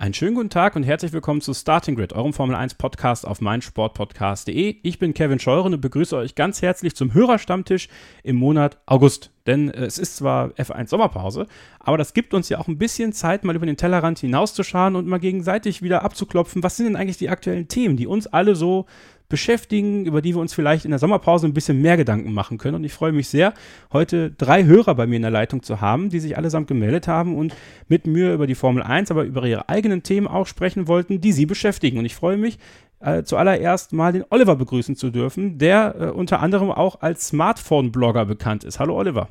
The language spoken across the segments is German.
Einen schönen guten Tag und herzlich willkommen zu Starting Grid, eurem Formel 1 Podcast auf meinsportpodcast.de. Ich bin Kevin Scheuren und begrüße euch ganz herzlich zum Hörerstammtisch im Monat August. Denn äh, es ist zwar F1 Sommerpause, aber das gibt uns ja auch ein bisschen Zeit, mal über den Tellerrand hinauszuschauen und mal gegenseitig wieder abzuklopfen, was sind denn eigentlich die aktuellen Themen, die uns alle so beschäftigen, über die wir uns vielleicht in der Sommerpause ein bisschen mehr Gedanken machen können. Und ich freue mich sehr, heute drei Hörer bei mir in der Leitung zu haben, die sich allesamt gemeldet haben und mit mir über die Formel 1, aber über ihre eigenen Themen auch sprechen wollten, die sie beschäftigen. Und ich freue mich, äh, zuallererst mal den Oliver begrüßen zu dürfen, der äh, unter anderem auch als Smartphone-Blogger bekannt ist. Hallo Oliver.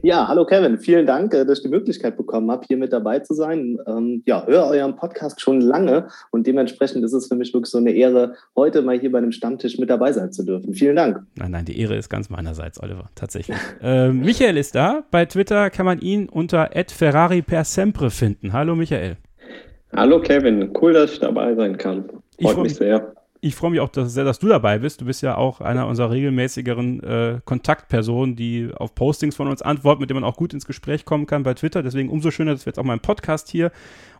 Ja, hallo Kevin, vielen Dank, äh, dass ich die Möglichkeit bekommen habe, hier mit dabei zu sein. Ähm, ja, höre euren Podcast schon lange und dementsprechend ist es für mich wirklich so eine Ehre, heute mal hier bei einem Stammtisch mit dabei sein zu dürfen. Vielen Dank. Nein, nein, die Ehre ist ganz meinerseits, Oliver, tatsächlich. äh, Michael ist da. Bei Twitter kann man ihn unter Ferrari per sempre finden. Hallo Michael. Hallo Kevin, cool, dass ich dabei sein kann. Freut mich sehr ich freue mich auch dass, sehr, dass du dabei bist. Du bist ja auch einer unserer regelmäßigeren äh, Kontaktpersonen, die auf Postings von uns antworten, mit denen man auch gut ins Gespräch kommen kann bei Twitter. Deswegen umso schöner, dass wir jetzt auch mal im Podcast hier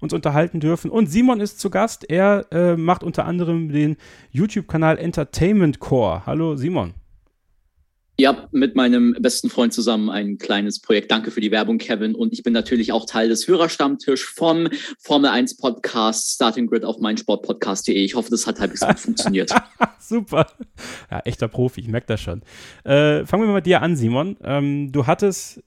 uns unterhalten dürfen. Und Simon ist zu Gast. Er äh, macht unter anderem den YouTube-Kanal Entertainment Core. Hallo Simon. Ja, mit meinem besten Freund zusammen ein kleines Projekt. Danke für die Werbung, Kevin. Und ich bin natürlich auch Teil des Hörerstammtisch vom Formel 1 Podcast Starting Grid auf meinsportpodcast.de. Ich hoffe, das hat halbwegs gut funktioniert. Super. Ja, echter Profi, ich merke das schon. Äh, fangen wir mal mit dir an, Simon. Ähm, du hattest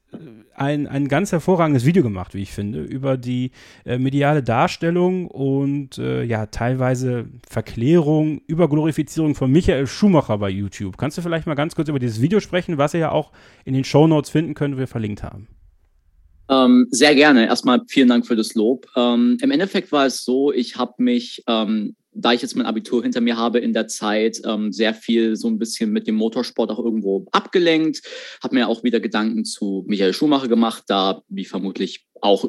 ein, ein ganz hervorragendes Video gemacht, wie ich finde, über die äh, mediale Darstellung und äh, ja, teilweise Verklärung, Überglorifizierung von Michael Schumacher bei YouTube. Kannst du vielleicht mal ganz kurz über dieses Video sprechen, was ihr ja auch in den Show Notes finden könnt, wir verlinkt haben? Ähm, sehr gerne. Erstmal vielen Dank für das Lob. Ähm, Im Endeffekt war es so, ich habe mich ähm, da ich jetzt mein Abitur hinter mir habe, in der Zeit ähm, sehr viel so ein bisschen mit dem Motorsport auch irgendwo abgelenkt, habe mir auch wieder Gedanken zu Michael Schumacher gemacht, da wie vermutlich auch,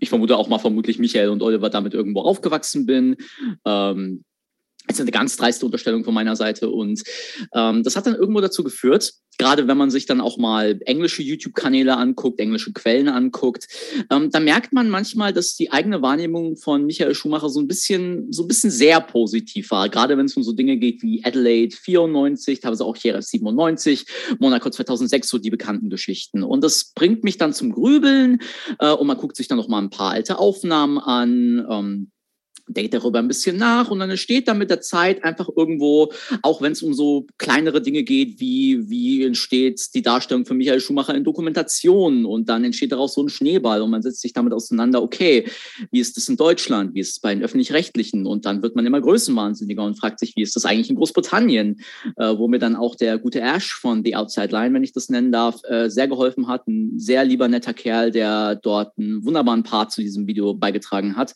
ich vermute auch mal vermutlich Michael und Oliver damit irgendwo aufgewachsen bin. Ähm, das ist eine ganz dreiste Unterstellung von meiner Seite. Und ähm, das hat dann irgendwo dazu geführt, gerade wenn man sich dann auch mal englische YouTube-Kanäle anguckt, englische Quellen anguckt, ähm, da merkt man manchmal, dass die eigene Wahrnehmung von Michael Schumacher so ein bisschen, so ein bisschen sehr positiv war. Gerade wenn es um so Dinge geht wie Adelaide 94, teilweise auch Jerez 97, Monaco 2006, so die bekannten Geschichten. Und das bringt mich dann zum Grübeln äh, und man guckt sich dann noch mal ein paar alte Aufnahmen an. Ähm, denkt darüber ein bisschen nach und dann entsteht dann mit der Zeit einfach irgendwo, auch wenn es um so kleinere Dinge geht, wie, wie entsteht die Darstellung von Michael Schumacher in Dokumentationen und dann entsteht daraus so ein Schneeball und man setzt sich damit auseinander, okay, wie ist das in Deutschland, wie ist es bei den Öffentlich-Rechtlichen und dann wird man immer größenwahnsinniger und fragt sich, wie ist das eigentlich in Großbritannien, äh, wo mir dann auch der gute Ash von The Outside Line, wenn ich das nennen darf, äh, sehr geholfen hat, ein sehr lieber, netter Kerl, der dort einen wunderbaren Part zu diesem Video beigetragen hat.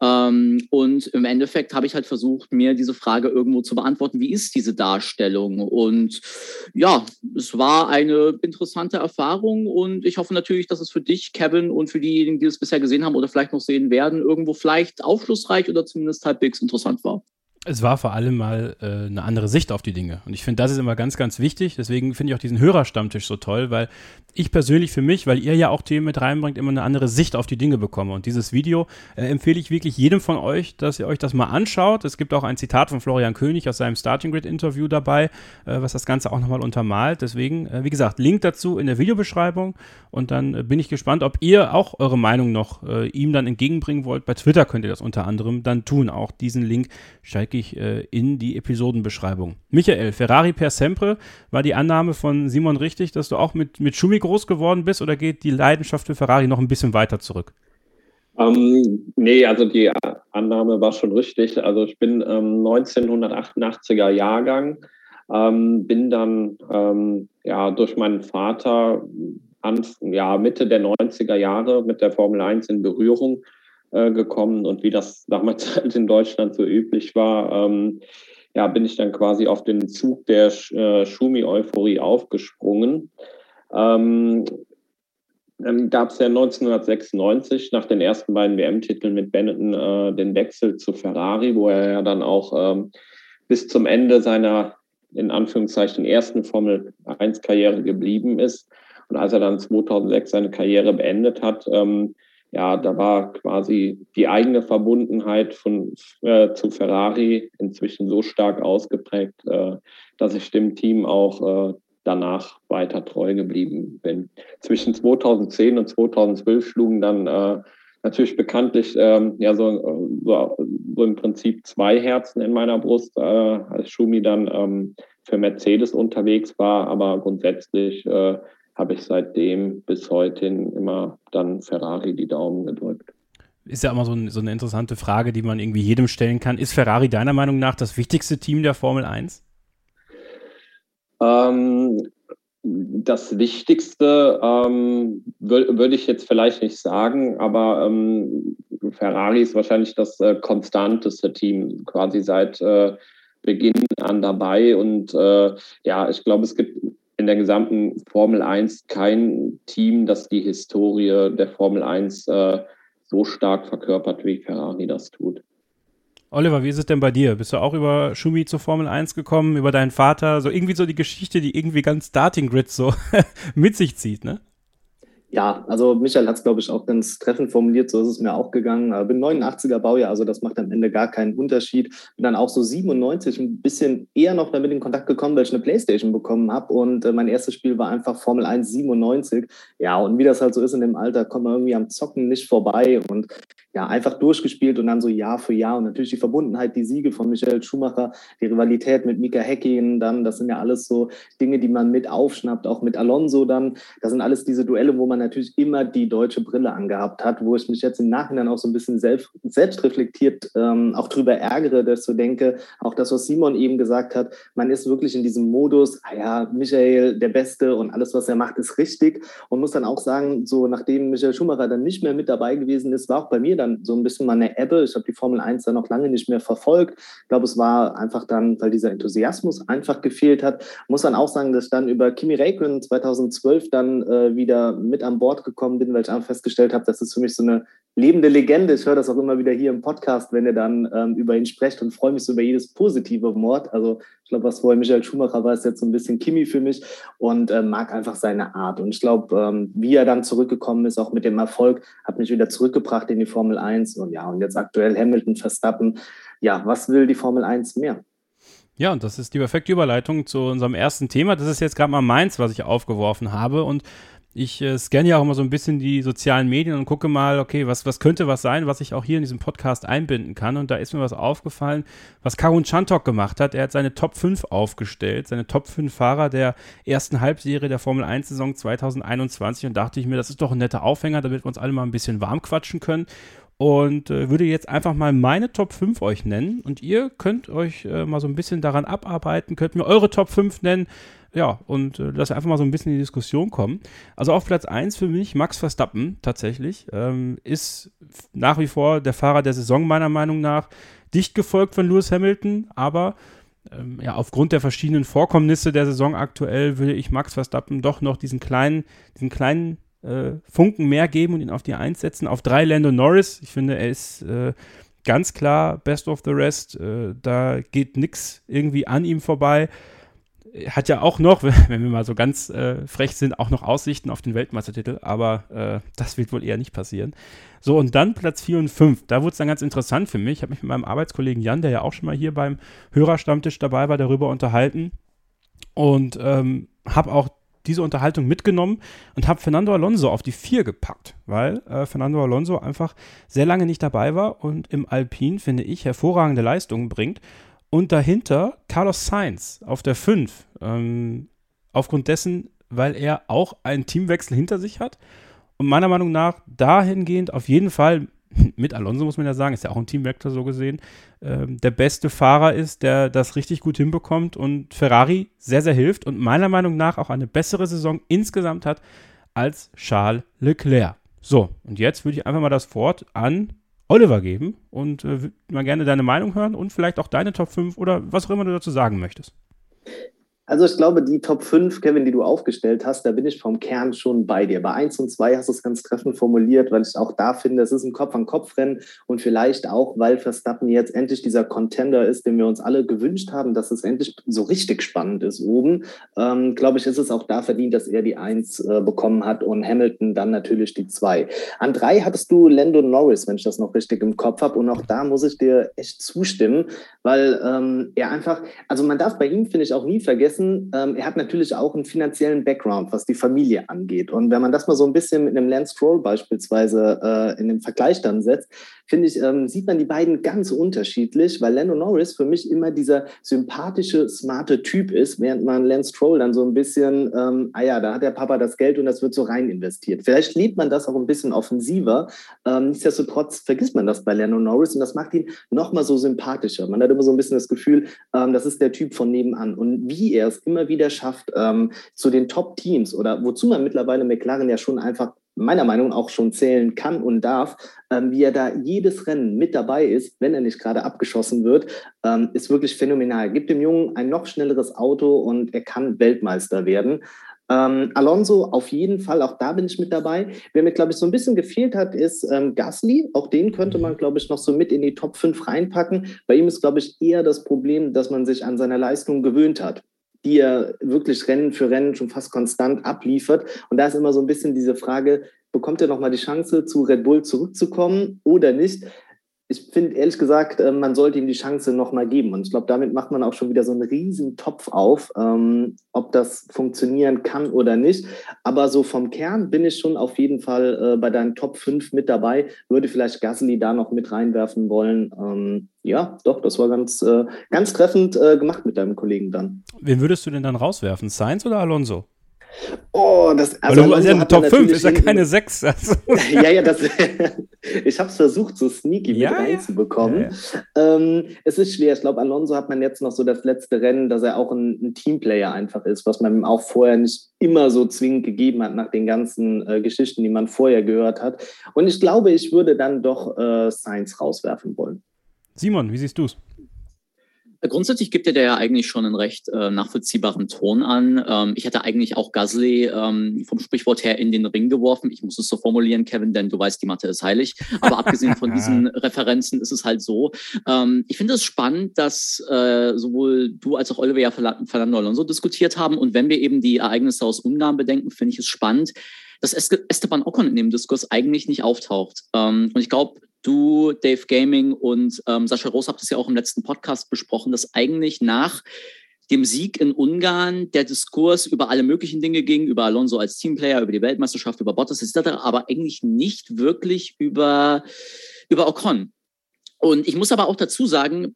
Ähm, und im Endeffekt habe ich halt versucht, mir diese Frage irgendwo zu beantworten, wie ist diese Darstellung? Und ja, es war eine interessante Erfahrung. Und ich hoffe natürlich, dass es für dich, Kevin, und für diejenigen, die es bisher gesehen haben oder vielleicht noch sehen werden, irgendwo vielleicht aufschlussreich oder zumindest halbwegs interessant war es war vor allem mal äh, eine andere Sicht auf die Dinge. Und ich finde, das ist immer ganz, ganz wichtig. Deswegen finde ich auch diesen Hörerstammtisch so toll, weil ich persönlich für mich, weil ihr ja auch Themen mit reinbringt, immer eine andere Sicht auf die Dinge bekomme. Und dieses Video äh, empfehle ich wirklich jedem von euch, dass ihr euch das mal anschaut. Es gibt auch ein Zitat von Florian König aus seinem Starting Grid Interview dabei, äh, was das Ganze auch nochmal untermalt. Deswegen, äh, wie gesagt, Link dazu in der Videobeschreibung. Und dann äh, bin ich gespannt, ob ihr auch eure Meinung noch äh, ihm dann entgegenbringen wollt. Bei Twitter könnt ihr das unter anderem dann tun. Auch diesen Link steige ich in die Episodenbeschreibung. Michael, Ferrari per Sempre, war die Annahme von Simon richtig, dass du auch mit, mit Schumi groß geworden bist oder geht die Leidenschaft für Ferrari noch ein bisschen weiter zurück? Ähm, nee, also die Annahme war schon richtig. Also ich bin ähm, 1988er Jahrgang, ähm, bin dann ähm, ja durch meinen Vater an, ja, Mitte der 90er Jahre mit der Formel 1 in Berührung äh, gekommen und wie das damals halt in Deutschland so üblich war, ähm, ja, bin ich dann quasi auf den Zug der äh, Schumi-Euphorie aufgesprungen. Ähm, dann gab es ja 1996 nach den ersten beiden WM-Titeln mit Benetton äh, den Wechsel zu Ferrari, wo er ja dann auch ähm, bis zum Ende seiner in Anführungszeichen ersten Formel 1-Karriere geblieben ist. Und als er dann 2006 seine Karriere beendet hat, ähm, ja, da war quasi die eigene Verbundenheit von, äh, zu Ferrari inzwischen so stark ausgeprägt, äh, dass ich dem Team auch äh, danach weiter treu geblieben bin. Zwischen 2010 und 2012 schlugen dann äh, natürlich bekanntlich ähm, ja so, so, so, im Prinzip zwei Herzen in meiner Brust, äh, als Schumi dann ähm, für Mercedes unterwegs war, aber grundsätzlich äh, habe ich seitdem bis heute immer dann Ferrari die Daumen gedrückt. Ist ja immer so, ein, so eine interessante Frage, die man irgendwie jedem stellen kann. Ist Ferrari deiner Meinung nach das wichtigste Team der Formel 1? Ähm, das Wichtigste ähm, würde würd ich jetzt vielleicht nicht sagen, aber ähm, Ferrari ist wahrscheinlich das äh, konstanteste Team, quasi seit äh, Beginn an dabei. Und äh, ja, ich glaube, es gibt in der gesamten Formel 1 kein Team, das die Historie der Formel 1 äh, so stark verkörpert, wie Ferrari das tut. Oliver, wie ist es denn bei dir? Bist du auch über Schumi zur Formel 1 gekommen, über deinen Vater? So irgendwie so die Geschichte, die irgendwie ganz Starting Grid so mit sich zieht, ne? Ja, also Michael hat es, glaube ich, auch ganz treffend formuliert, so ist es mir auch gegangen. Äh, bin 89er Baujahr, also das macht am Ende gar keinen Unterschied. Bin dann auch so 97 ein bisschen eher noch damit in Kontakt gekommen, weil ich eine Playstation bekommen habe und äh, mein erstes Spiel war einfach Formel 1 97. Ja, und wie das halt so ist in dem Alter, kommt man irgendwie am Zocken nicht vorbei und ja, einfach durchgespielt und dann so Jahr für Jahr und natürlich die Verbundenheit, die Siege von Michael Schumacher, die Rivalität mit Mika Häkkinen dann, das sind ja alles so Dinge, die man mit aufschnappt, auch mit Alonso dann. Das sind alles diese Duelle, wo man natürlich immer die deutsche Brille angehabt hat, wo ich mich jetzt im Nachhinein auch so ein bisschen selbst, selbst reflektiert ähm, auch drüber ärgere, dass ich so denke, auch das, was Simon eben gesagt hat, man ist wirklich in diesem Modus, ah ja, Michael der Beste und alles, was er macht, ist richtig und muss dann auch sagen, so nachdem Michael Schumacher dann nicht mehr mit dabei gewesen ist, war auch bei mir dann so ein bisschen mal eine Ebbe. Ich habe die Formel 1 dann noch lange nicht mehr verfolgt. Ich glaube, es war einfach dann, weil dieser Enthusiasmus einfach gefehlt hat. Muss dann auch sagen, dass ich dann über Kimi Räikkönen 2012 dann äh, wieder mit an Bord gekommen bin, weil ich einfach festgestellt habe, das ist für mich so eine lebende Legende. Ich höre das auch immer wieder hier im Podcast, wenn ihr dann ähm, über ihn sprecht und freue mich so über jedes positive Wort. Also ich glaube, was vorher Michael Schumacher war, ist jetzt so ein bisschen Kimi für mich und äh, mag einfach seine Art. Und ich glaube, ähm, wie er dann zurückgekommen ist, auch mit dem Erfolg, hat mich wieder zurückgebracht in die Formel 1. Und ja, und jetzt aktuell Hamilton, Verstappen. Ja, was will die Formel 1 mehr? Ja, und das ist die perfekte Überleitung zu unserem ersten Thema. Das ist jetzt gerade mal meins, was ich aufgeworfen habe. Und ich äh, scanne ja auch immer so ein bisschen die sozialen Medien und gucke mal, okay, was, was könnte was sein, was ich auch hier in diesem Podcast einbinden kann. Und da ist mir was aufgefallen, was Karun Chantok gemacht hat. Er hat seine Top 5 aufgestellt, seine Top 5 Fahrer der ersten Halbserie der Formel 1 Saison 2021. Und dachte ich mir, das ist doch ein netter Aufhänger, damit wir uns alle mal ein bisschen warm quatschen können und äh, würde jetzt einfach mal meine Top 5 euch nennen und ihr könnt euch äh, mal so ein bisschen daran abarbeiten, könnt mir eure Top 5 nennen, ja, und äh, lass einfach mal so ein bisschen in die Diskussion kommen. Also auf Platz 1 für mich Max Verstappen tatsächlich. Ähm, ist nach wie vor der Fahrer der Saison meiner Meinung nach. Dicht gefolgt von Lewis Hamilton, aber ähm, ja, aufgrund der verschiedenen Vorkommnisse der Saison aktuell würde ich Max Verstappen doch noch diesen kleinen, diesen kleinen äh, Funken mehr geben und ihn auf die 1 setzen. Auf 3 Lando Norris. Ich finde, er ist äh, ganz klar Best of the Rest. Äh, da geht nichts irgendwie an ihm vorbei hat ja auch noch, wenn wir mal so ganz äh, frech sind, auch noch Aussichten auf den Weltmeistertitel, aber äh, das wird wohl eher nicht passieren. So, und dann Platz 4 und 5. Da wurde es dann ganz interessant für mich. Ich habe mich mit meinem Arbeitskollegen Jan, der ja auch schon mal hier beim Hörerstammtisch dabei war, darüber unterhalten und ähm, habe auch diese Unterhaltung mitgenommen und habe Fernando Alonso auf die 4 gepackt, weil äh, Fernando Alonso einfach sehr lange nicht dabei war und im Alpin, finde ich, hervorragende Leistungen bringt und dahinter Carlos Sainz auf der 5. Ähm, aufgrund dessen, weil er auch einen Teamwechsel hinter sich hat. Und meiner Meinung nach dahingehend auf jeden Fall, mit Alonso muss man ja sagen, ist ja auch ein Teamwechsel so gesehen, ähm, der beste Fahrer ist, der das richtig gut hinbekommt und Ferrari sehr, sehr hilft und meiner Meinung nach auch eine bessere Saison insgesamt hat als Charles Leclerc. So, und jetzt würde ich einfach mal das Wort an Oliver geben und äh, mal gerne deine Meinung hören und vielleicht auch deine Top 5 oder was auch immer du dazu sagen möchtest. Also ich glaube, die Top 5, Kevin, die du aufgestellt hast, da bin ich vom Kern schon bei dir. Bei 1 und 2 hast du es ganz treffend formuliert, weil ich auch da finde, es ist ein Kopf-an-Kopf-Rennen und vielleicht auch, weil Verstappen jetzt endlich dieser Contender ist, den wir uns alle gewünscht haben, dass es endlich so richtig spannend ist oben. Ähm, glaube ich, ist es auch da verdient, dass er die 1 äh, bekommen hat und Hamilton dann natürlich die 2. An 3 hattest du Lando Norris, wenn ich das noch richtig im Kopf habe und auch da muss ich dir echt zustimmen, weil ähm, er einfach, also man darf bei ihm, finde ich, auch nie vergessen, vergessen, ähm, er hat natürlich auch einen finanziellen Background, was die Familie angeht. Und wenn man das mal so ein bisschen mit einem Lance Stroll beispielsweise äh, in den Vergleich dann setzt, finde ich, ähm, sieht man die beiden ganz unterschiedlich, weil Lando Norris für mich immer dieser sympathische, smarte Typ ist, während man Lance Stroll dann so ein bisschen, ähm, ah ja, da hat der Papa das Geld und das wird so rein investiert. Vielleicht liebt man das auch ein bisschen offensiver. Ähm, nichtsdestotrotz vergisst man das bei Lando Norris und das macht ihn nochmal so sympathischer. Man hat immer so ein bisschen das Gefühl, ähm, das ist der Typ von nebenan. Und wie er es immer wieder schafft, ähm, zu den Top-Teams oder wozu man mittlerweile McLaren ja schon einfach meiner Meinung nach auch schon zählen kann und darf, ähm, wie er da jedes Rennen mit dabei ist, wenn er nicht gerade abgeschossen wird, ähm, ist wirklich phänomenal. Gibt dem Jungen ein noch schnelleres Auto und er kann Weltmeister werden. Ähm, Alonso auf jeden Fall, auch da bin ich mit dabei. Wer mir, glaube ich, so ein bisschen gefehlt hat, ist ähm, Gasly. Auch den könnte man, glaube ich, noch so mit in die Top 5 reinpacken. Bei ihm ist, glaube ich, eher das Problem, dass man sich an seine Leistung gewöhnt hat die er wirklich Rennen für Rennen schon fast konstant abliefert. Und da ist immer so ein bisschen diese Frage, bekommt er nochmal die Chance, zu Red Bull zurückzukommen oder nicht? Ich finde ehrlich gesagt, äh, man sollte ihm die Chance nochmal geben. Und ich glaube, damit macht man auch schon wieder so einen riesen Topf auf, ähm, ob das funktionieren kann oder nicht. Aber so vom Kern bin ich schon auf jeden Fall äh, bei deinen Top 5 mit dabei. Würde vielleicht Gasly da noch mit reinwerfen wollen. Ähm, ja, doch, das war ganz, äh, ganz treffend äh, gemacht mit deinem Kollegen dann. Wen würdest du denn dann rauswerfen? Sainz oder Alonso? Oh, das also Weil du, ja, Top 5 ist ja keine 6. Also. ja, ja, das, ich habe es versucht, so sneaky ja, mit reinzubekommen. Ja, ja. ähm, es ist schwer. Ich glaube, Alonso hat man jetzt noch so das letzte Rennen, dass er auch ein, ein, Teamplayer einfach ist, was man ihm auch vorher nicht immer so zwingend gegeben hat nach den ganzen äh, Geschichten, die man vorher gehört hat. Und ich glaube, ich würde dann doch äh, Science rauswerfen wollen. Simon, wie siehst du es? Grundsätzlich gibt er der ja eigentlich schon einen recht äh, nachvollziehbaren Ton an. Ähm, ich hätte eigentlich auch Gasly ähm, vom Sprichwort her in den Ring geworfen. Ich muss es so formulieren, Kevin, denn du weißt, die Mathe ist heilig. Aber abgesehen von diesen Referenzen ist es halt so. Ähm, ich finde es spannend, dass äh, sowohl du als auch Oliver ja Fernando Alonso diskutiert haben. Und wenn wir eben die Ereignisse aus Ungarn bedenken, finde ich es spannend, dass Esteban Ocon in dem Diskurs eigentlich nicht auftaucht. Ähm, und ich glaube, du, Dave Gaming und ähm, Sascha Roos habt es ja auch im letzten Podcast besprochen, dass eigentlich nach dem Sieg in Ungarn der Diskurs über alle möglichen Dinge ging, über Alonso als Teamplayer, über die Weltmeisterschaft, über Bottas etc., aber eigentlich nicht wirklich über, über Ocon. Und ich muss aber auch dazu sagen,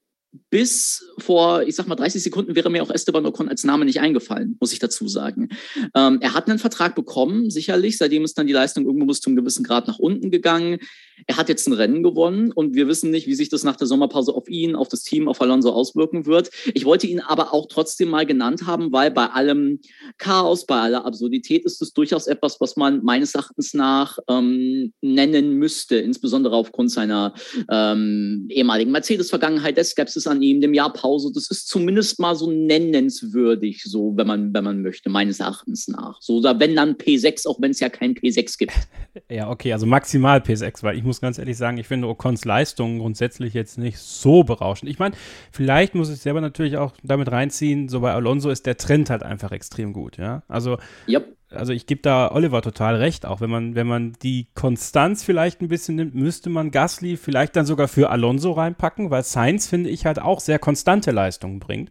bis vor, ich sag mal, 30 Sekunden wäre mir auch Esteban Ocon als Name nicht eingefallen, muss ich dazu sagen. Ähm, er hat einen Vertrag bekommen, sicherlich, seitdem ist dann die Leistung irgendwo bis zu einem gewissen Grad nach unten gegangen. Er hat jetzt ein Rennen gewonnen und wir wissen nicht, wie sich das nach der Sommerpause auf ihn, auf das Team, auf Alonso auswirken wird. Ich wollte ihn aber auch trotzdem mal genannt haben, weil bei allem Chaos, bei aller Absurdität ist es durchaus etwas, was man meines Erachtens nach ähm, nennen müsste, insbesondere aufgrund seiner ähm, ehemaligen Mercedes-Vergangenheit, der Skepsis an ihm, dem Jahr Pause. Das ist zumindest mal so nennenswürdig, so wenn man, wenn man möchte, meines Erachtens nach. So, oder wenn dann P6, auch wenn es ja kein P6 gibt. Ja, okay, also maximal P6, weil ich muss ganz ehrlich sagen, ich finde Ocons Leistung grundsätzlich jetzt nicht so berauschend. Ich meine, vielleicht muss ich selber natürlich auch damit reinziehen, so bei Alonso ist der Trend halt einfach extrem gut, ja. Also, yep. also ich gebe da Oliver total recht, auch wenn man, wenn man die Konstanz vielleicht ein bisschen nimmt, müsste man Gasly vielleicht dann sogar für Alonso reinpacken, weil Sainz, finde ich, halt auch sehr konstante Leistungen bringt.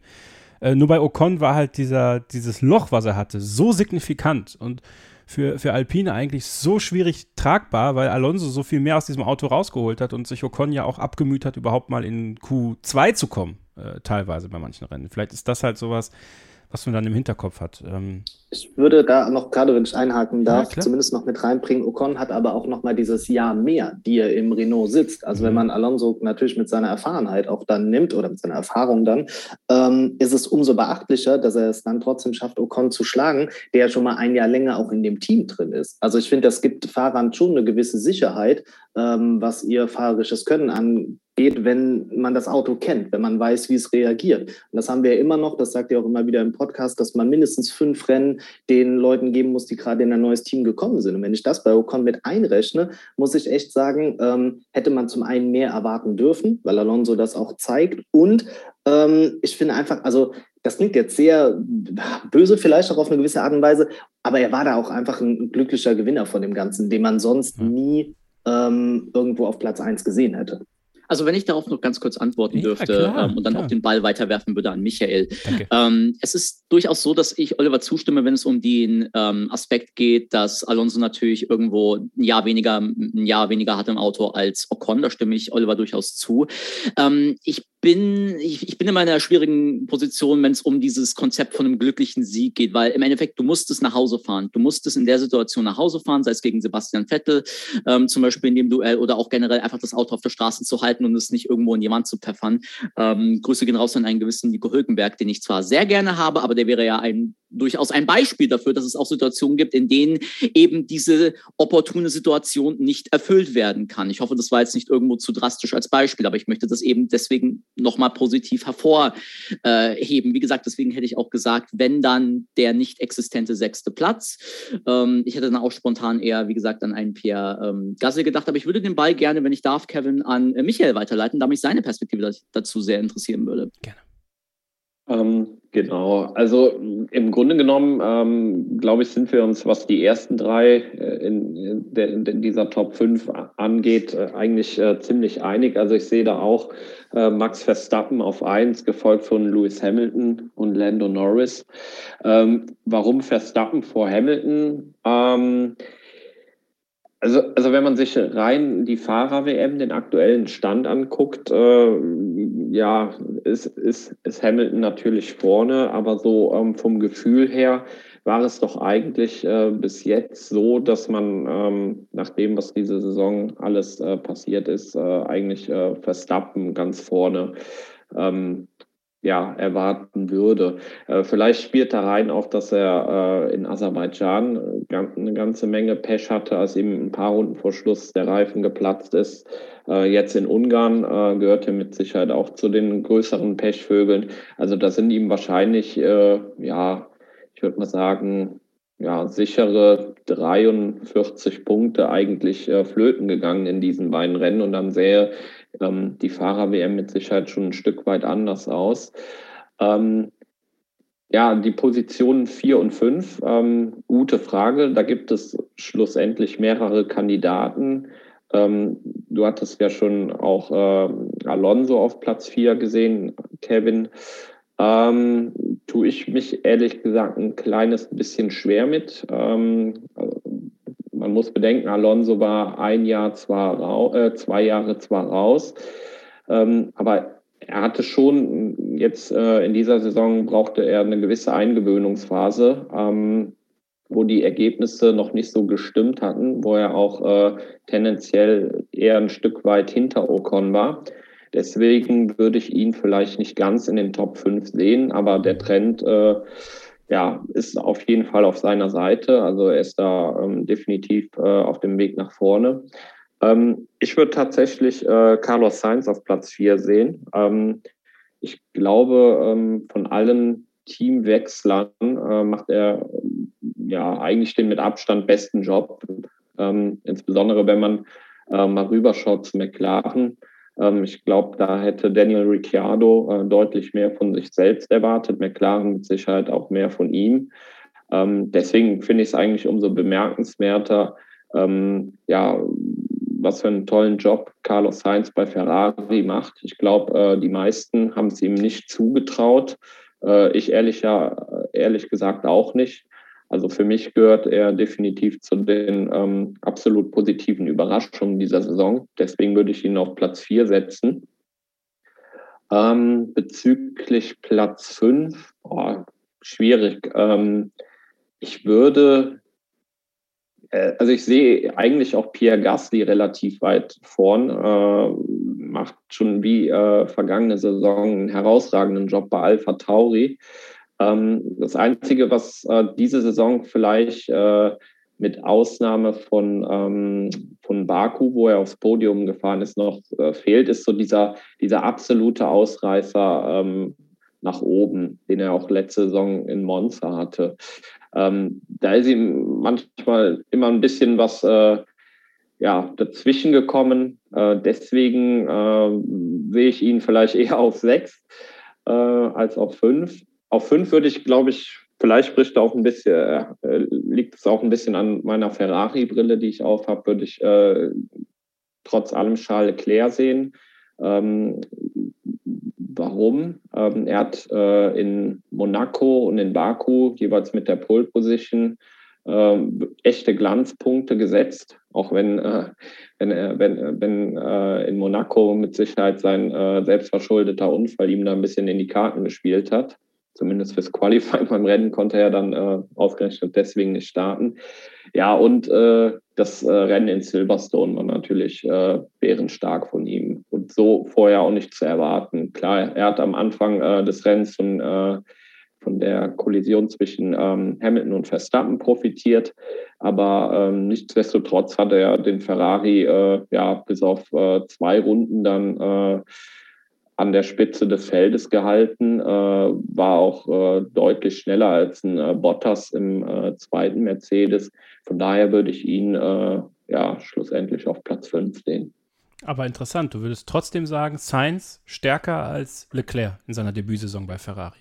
Äh, nur bei Ocon war halt dieser, dieses Loch, was er hatte, so signifikant und für, für Alpine eigentlich so schwierig tragbar, weil Alonso so viel mehr aus diesem Auto rausgeholt hat und sich Ocon ja auch abgemüht hat, überhaupt mal in Q2 zu kommen, äh, teilweise bei manchen Rennen. Vielleicht ist das halt sowas, was man dann im Hinterkopf hat. Ähm ich würde da noch gerade, wenn ich einhaken darf, ja, zumindest noch mit reinbringen. Ocon hat aber auch noch mal dieses Jahr mehr, die er im Renault sitzt. Also mhm. wenn man Alonso natürlich mit seiner Erfahrenheit auch dann nimmt oder mit seiner Erfahrung dann, ähm, ist es umso beachtlicher, dass er es dann trotzdem schafft, Ocon zu schlagen, der schon mal ein Jahr länger auch in dem Team drin ist. Also ich finde, das gibt Fahrern schon eine gewisse Sicherheit, ähm, was ihr fahrerisches Können angeht geht, wenn man das Auto kennt, wenn man weiß, wie es reagiert. Und das haben wir ja immer noch, das sagt ihr auch immer wieder im Podcast, dass man mindestens fünf Rennen den Leuten geben muss, die gerade in ein neues Team gekommen sind. Und wenn ich das bei Ocon mit einrechne, muss ich echt sagen, ähm, hätte man zum einen mehr erwarten dürfen, weil Alonso das auch zeigt. Und ähm, ich finde einfach, also das klingt jetzt sehr böse vielleicht auch auf eine gewisse Art und Weise, aber er war da auch einfach ein glücklicher Gewinner von dem Ganzen, den man sonst nie ähm, irgendwo auf Platz 1 gesehen hätte. Also wenn ich darauf noch ganz kurz antworten dürfte ja, klar, ähm, und dann klar. auch den Ball weiterwerfen würde an Michael. Ähm, es ist durchaus so, dass ich Oliver zustimme, wenn es um den ähm, Aspekt geht, dass Alonso natürlich irgendwo ein Jahr weniger, ein Jahr weniger hat im Auto als Ocon. Da stimme ich Oliver durchaus zu. Ähm, ich bin, ich, ich bin in einer schwierigen Position, wenn es um dieses Konzept von einem glücklichen Sieg geht, weil im Endeffekt, du musstest nach Hause fahren. Du musstest in der Situation nach Hause fahren, sei es gegen Sebastian Vettel, ähm, zum Beispiel in dem Duell oder auch generell einfach das Auto auf der Straße zu halten und es nicht irgendwo in die Wand zu pfeffern. Ähm, Grüße gehen raus an einen gewissen Nico Hülkenberg, den ich zwar sehr gerne habe, aber der wäre ja ein durchaus ein Beispiel dafür, dass es auch Situationen gibt, in denen eben diese opportune Situation nicht erfüllt werden kann. Ich hoffe, das war jetzt nicht irgendwo zu drastisch als Beispiel, aber ich möchte das eben deswegen nochmal positiv hervorheben. Wie gesagt, deswegen hätte ich auch gesagt, wenn dann der nicht existente sechste Platz. Ähm, ich hätte dann auch spontan eher, wie gesagt, an einen Pierre ähm, Gasse gedacht, aber ich würde den Ball gerne, wenn ich darf, Kevin, an äh, Michael weiterleiten, da mich seine Perspektive dazu sehr interessieren würde. Gerne. Ähm, genau, also im Grunde genommen, ähm, glaube ich, sind wir uns, was die ersten drei äh, in, in, in, dieser Top 5 angeht, äh, eigentlich äh, ziemlich einig. Also ich sehe da auch äh, Max Verstappen auf 1, gefolgt von Lewis Hamilton und Lando Norris. Ähm, warum Verstappen vor Hamilton? Also, also wenn man sich rein die Fahrer-WM, den aktuellen Stand anguckt, äh, ja, ist, ist, ist Hamilton natürlich vorne, aber so ähm, vom Gefühl her war es doch eigentlich äh, bis jetzt so, dass man ähm, nach dem, was diese Saison alles äh, passiert ist, äh, eigentlich äh, Verstappen ganz vorne ähm, ja, erwarten würde. Äh, vielleicht spielt da rein auch, dass er äh, in Aserbaidschan äh, eine ganze Menge Pech hatte, als ihm ein paar Runden vor Schluss der Reifen geplatzt ist. Äh, jetzt in Ungarn äh, gehört er mit Sicherheit auch zu den größeren Pechvögeln. Also da sind ihm wahrscheinlich, äh, ja, ich würde mal sagen, ja, sichere 43 Punkte eigentlich flöten gegangen in diesen beiden Rennen und dann sähe ähm, die Fahrer-WM mit Sicherheit schon ein Stück weit anders aus. Ähm, ja, die Positionen 4 und 5, ähm, gute Frage. Da gibt es schlussendlich mehrere Kandidaten. Ähm, du hattest ja schon auch äh, Alonso auf Platz 4 gesehen, Kevin. Ähm, tue ich mich ehrlich gesagt ein kleines bisschen schwer mit. Ähm, man muss bedenken, Alonso war ein Jahr zwar äh, zwei Jahre zwar raus, ähm, aber er hatte schon jetzt äh, in dieser Saison brauchte er eine gewisse Eingewöhnungsphase, ähm, wo die Ergebnisse noch nicht so gestimmt hatten, wo er auch äh, tendenziell eher ein Stück weit hinter Ocon war. Deswegen würde ich ihn vielleicht nicht ganz in den Top 5 sehen, aber der Trend äh, ja, ist auf jeden Fall auf seiner Seite. Also er ist da ähm, definitiv äh, auf dem Weg nach vorne. Ähm, ich würde tatsächlich äh, Carlos Sainz auf Platz 4 sehen. Ähm, ich glaube, ähm, von allen Teamwechslern äh, macht er ja eigentlich den mit Abstand besten Job. Ähm, insbesondere wenn man äh, mal rüberschaut zu McLaren. Ähm, ich glaube, da hätte Daniel Ricciardo äh, deutlich mehr von sich selbst erwartet, McLaren mit Sicherheit auch mehr von ihm. Ähm, deswegen finde ich es eigentlich umso bemerkenswerter, ähm, ja, was für einen tollen Job Carlos Sainz bei Ferrari macht. Ich glaube, äh, die meisten haben es ihm nicht zugetraut. Äh, ich ehrlich, ja, ehrlich gesagt auch nicht. Also für mich gehört er definitiv zu den ähm, absolut positiven Überraschungen dieser Saison. Deswegen würde ich ihn auf Platz 4 setzen. Ähm, bezüglich Platz 5, oh, schwierig. Ähm, ich würde, äh, also ich sehe eigentlich auch Pierre Gasly relativ weit vorn, äh, macht schon wie äh, vergangene Saison einen herausragenden Job bei Alpha Tauri. Ähm, das Einzige, was äh, diese Saison vielleicht äh, mit Ausnahme von, ähm, von Baku, wo er aufs Podium gefahren ist, noch äh, fehlt, ist so dieser, dieser absolute Ausreißer ähm, nach oben, den er auch letzte Saison in Monza hatte. Ähm, da ist ihm manchmal immer ein bisschen was äh, ja, dazwischen gekommen. Äh, deswegen äh, sehe ich ihn vielleicht eher auf sechs äh, als auf fünf. Auf fünf würde ich, glaube ich, vielleicht spricht auch ein bisschen, äh, liegt es auch ein bisschen an meiner Ferrari-Brille, die ich auf habe, würde ich äh, trotz allem Charles Leclerc sehen. Ähm, warum? Ähm, er hat äh, in Monaco und in Baku jeweils mit der Pole Position ähm, echte Glanzpunkte gesetzt, auch wenn, äh, wenn, äh, wenn, wenn äh, in Monaco mit Sicherheit sein selbstverschuldeter Unfall ihm da ein bisschen in die Karten gespielt hat. Zumindest fürs Qualifying beim Rennen konnte er dann äh, ausgerechnet deswegen nicht starten. Ja, und äh, das Rennen in Silverstone war natürlich bärenstark von ihm und so vorher auch nicht zu erwarten. Klar, er hat am Anfang des Rennens von von der Kollision zwischen ähm, Hamilton und Verstappen profitiert. Aber ähm, nichtsdestotrotz hat er den Ferrari äh, ja bis auf äh, zwei Runden dann äh, an der Spitze des Feldes gehalten, äh, war auch äh, deutlich schneller als ein äh, Bottas im zweiten Mercedes. Von daher würde ich ihn ja schlussendlich auf Platz 5 sehen. Aber interessant, du würdest trotzdem sagen, Sainz stärker als Leclerc in seiner Debütsaison bei Ferrari.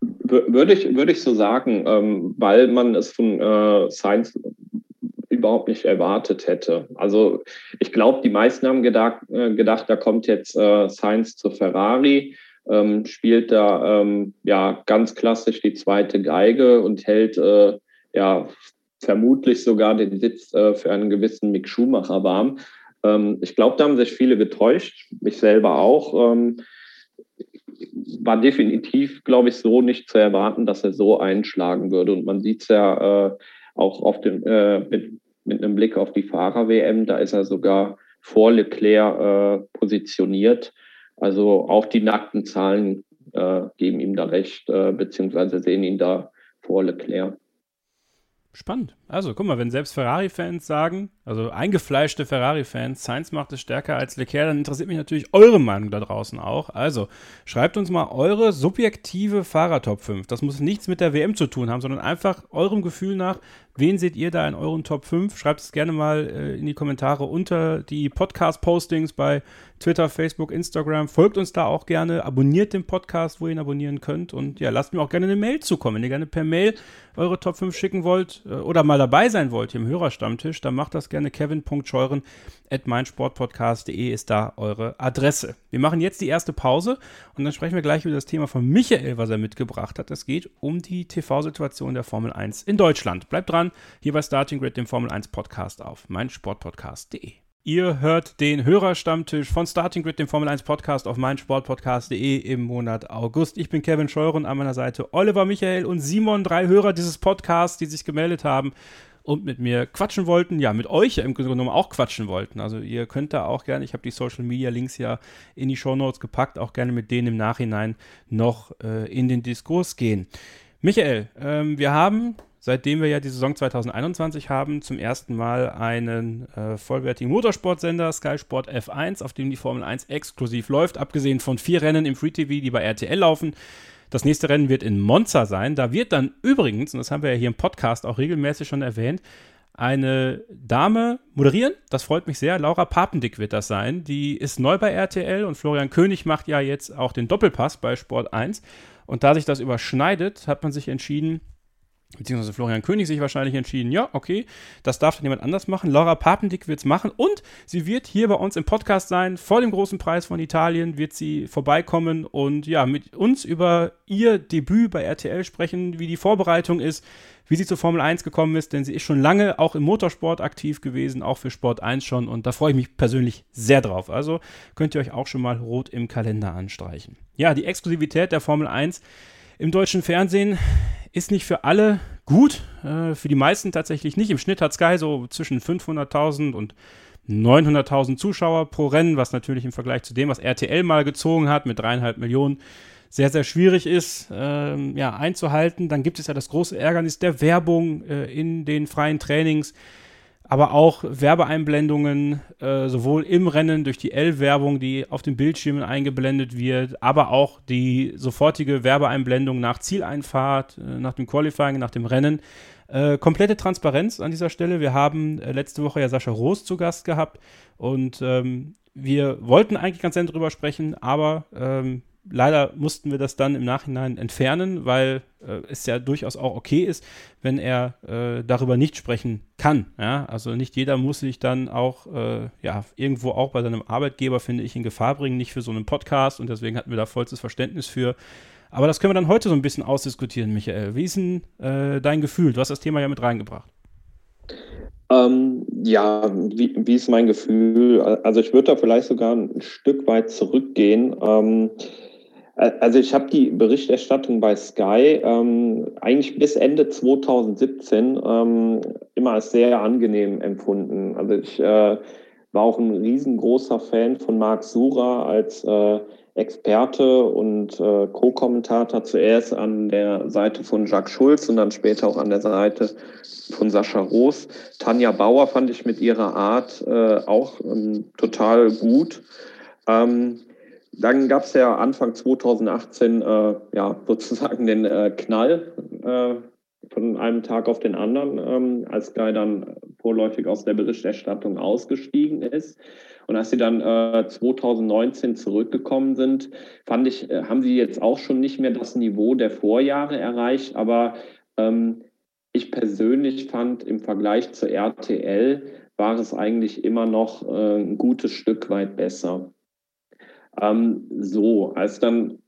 Würde ich, würde ich so sagen, ähm, weil man es von äh, Science überhaupt nicht erwartet hätte. Also ich glaube, die meisten haben gedacht, äh, gedacht da kommt jetzt äh, Sainz zu Ferrari, ähm, spielt da ähm, ja ganz klassisch die zweite Geige und hält äh, ja vermutlich sogar den Sitz äh, für einen gewissen Mick Schumacher warm. Ähm, ich glaube, da haben sich viele getäuscht, mich selber auch. Ähm, war definitiv, glaube ich, so nicht zu erwarten, dass er so einschlagen würde. Und man sieht es ja äh, auch auf dem, äh, mit, mit einem Blick auf die Fahrer-WM, da ist er sogar vor Leclerc äh, positioniert. Also auch die nackten Zahlen äh, geben ihm da recht, äh, beziehungsweise sehen ihn da vor Leclerc. Spannend. Also, guck mal, wenn selbst Ferrari-Fans sagen, also eingefleischte Ferrari-Fans, Sainz macht es stärker als Leclerc, dann interessiert mich natürlich eure Meinung da draußen auch. Also, schreibt uns mal eure subjektive Fahrer-Top 5. Das muss nichts mit der WM zu tun haben, sondern einfach eurem Gefühl nach, wen seht ihr da in euren Top 5? Schreibt es gerne mal äh, in die Kommentare unter die Podcast-Postings bei Twitter, Facebook, Instagram. Folgt uns da auch gerne, abonniert den Podcast, wo ihr ihn abonnieren könnt und ja, lasst mir auch gerne eine Mail zukommen. Wenn ihr gerne per Mail eure Top 5 schicken wollt äh, oder mal dabei sein wollt hier im Hörerstammtisch, dann macht das gerne kevin.scheuren at meinsportpodcast.de ist da eure Adresse. Wir machen jetzt die erste Pause und dann sprechen wir gleich über das Thema von Michael, was er mitgebracht hat. Es geht um die TV-Situation der Formel 1 in Deutschland. Bleibt dran, hier bei Starting Grid, dem Formel 1 Podcast auf meinsportpodcast.de. Ihr hört den Hörerstammtisch von Starting Grid, dem Formel 1 Podcast auf meinsportpodcast.de im Monat August. Ich bin Kevin Scheuren, an meiner Seite Oliver Michael und Simon, drei Hörer dieses Podcasts, die sich gemeldet haben und mit mir quatschen wollten, ja, mit euch im Grunde genommen auch quatschen wollten. Also ihr könnt da auch gerne, ich habe die Social Media Links ja in die Show Notes gepackt, auch gerne mit denen im Nachhinein noch äh, in den Diskurs gehen. Michael, ähm, wir haben seitdem wir ja die Saison 2021 haben, zum ersten Mal einen äh, vollwertigen Motorsportsender, Sky Sport F1, auf dem die Formel 1 exklusiv läuft, abgesehen von vier Rennen im Free TV, die bei RTL laufen. Das nächste Rennen wird in Monza sein. Da wird dann übrigens, und das haben wir ja hier im Podcast auch regelmäßig schon erwähnt, eine Dame moderieren. Das freut mich sehr. Laura Papendick wird das sein. Die ist neu bei RTL und Florian König macht ja jetzt auch den Doppelpass bei Sport 1. Und da sich das überschneidet, hat man sich entschieden, beziehungsweise Florian König sich wahrscheinlich entschieden, ja, okay, das darf dann jemand anders machen. Laura Papendick wird es machen und sie wird hier bei uns im Podcast sein. Vor dem großen Preis von Italien wird sie vorbeikommen und ja, mit uns über ihr Debüt bei RTL sprechen, wie die Vorbereitung ist, wie sie zur Formel 1 gekommen ist, denn sie ist schon lange auch im Motorsport aktiv gewesen, auch für Sport 1 schon und da freue ich mich persönlich sehr drauf. Also könnt ihr euch auch schon mal rot im Kalender anstreichen. Ja, die Exklusivität der Formel 1 im deutschen Fernsehen ist nicht für alle gut, äh, für die meisten tatsächlich nicht. Im Schnitt hat Sky so zwischen 500.000 und 900.000 Zuschauer pro Rennen, was natürlich im Vergleich zu dem, was RTL mal gezogen hat mit dreieinhalb Millionen, sehr, sehr schwierig ist, ähm, ja, einzuhalten. Dann gibt es ja das große Ärgernis der Werbung äh, in den freien Trainings, aber auch Werbeeinblendungen, äh, sowohl im Rennen durch die L-Werbung, die auf den Bildschirmen eingeblendet wird, aber auch die sofortige Werbeeinblendung nach Zieleinfahrt, äh, nach dem Qualifying, nach dem Rennen. Äh, komplette Transparenz an dieser Stelle. Wir haben äh, letzte Woche ja Sascha Roos zu Gast gehabt und ähm, wir wollten eigentlich ganz gerne drüber sprechen, aber ähm, leider mussten wir das dann im Nachhinein entfernen, weil äh, es ja durchaus auch okay ist, wenn er äh, darüber nicht sprechen kann. Ja? Also nicht jeder muss sich dann auch äh, ja, irgendwo auch bei seinem Arbeitgeber, finde ich, in Gefahr bringen, nicht für so einen Podcast und deswegen hatten wir da vollstes Verständnis für. Aber das können wir dann heute so ein bisschen ausdiskutieren, Michael. Wie ist denn äh, dein Gefühl? Du hast das Thema ja mit reingebracht. Ähm, ja, wie, wie ist mein Gefühl? Also ich würde da vielleicht sogar ein Stück weit zurückgehen. Ähm, also ich habe die Berichterstattung bei Sky ähm, eigentlich bis Ende 2017 ähm, immer als sehr angenehm empfunden. Also ich äh, war auch ein riesengroßer Fan von Marc Sura als äh, Experte und äh, Co-Kommentator zuerst an der Seite von Jacques Schulz und dann später auch an der Seite von Sascha Roos. Tanja Bauer fand ich mit ihrer Art äh, auch ähm, total gut. Ähm, dann gab es ja Anfang 2018 äh, ja, sozusagen den äh, Knall äh, von einem Tag auf den anderen, ähm, als Sky dann vorläufig aus der Berichterstattung ausgestiegen ist. Und als sie dann äh, 2019 zurückgekommen sind, fand ich, äh, haben sie jetzt auch schon nicht mehr das Niveau der Vorjahre erreicht. Aber ähm, ich persönlich fand im Vergleich zur RTL war es eigentlich immer noch äh, ein gutes Stück weit besser. Ähm, so, als dann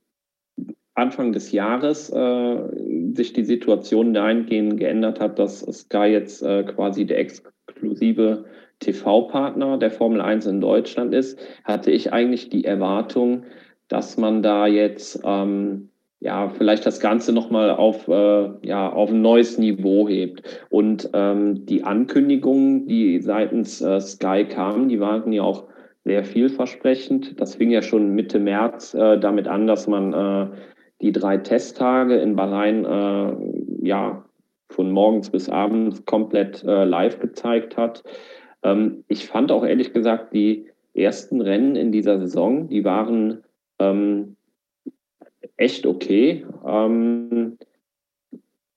Anfang des Jahres äh, sich die Situation dahingehend geändert hat, dass Sky jetzt äh, quasi der exklusive TV-Partner der Formel 1 in Deutschland ist, hatte ich eigentlich die Erwartung, dass man da jetzt ähm, ja vielleicht das Ganze nochmal auf, äh, ja, auf ein neues Niveau hebt. Und ähm, die Ankündigungen, die seitens äh, Sky kamen, die waren ja auch sehr vielversprechend. Das fing ja schon Mitte März äh, damit an, dass man äh, die drei Testtage in Bahrain äh, ja von morgens bis abends komplett äh, live gezeigt hat. Ähm, ich fand auch ehrlich gesagt die ersten Rennen in dieser Saison, die waren ähm, echt okay. Ähm,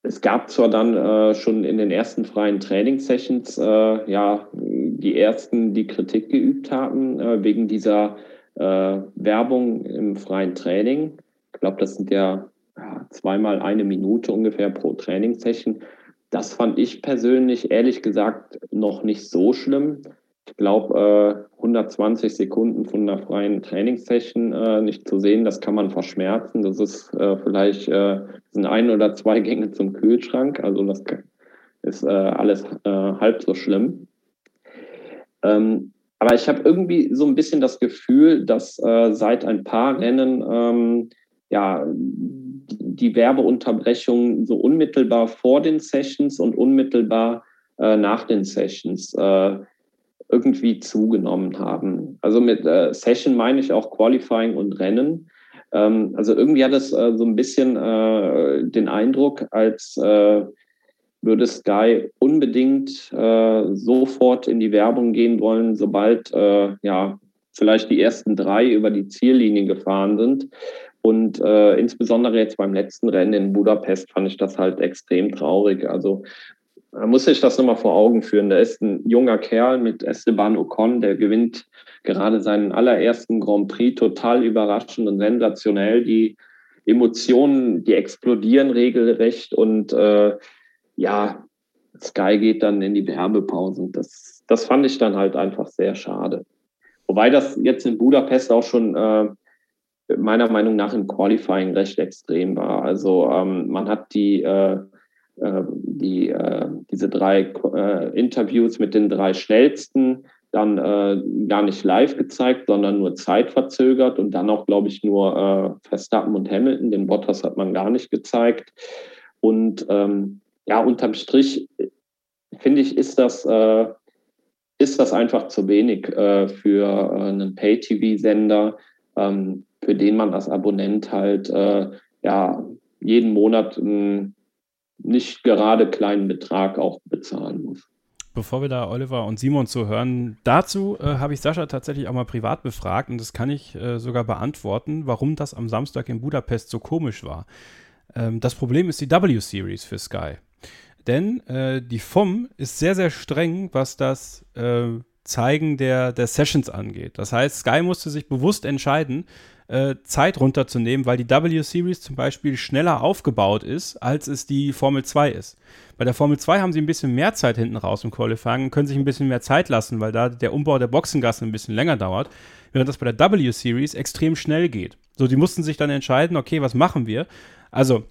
es gab zwar dann äh, schon in den ersten freien Trainingssessions äh, ja die ersten, die Kritik geübt haben äh, wegen dieser äh, Werbung im freien Training. Ich glaube, das sind ja, ja, zweimal eine Minute ungefähr pro Trainingssession. Das fand ich persönlich ehrlich gesagt noch nicht so schlimm. Ich glaube, äh, 120 Sekunden von einer freien Trainingssession äh, nicht zu sehen, das kann man verschmerzen. Das ist äh, vielleicht äh, sind ein oder zwei Gänge zum Kühlschrank. Also das ist äh, alles äh, halb so schlimm. Ähm, aber ich habe irgendwie so ein bisschen das Gefühl, dass seit ein paar Rennen ähm, ja die Werbeunterbrechungen so unmittelbar vor den Sessions und unmittelbar nach den Sessions irgendwie zugenommen haben. Also mit äh, Session meine ich auch Qualifying und Rennen. Ähm, also irgendwie hat es äh, so ein bisschen äh, den Eindruck, als äh, würde Sky unbedingt äh, sofort in die Werbung gehen wollen, sobald äh, ja vielleicht die ersten drei über die Ziellinie gefahren sind. Und äh, insbesondere jetzt beim letzten Rennen in Budapest fand ich das halt extrem traurig. Also man muss sich das nochmal vor Augen führen. Da ist ein junger Kerl mit Esteban Ocon, der gewinnt gerade seinen allerersten Grand Prix total überraschend und sensationell. Die Emotionen, die explodieren regelrecht und äh, ja, Sky geht dann in die Werbepausen. Das, das fand ich dann halt einfach sehr schade. Wobei das jetzt in Budapest auch schon äh, meiner Meinung nach im Qualifying recht extrem war. Also ähm, man hat die, äh, die äh, diese drei äh, Interviews mit den drei schnellsten dann äh, gar nicht live gezeigt, sondern nur zeitverzögert und dann auch, glaube ich, nur äh, Verstappen und Hamilton. Den Bottas hat man gar nicht gezeigt. Und ähm, ja, unterm Strich finde ich, ist das, äh, ist das einfach zu wenig äh, für äh, einen Pay-TV-Sender. Ähm, für den man als Abonnent halt äh, ja jeden Monat einen nicht gerade kleinen Betrag auch bezahlen muss. Bevor wir da Oliver und Simon zu hören, dazu äh, habe ich Sascha tatsächlich auch mal privat befragt und das kann ich äh, sogar beantworten, warum das am Samstag in Budapest so komisch war. Ähm, das Problem ist die W-Series für Sky. Denn äh, die FOM ist sehr, sehr streng, was das äh, Zeigen der, der Sessions angeht. Das heißt, Sky musste sich bewusst entscheiden, äh, Zeit runterzunehmen, weil die W-Series zum Beispiel schneller aufgebaut ist, als es die Formel 2 ist. Bei der Formel 2 haben sie ein bisschen mehr Zeit hinten raus im Qualifying und können sich ein bisschen mehr Zeit lassen, weil da der Umbau der Boxengasse ein bisschen länger dauert, während das bei der W-Series extrem schnell geht. So, die mussten sich dann entscheiden, okay, was machen wir? Also,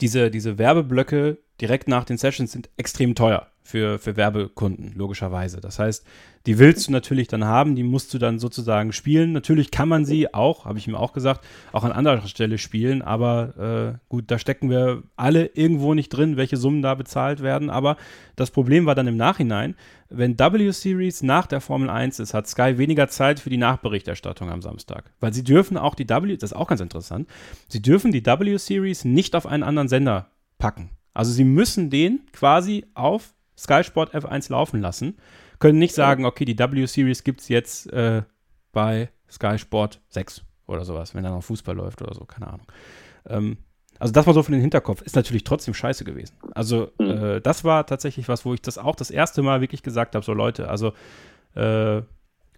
diese, diese Werbeblöcke direkt nach den Sessions sind extrem teuer für, für Werbekunden, logischerweise. Das heißt, die willst du natürlich dann haben, die musst du dann sozusagen spielen. Natürlich kann man sie auch, habe ich ihm auch gesagt, auch an anderer Stelle spielen, aber äh, gut, da stecken wir alle irgendwo nicht drin, welche Summen da bezahlt werden. Aber das Problem war dann im Nachhinein, wenn W-Series nach der Formel 1 ist, hat Sky weniger Zeit für die Nachberichterstattung am Samstag. Weil sie dürfen auch die W, das ist auch ganz interessant, sie dürfen die W-Series nicht auf einen anderen Sender packen. Also sie müssen den quasi auf Sky Sport F1 laufen lassen, können nicht sagen, okay, die W-Series gibt es jetzt äh, bei Sky Sport 6 oder sowas, wenn da noch Fußball läuft oder so, keine Ahnung. Ähm, also das war so für den Hinterkopf. Ist natürlich trotzdem scheiße gewesen. Also mhm. äh, das war tatsächlich was, wo ich das auch das erste Mal wirklich gesagt habe, so Leute, also äh,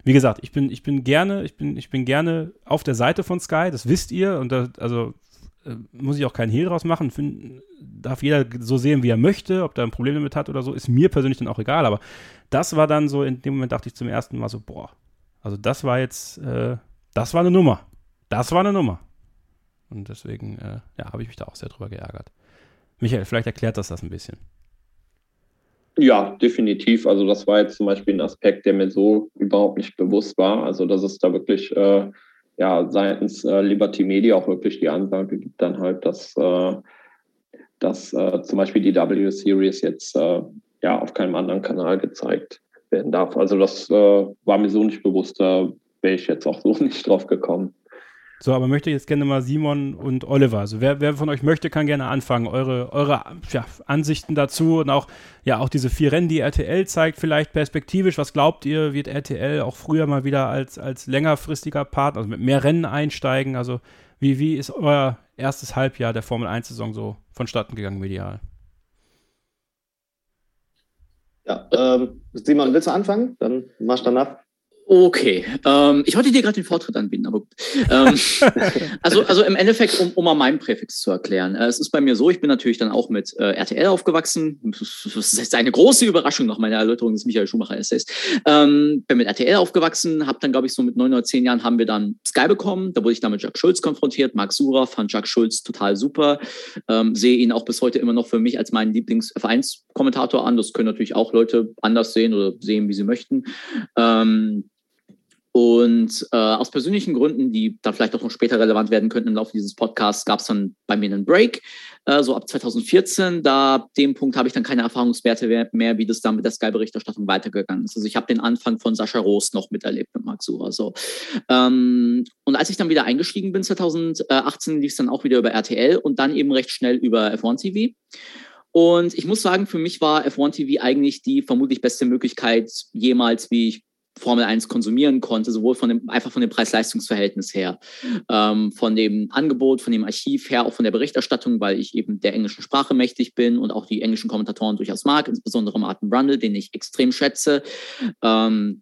wie gesagt, ich bin, ich bin gerne, ich bin, ich bin gerne auf der Seite von Sky, das wisst ihr. Und da, also muss ich auch keinen Hehl draus machen. Find, darf jeder so sehen, wie er möchte, ob er ein Problem damit hat oder so, ist mir persönlich dann auch egal. Aber das war dann so, in dem Moment dachte ich zum ersten Mal so, boah, also das war jetzt, äh, das war eine Nummer. Das war eine Nummer. Und deswegen, äh, ja, habe ich mich da auch sehr drüber geärgert. Michael, vielleicht erklärt das das ein bisschen. Ja, definitiv. Also das war jetzt zum Beispiel ein Aspekt, der mir so überhaupt nicht bewusst war. Also dass es da wirklich äh, ja seitens äh, Liberty Media auch wirklich die Ansage gibt dann halt, dass, äh, dass äh, zum Beispiel die W-Series jetzt äh, ja auf keinem anderen Kanal gezeigt werden darf. Also das äh, war mir so nicht bewusst, da wäre ich jetzt auch so nicht drauf gekommen. So, aber möchte jetzt gerne mal Simon und Oliver. Also wer, wer von euch möchte, kann gerne anfangen. Eure, eure ja, Ansichten dazu und auch, ja, auch diese vier Rennen, die RTL zeigt, vielleicht perspektivisch. Was glaubt ihr, wird RTL auch früher mal wieder als, als längerfristiger Partner, also mit mehr Rennen einsteigen? Also wie, wie ist euer erstes Halbjahr der Formel 1-Saison so vonstatten gegangen medial? Ja, ähm, Simon, willst du anfangen? Dann machst du danach. Okay, ähm, ich wollte dir gerade den Vortritt anbieten, aber gut. Ähm, also, also im Endeffekt, um, um mal meinen Präfix zu erklären. Äh, es ist bei mir so, ich bin natürlich dann auch mit äh, RTL aufgewachsen. Das ist eine große Überraschung nach meiner Erläuterung des Michael Schumacher Essays. Ähm, bin mit RTL aufgewachsen, habe dann, glaube ich, so mit neun oder zehn Jahren haben wir dann Sky bekommen. Da wurde ich dann mit Jack Schulz konfrontiert. Marc Sura fand Jack Schulz total super. Ähm, sehe ihn auch bis heute immer noch für mich als meinen Lieblingsvereinskommentator an. Das können natürlich auch Leute anders sehen oder sehen, wie sie möchten. Ähm, und äh, aus persönlichen Gründen, die dann vielleicht auch noch später relevant werden könnten im Laufe dieses Podcasts, gab es dann bei mir einen Break, äh, so ab 2014. Da ab dem Punkt habe ich dann keine Erfahrungswerte mehr, wie das dann mit der Sky-Berichterstattung weitergegangen ist. Also ich habe den Anfang von Sascha Roos noch miterlebt mit Marc Sura. So. Ähm, und als ich dann wieder eingestiegen bin, 2018, lief es dann auch wieder über RTL und dann eben recht schnell über F1 TV. Und ich muss sagen, für mich war F1 TV eigentlich die vermutlich beste Möglichkeit jemals, wie ich Formel 1 konsumieren konnte, sowohl von dem, einfach von dem Preis-Leistungs-Verhältnis her, ähm, von dem Angebot, von dem Archiv her, auch von der Berichterstattung, weil ich eben der englischen Sprache mächtig bin und auch die englischen Kommentatoren durchaus mag, insbesondere Martin Brundle, den ich extrem schätze. Ähm,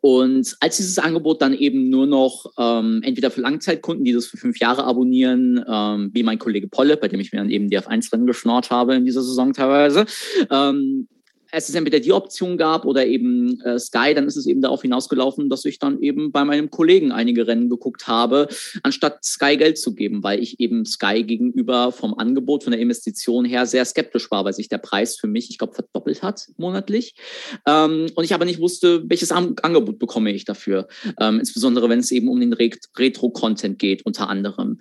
und als dieses Angebot dann eben nur noch ähm, entweder für Langzeitkunden, die das für fünf Jahre abonnieren, ähm, wie mein Kollege Polle, bei dem ich mir dann eben die F1-Rennen geschnort habe in dieser Saison teilweise, ähm, es entweder die Option gab oder eben äh, Sky, dann ist es eben darauf hinausgelaufen, dass ich dann eben bei meinem Kollegen einige Rennen geguckt habe, anstatt Sky Geld zu geben, weil ich eben Sky gegenüber vom Angebot, von der Investition her sehr skeptisch war, weil sich der Preis für mich, ich glaube, verdoppelt hat monatlich. Ähm, und ich aber nicht wusste, welches An Angebot bekomme ich dafür. Ähm, insbesondere wenn es eben um den Re Retro-Content geht, unter anderem.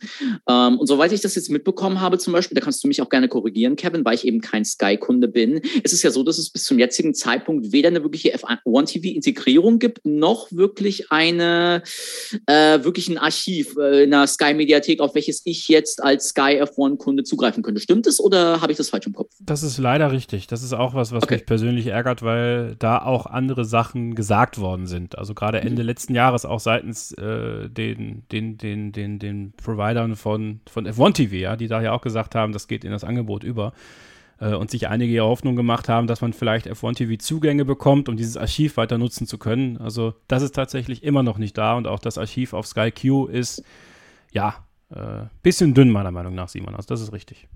Ähm, und soweit ich das jetzt mitbekommen habe, zum Beispiel, da kannst du mich auch gerne korrigieren, Kevin, weil ich eben kein Sky-Kunde bin, ist es ja so, dass es bis zum jetzigen Zeitpunkt weder eine wirkliche F1 TV-Integrierung gibt, noch wirklich eine äh, wirklich ein Archiv äh, in der Sky-Mediathek, auf welches ich jetzt als Sky F1-Kunde zugreifen könnte. Stimmt es oder habe ich das falsch im Kopf? Das ist leider richtig. Das ist auch was, was okay. mich persönlich ärgert, weil da auch andere Sachen gesagt worden sind. Also gerade Ende mhm. letzten Jahres auch seitens äh, den, den, den, den, den Providern von, von F1 TV, ja, die da ja auch gesagt haben, das geht in das Angebot über und sich einige ja Hoffnung gemacht haben, dass man vielleicht F1 TV Zugänge bekommt, um dieses Archiv weiter nutzen zu können. Also das ist tatsächlich immer noch nicht da und auch das Archiv auf Sky Q ist ja äh, bisschen dünn meiner Meinung nach, Simon. Also das ist richtig.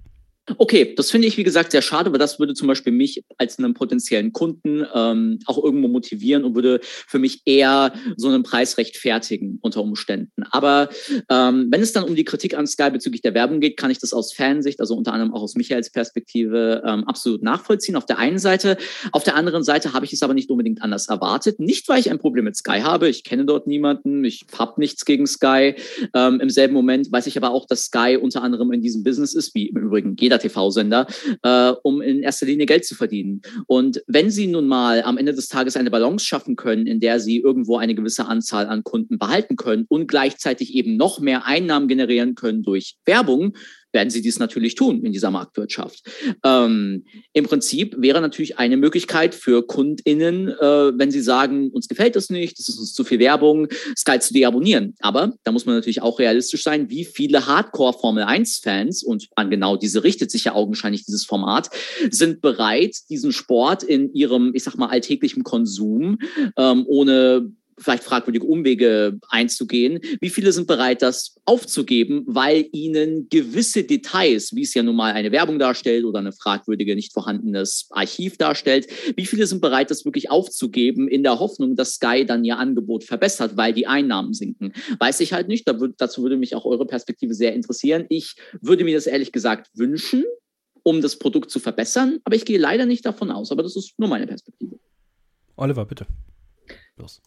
Okay, das finde ich, wie gesagt, sehr schade, aber das würde zum Beispiel mich als einen potenziellen Kunden ähm, auch irgendwo motivieren und würde für mich eher so einen Preis rechtfertigen unter Umständen. Aber ähm, wenn es dann um die Kritik an Sky bezüglich der Werbung geht, kann ich das aus Fansicht, also unter anderem auch aus Michaels Perspektive, ähm, absolut nachvollziehen. Auf der einen Seite. Auf der anderen Seite habe ich es aber nicht unbedingt anders erwartet. Nicht, weil ich ein Problem mit Sky habe. Ich kenne dort niemanden. Ich habe nichts gegen Sky. Ähm, Im selben Moment weiß ich aber auch, dass Sky unter anderem in diesem Business ist, wie im Übrigen jeder TV-Sender, äh, um in erster Linie Geld zu verdienen. Und wenn Sie nun mal am Ende des Tages eine Balance schaffen können, in der Sie irgendwo eine gewisse Anzahl an Kunden behalten können und gleichzeitig eben noch mehr Einnahmen generieren können durch Werbung, werden sie dies natürlich tun in dieser Marktwirtschaft. Ähm, Im Prinzip wäre natürlich eine Möglichkeit für KundInnen, äh, wenn sie sagen, uns gefällt das nicht, das ist uns zu viel Werbung, Sky zu deabonnieren. Aber da muss man natürlich auch realistisch sein, wie viele Hardcore-Formel-1-Fans, und an genau diese richtet sich ja augenscheinlich dieses Format, sind bereit, diesen Sport in ihrem, ich sag mal, alltäglichen Konsum ähm, ohne vielleicht fragwürdige Umwege einzugehen. Wie viele sind bereit, das aufzugeben, weil ihnen gewisse Details, wie es ja nun mal eine Werbung darstellt oder eine fragwürdige, nicht vorhandenes Archiv darstellt, wie viele sind bereit, das wirklich aufzugeben in der Hoffnung, dass Sky dann ihr Angebot verbessert, weil die Einnahmen sinken? Weiß ich halt nicht. dazu würde mich auch eure Perspektive sehr interessieren. Ich würde mir das ehrlich gesagt wünschen, um das Produkt zu verbessern, aber ich gehe leider nicht davon aus. Aber das ist nur meine Perspektive. Oliver, bitte. Los.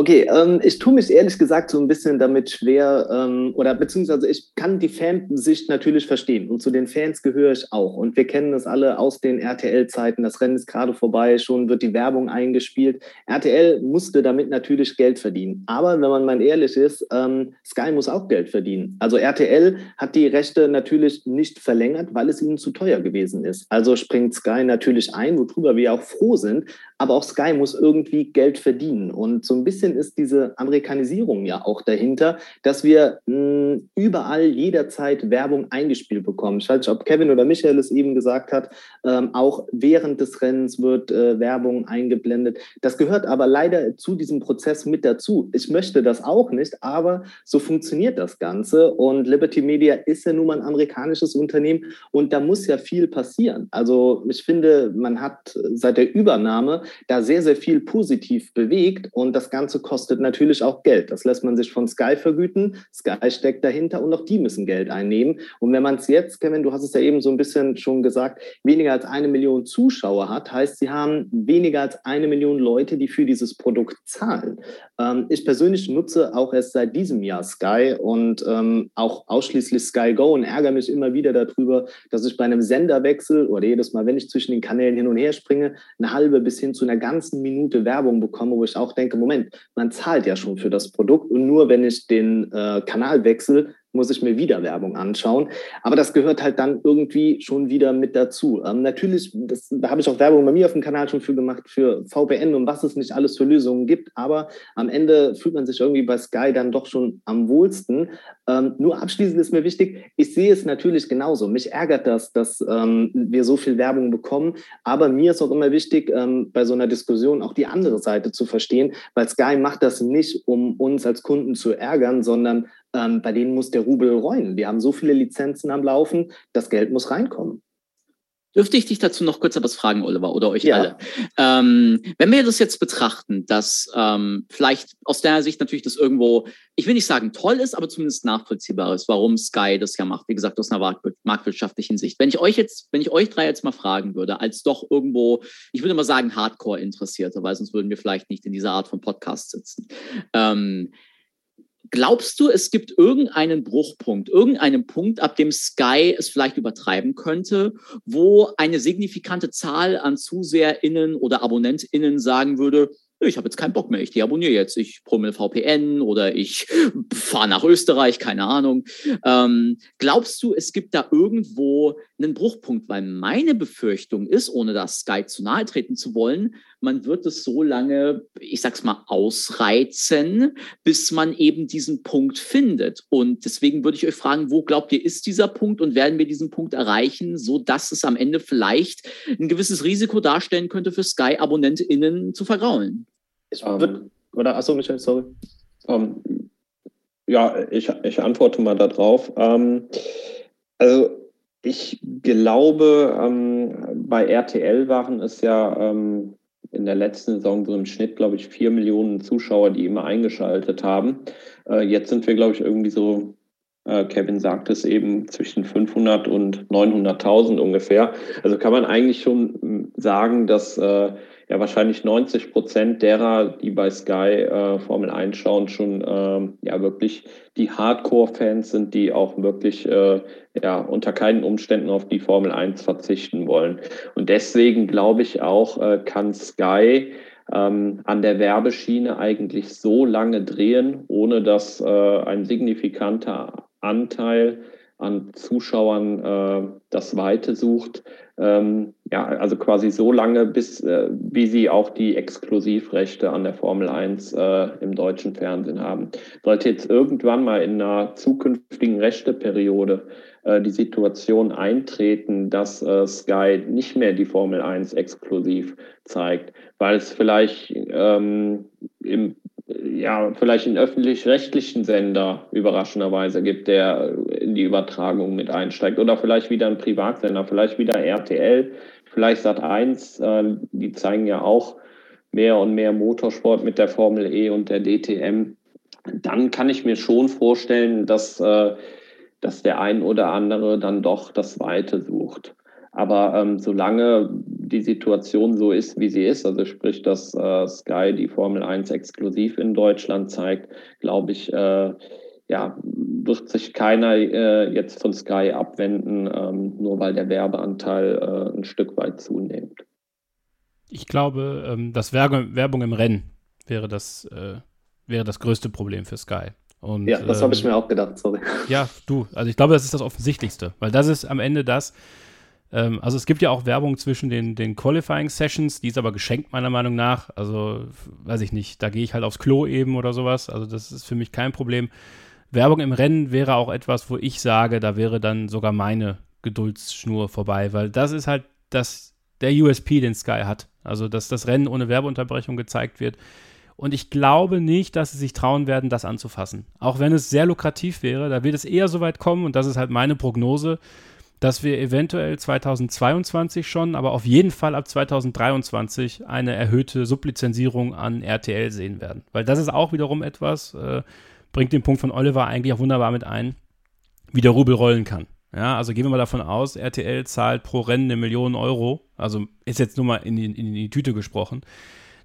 Okay, ähm, ich tue mich ehrlich gesagt so ein bisschen damit schwer, ähm, oder beziehungsweise ich kann die Fansicht natürlich verstehen und zu den Fans gehöre ich auch. Und wir kennen das alle aus den RTL-Zeiten. Das Rennen ist gerade vorbei, schon wird die Werbung eingespielt. RTL musste damit natürlich Geld verdienen. Aber wenn man mal ehrlich ist, ähm, Sky muss auch Geld verdienen. Also RTL hat die Rechte natürlich nicht verlängert, weil es ihnen zu teuer gewesen ist. Also springt Sky natürlich ein, worüber wir auch froh sind. Aber auch Sky muss irgendwie Geld verdienen. Und so ein bisschen ist diese Amerikanisierung ja auch dahinter, dass wir mh, hm, überall jederzeit Werbung eingespielt bekommen. Ich weiß nicht, ob Kevin oder Michael es eben gesagt hat, ähm, auch während des Rennens wird äh, Werbung eingeblendet. Das gehört aber leider zu diesem Prozess mit dazu. Ich möchte das auch nicht, aber so funktioniert das Ganze. Und Liberty Media ist ja nun mal ein amerikanisches Unternehmen und da muss ja viel passieren. Also ich finde, man hat seit der Übernahme da sehr, sehr viel positiv bewegt und das Ganze kostet natürlich auch Geld. Das lässt man sich von Sky vergüten. Sky steckt dahinter und auch die müssen Geld einnehmen. Und wenn man es jetzt, Kevin, du hast es ja eben so ein bisschen schon gesagt, weniger als eine Million Zuschauer hat, heißt, sie haben weniger als eine Million Leute, die für dieses Produkt zahlen. Ähm, ich persönlich nutze auch erst seit diesem Jahr Sky und ähm, auch ausschließlich Sky Go und ärgere mich immer wieder darüber, dass ich bei einem Senderwechsel oder jedes Mal, wenn ich zwischen den Kanälen hin und her springe, eine halbe bis hin zu einer ganzen Minute Werbung bekomme, wo ich auch denke, Moment, man zahlt ja schon für das Produkt und nur wenn ich den äh, Kanal wechsle, muss ich mir wieder Werbung anschauen. Aber das gehört halt dann irgendwie schon wieder mit dazu. Ähm, natürlich, das, da habe ich auch Werbung bei mir auf dem Kanal schon für gemacht, für VPN und was es nicht alles für Lösungen gibt. Aber am Ende fühlt man sich irgendwie bei Sky dann doch schon am wohlsten. Ähm, nur abschließend ist mir wichtig, ich sehe es natürlich genauso. Mich ärgert das, dass ähm, wir so viel Werbung bekommen. Aber mir ist auch immer wichtig, ähm, bei so einer Diskussion auch die andere Seite zu verstehen, weil Sky macht das nicht, um uns als Kunden zu ärgern, sondern ähm, bei denen muss der Rubel rollen. Wir haben so viele Lizenzen am Laufen, das Geld muss reinkommen. Dürfte ich dich dazu noch kurz etwas fragen, Oliver, oder euch ja. alle? Ähm, wenn wir das jetzt betrachten, dass ähm, vielleicht aus deiner Sicht natürlich das irgendwo, ich will nicht sagen toll ist, aber zumindest nachvollziehbar ist, warum Sky das ja macht, wie gesagt, aus einer marktwirtschaftlichen Sicht. Wenn ich euch jetzt, wenn ich euch drei jetzt mal fragen würde, als doch irgendwo, ich würde mal sagen, Hardcore interessierte, weil sonst würden wir vielleicht nicht in dieser Art von Podcast sitzen. Ähm, glaubst du, es gibt irgendeinen Bruchpunkt, irgendeinen Punkt, ab dem Sky es vielleicht übertreiben könnte, wo eine signifikante Zahl an ZuseherInnen oder AbonnentInnen sagen würde, ich habe jetzt keinen Bock mehr, ich deabonniere jetzt, ich pummel VPN oder ich fahre nach Österreich, keine Ahnung. Ähm, glaubst du, es gibt da irgendwo einen Bruchpunkt? Weil meine Befürchtung ist, ohne das Sky zu nahe treten zu wollen, man wird es so lange, ich sag's mal, ausreizen, bis man eben diesen Punkt findet. Und deswegen würde ich euch fragen, wo glaubt ihr, ist dieser Punkt und werden wir diesen Punkt erreichen, so dass es am Ende vielleicht ein gewisses Risiko darstellen könnte, für Sky-AbonnentInnen zu vergraulen? Ich würde, oder, achso, Michael, sorry. Um, ähm, ja, ich, ich antworte mal darauf. Um, ähm, also, ich glaube, ähm, bei RTL waren es ja ähm, in der letzten Saison so im Schnitt, glaube ich, vier Millionen Zuschauer, die immer eingeschaltet haben. Äh, jetzt sind wir, glaube ich, irgendwie so, äh, Kevin sagt es eben, zwischen 500 und 900.000 ungefähr. Also kann man eigentlich schon hm, sagen, dass äh, ja wahrscheinlich 90 Prozent derer, die bei Sky äh, Formel 1 schauen, schon ähm, ja wirklich die Hardcore-Fans sind, die auch wirklich äh, ja unter keinen Umständen auf die Formel 1 verzichten wollen. Und deswegen glaube ich auch, äh, kann Sky ähm, an der Werbeschiene eigentlich so lange drehen, ohne dass äh, ein signifikanter Anteil an Zuschauern äh, das Weite sucht. Ähm, ja, also quasi so lange, bis äh, wie sie auch die Exklusivrechte an der Formel 1 äh, im deutschen Fernsehen haben. Sollte jetzt irgendwann mal in einer zukünftigen Rechteperiode äh, die Situation eintreten, dass äh, Sky nicht mehr die Formel 1 exklusiv zeigt, weil es vielleicht ähm, im ja, vielleicht einen öffentlich-rechtlichen Sender überraschenderweise gibt, der in die Übertragung mit einsteigt. Oder vielleicht wieder ein Privatsender, vielleicht wieder RTL, vielleicht Sat1. Äh, die zeigen ja auch mehr und mehr Motorsport mit der Formel E und der DTM. Dann kann ich mir schon vorstellen, dass, äh, dass der ein oder andere dann doch das Weite sucht. Aber ähm, solange die Situation so ist, wie sie ist, also sprich, dass äh, Sky die Formel 1 exklusiv in Deutschland zeigt, glaube ich, äh, ja, wird sich keiner äh, jetzt von Sky abwenden, ähm, nur weil der Werbeanteil äh, ein Stück weit zunimmt. Ich glaube, ähm, dass Werbung im Rennen wäre das, äh, wäre das größte Problem für Sky. Und, ja, das habe ich ähm, mir auch gedacht, sorry. Ja, du, also ich glaube, das ist das Offensichtlichste, weil das ist am Ende das, ähm, also es gibt ja auch Werbung zwischen den, den Qualifying Sessions, die ist aber geschenkt meiner Meinung nach. Also weiß ich nicht, da gehe ich halt aufs Klo eben oder sowas. Also das ist für mich kein Problem. Werbung im Rennen wäre auch etwas, wo ich sage, da wäre dann sogar meine Geduldsschnur vorbei, weil das ist halt das, der USP, den Sky hat. Also, dass das Rennen ohne Werbeunterbrechung gezeigt wird. Und ich glaube nicht, dass sie sich trauen werden, das anzufassen. Auch wenn es sehr lukrativ wäre, da wird es eher so weit kommen, und das ist halt meine Prognose, dass wir eventuell 2022 schon, aber auf jeden Fall ab 2023 eine erhöhte Sublizenzierung an RTL sehen werden. Weil das ist auch wiederum etwas, äh, bringt den Punkt von Oliver eigentlich auch wunderbar mit ein, wie der Rubel rollen kann. Ja, also gehen wir mal davon aus, RTL zahlt pro Rennen eine Million Euro, also ist jetzt nur mal in die, in die Tüte gesprochen.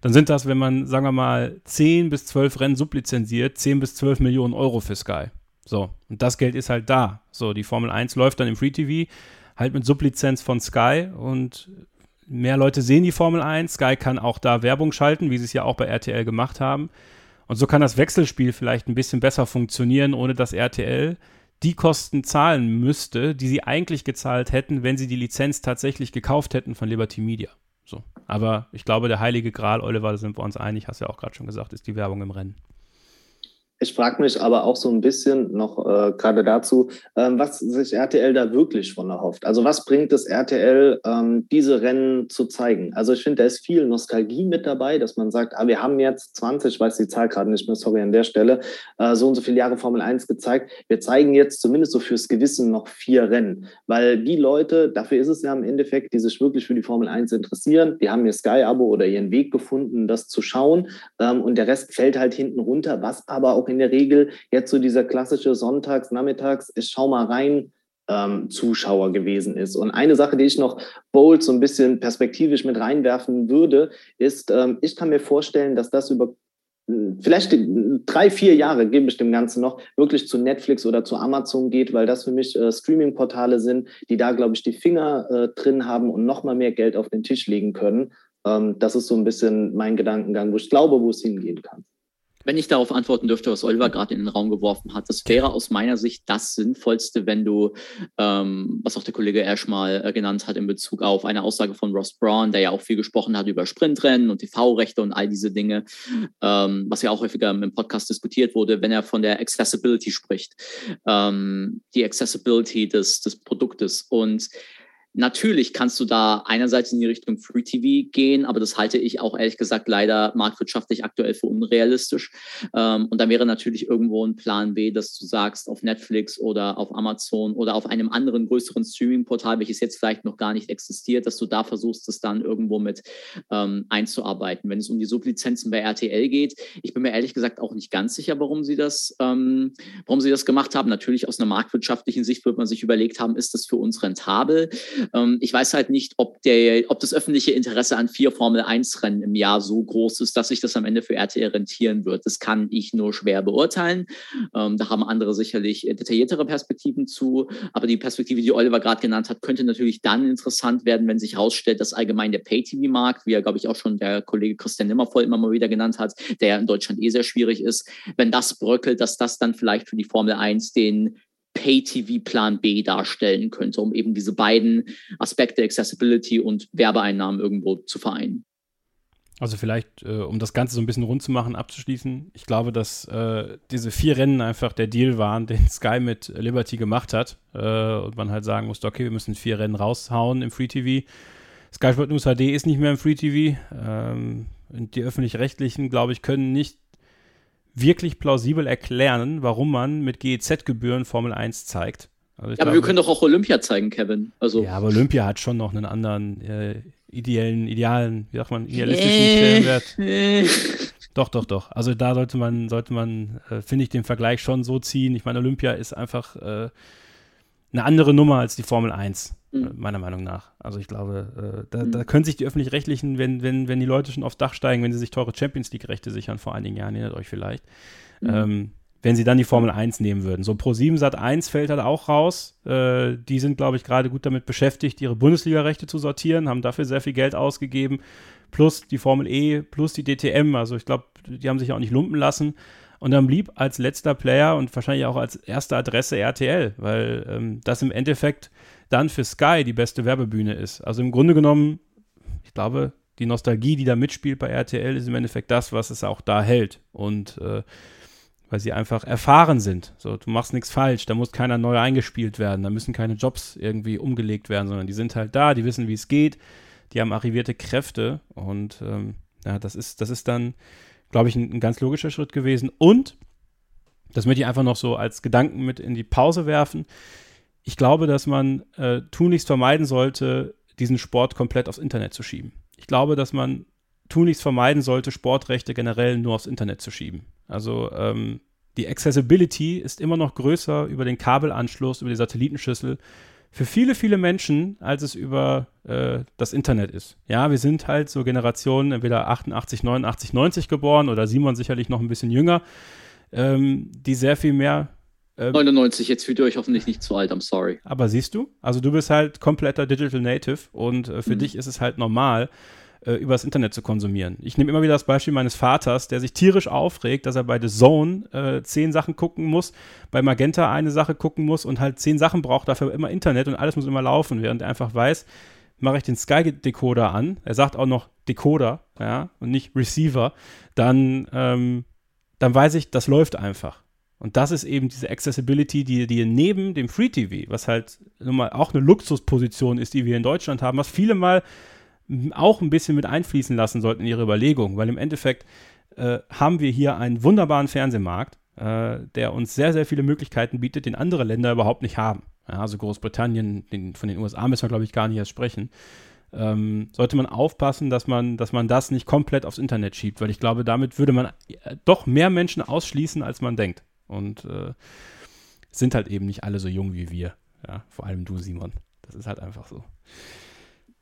Dann sind das, wenn man, sagen wir mal, 10 bis 12 Rennen sublizenziert, 10 bis 12 Millionen Euro für Sky. So, und das Geld ist halt da. So, die Formel 1 läuft dann im Free TV, halt mit Sublizenz von Sky und mehr Leute sehen die Formel 1. Sky kann auch da Werbung schalten, wie sie es ja auch bei RTL gemacht haben. Und so kann das Wechselspiel vielleicht ein bisschen besser funktionieren, ohne dass RTL die Kosten zahlen müsste, die sie eigentlich gezahlt hätten, wenn sie die Lizenz tatsächlich gekauft hätten von Liberty Media. So. Aber ich glaube, der heilige Gral, Oliver, da sind wir uns einig, hast ja auch gerade schon gesagt, ist die Werbung im Rennen. Ich frage mich aber auch so ein bisschen noch äh, gerade dazu, ähm, was sich RTL da wirklich von erhofft. Also was bringt es RTL, ähm, diese Rennen zu zeigen? Also ich finde, da ist viel Nostalgie mit dabei, dass man sagt, ah, wir haben jetzt 20, ich weiß die Zahl gerade nicht mehr, sorry an der Stelle, äh, so und so viele Jahre Formel 1 gezeigt. Wir zeigen jetzt zumindest so fürs Gewissen noch vier Rennen, weil die Leute, dafür ist es ja im Endeffekt, die sich wirklich für die Formel 1 interessieren, die haben ihr Sky-Abo oder ihren Weg gefunden, das zu schauen ähm, und der Rest fällt halt hinten runter, was aber auch auch in der Regel jetzt so dieser klassische Sonntags, Nachmittags, ich schau mal rein, ähm, Zuschauer gewesen ist. Und eine Sache, die ich noch bold so ein bisschen perspektivisch mit reinwerfen würde, ist, ähm, ich kann mir vorstellen, dass das über vielleicht drei, vier Jahre gebe ich dem Ganzen noch, wirklich zu Netflix oder zu Amazon geht, weil das für mich äh, Streaming-Portale sind, die da, glaube ich, die Finger äh, drin haben und nochmal mehr Geld auf den Tisch legen können. Ähm, das ist so ein bisschen mein Gedankengang, wo ich glaube, wo es hingehen kann. Wenn ich darauf antworten dürfte, was Oliver gerade in den Raum geworfen hat, das wäre aus meiner Sicht das Sinnvollste, wenn du, ähm, was auch der Kollege Ash mal äh, genannt hat in Bezug auf eine Aussage von Ross Braun, der ja auch viel gesprochen hat über Sprintrennen und TV-Rechte und all diese Dinge, ähm, was ja auch häufiger im Podcast diskutiert wurde, wenn er von der Accessibility spricht, ähm, die Accessibility des, des Produktes. Und Natürlich kannst du da einerseits in die Richtung Free TV gehen, aber das halte ich auch ehrlich gesagt leider marktwirtschaftlich aktuell für unrealistisch. Ähm, und dann wäre natürlich irgendwo ein Plan B, dass du sagst, auf Netflix oder auf Amazon oder auf einem anderen größeren Streaming-Portal, welches jetzt vielleicht noch gar nicht existiert, dass du da versuchst, das dann irgendwo mit ähm, einzuarbeiten. Wenn es um die Sublizenzen bei RTL geht, ich bin mir ehrlich gesagt auch nicht ganz sicher, warum sie das, ähm, warum sie das gemacht haben. Natürlich aus einer marktwirtschaftlichen Sicht wird man sich überlegt haben, ist das für uns rentabel? Ähm, ich weiß halt nicht, ob, der, ob das öffentliche Interesse an vier Formel-1-Rennen im Jahr so groß ist, dass sich das am Ende für RTL rentieren wird. Das kann ich nur schwer beurteilen. Ähm, da haben andere sicherlich detailliertere Perspektiven zu. Aber die Perspektive, die Oliver gerade genannt hat, könnte natürlich dann interessant werden, wenn sich herausstellt, dass allgemein der Pay-TV-Markt, wie er, glaube ich, auch schon der Kollege Christian Nimmervoll immer mal wieder genannt hat, der in Deutschland eh sehr schwierig ist, wenn das bröckelt, dass das dann vielleicht für die Formel 1 den Pay-TV-Plan B darstellen könnte, um eben diese beiden Aspekte Accessibility und Werbeeinnahmen irgendwo zu vereinen. Also vielleicht, äh, um das Ganze so ein bisschen rund zu machen, abzuschließen. Ich glaube, dass äh, diese vier Rennen einfach der Deal waren, den Sky mit Liberty gemacht hat. Äh, und man halt sagen musste, okay, wir müssen vier Rennen raushauen im Free TV. Sky Sport News HD ist nicht mehr im Free TV. Ähm, die öffentlich-rechtlichen, glaube ich, können nicht wirklich plausibel erklären, warum man mit GEZ-Gebühren Formel 1 zeigt. Also ja, aber glaube, wir können doch auch Olympia zeigen, Kevin. Also ja, aber Olympia hat schon noch einen anderen äh, ideellen, idealen, wie sagt man, idealistischen äh, Stellenwert. Äh. Doch, doch, doch. Also da sollte man, sollte man, äh, finde ich, den Vergleich schon so ziehen. Ich meine, Olympia ist einfach äh, eine andere Nummer als die Formel 1, mhm. Äh, meiner Meinung nach. Also ich glaube, äh, da, mhm. da, können sich die öffentlich-rechtlichen, wenn, wenn, wenn die Leute schon aufs Dach steigen, wenn sie sich teure Champions League-Rechte sichern, vor einigen Jahren, erinnert euch vielleicht, mhm. ähm, wenn sie dann die Formel 1 nehmen würden. So Pro7 Sat 1 fällt halt auch raus. Äh, die sind, glaube ich, gerade gut damit beschäftigt, ihre Bundesliga-Rechte zu sortieren, haben dafür sehr viel Geld ausgegeben. Plus die Formel E, plus die DTM. Also ich glaube, die haben sich auch nicht lumpen lassen. Und dann blieb als letzter Player und wahrscheinlich auch als erste Adresse RTL, weil ähm, das im Endeffekt dann für Sky die beste Werbebühne ist. Also im Grunde genommen, ich glaube, die Nostalgie, die da mitspielt bei RTL, ist im Endeffekt das, was es auch da hält. Und äh, weil sie einfach erfahren sind. So, du machst nichts falsch, da muss keiner neu eingespielt werden, da müssen keine Jobs irgendwie umgelegt werden, sondern die sind halt da, die wissen, wie es geht, die haben arrivierte Kräfte und ähm, ja, das ist, das ist dann glaube ich, ein, ein, ganz logischer Schritt gewesen. Und, das möchte ich einfach noch so als Gedanken mit in die Pause werfen, ich glaube, dass man äh, tunlichst vermeiden sollte, diesen Sport komplett aufs Internet zu schieben. Ich glaube, dass man tunlichst vermeiden sollte, Sportrechte generell nur aufs Internet zu schieben. Also ähm, die Accessibility ist immer noch größer über den Kabelanschluss, über die Satellitenschüssel für viele, viele Menschen, als es über äh, das Internet ist. Ja, wir sind halt so Generationen, entweder 88, 89, 90 geboren oder Simon sicherlich noch ein bisschen jünger, ähm, die sehr viel mehr. Ähm, 99, jetzt fühlt ihr euch hoffentlich nicht zu alt, I'm sorry. Aber siehst du, also du bist halt kompletter Digital Native und äh, für mhm. dich ist es halt normal, äh, übers Internet zu konsumieren. Ich nehme immer wieder das Beispiel meines Vaters, der sich tierisch aufregt, dass er bei The Zone äh, zehn Sachen gucken muss, bei Magenta eine Sache gucken muss und halt zehn Sachen braucht, dafür immer Internet und alles muss immer laufen, während er einfach weiß, mache ich den Sky-Decoder an, er sagt auch noch Decoder, ja, und nicht Receiver, dann, ähm, dann weiß ich, das läuft einfach. Und das ist eben diese Accessibility, die, die neben dem Free TV, was halt nun mal auch eine Luxusposition ist, die wir in Deutschland haben, was viele mal auch ein bisschen mit einfließen lassen sollten in ihre Überlegungen, weil im Endeffekt äh, haben wir hier einen wunderbaren Fernsehmarkt, äh, der uns sehr, sehr viele Möglichkeiten bietet, den andere Länder überhaupt nicht haben. Ja, also Großbritannien, den, von den USA müssen wir, glaube ich, gar nicht erst sprechen. Ähm, sollte man aufpassen, dass man, dass man das nicht komplett aufs Internet schiebt, weil ich glaube, damit würde man äh, doch mehr Menschen ausschließen, als man denkt. Und äh, sind halt eben nicht alle so jung wie wir. Ja, vor allem du, Simon. Das ist halt einfach so.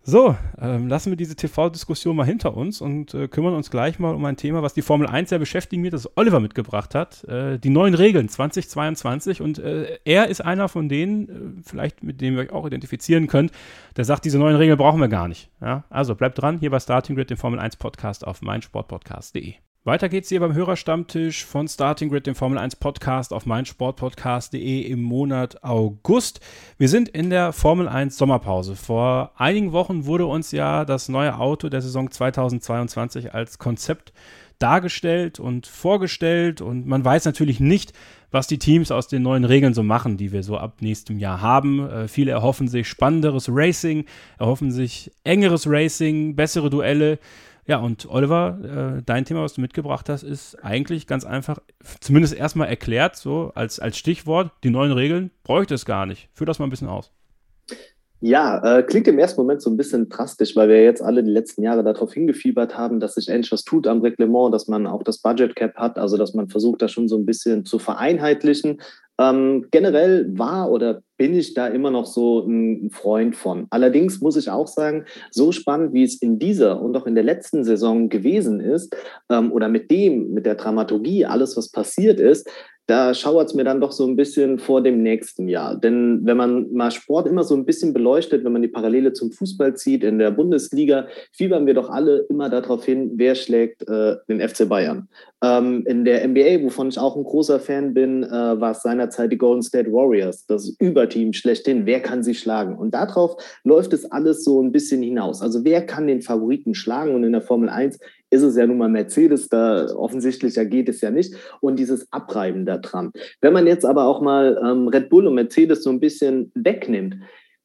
So, ähm, lassen wir diese TV-Diskussion mal hinter uns und äh, kümmern uns gleich mal um ein Thema, was die Formel 1 sehr beschäftigen wird, das Oliver mitgebracht hat. Äh, die neuen Regeln 2022. Und äh, er ist einer von denen, äh, vielleicht mit dem ihr euch auch identifizieren könnt, der sagt, diese neuen Regeln brauchen wir gar nicht. Ja? Also bleibt dran, hier bei Starting Grid, dem Formel 1 Podcast auf meinsportpodcast.de. Weiter geht's hier beim Hörerstammtisch von Starting Grid, dem Formel 1 Podcast auf meinsportpodcast.de im Monat August. Wir sind in der Formel 1 Sommerpause. Vor einigen Wochen wurde uns ja das neue Auto der Saison 2022 als Konzept dargestellt und vorgestellt und man weiß natürlich nicht, was die Teams aus den neuen Regeln so machen, die wir so ab nächstem Jahr haben. Äh, viele erhoffen sich spannenderes Racing, erhoffen sich engeres Racing, bessere Duelle. Ja, und Oliver, äh, dein Thema, was du mitgebracht hast, ist eigentlich ganz einfach, zumindest erstmal erklärt, so als, als Stichwort, die neuen Regeln bräuchte es gar nicht. Führ das mal ein bisschen aus. Ja, äh, klingt im ersten Moment so ein bisschen drastisch, weil wir jetzt alle die letzten Jahre darauf hingefiebert haben, dass sich endlich was tut am Reglement, dass man auch das Budget Cap hat, also dass man versucht, das schon so ein bisschen zu vereinheitlichen. Ähm, generell war oder bin ich da immer noch so ein Freund von. Allerdings muss ich auch sagen, so spannend, wie es in dieser und auch in der letzten Saison gewesen ist, ähm, oder mit dem, mit der Dramaturgie, alles, was passiert ist, da schauert es mir dann doch so ein bisschen vor dem nächsten Jahr. Denn wenn man mal Sport immer so ein bisschen beleuchtet, wenn man die Parallele zum Fußball zieht, in der Bundesliga, fiebern wir doch alle immer darauf hin, wer schlägt äh, den FC Bayern. Ähm, in der NBA, wovon ich auch ein großer Fan bin, äh, war es seinerzeit die Golden State Warriors, das Überteam schlechthin. Wer kann sie schlagen? Und darauf läuft es alles so ein bisschen hinaus. Also wer kann den Favoriten schlagen? Und in der Formel 1 ist es ja nun mal Mercedes, da offensichtlicher geht es ja nicht. Und dieses Abreiben da dran. Wenn man jetzt aber auch mal ähm, Red Bull und Mercedes so ein bisschen wegnimmt,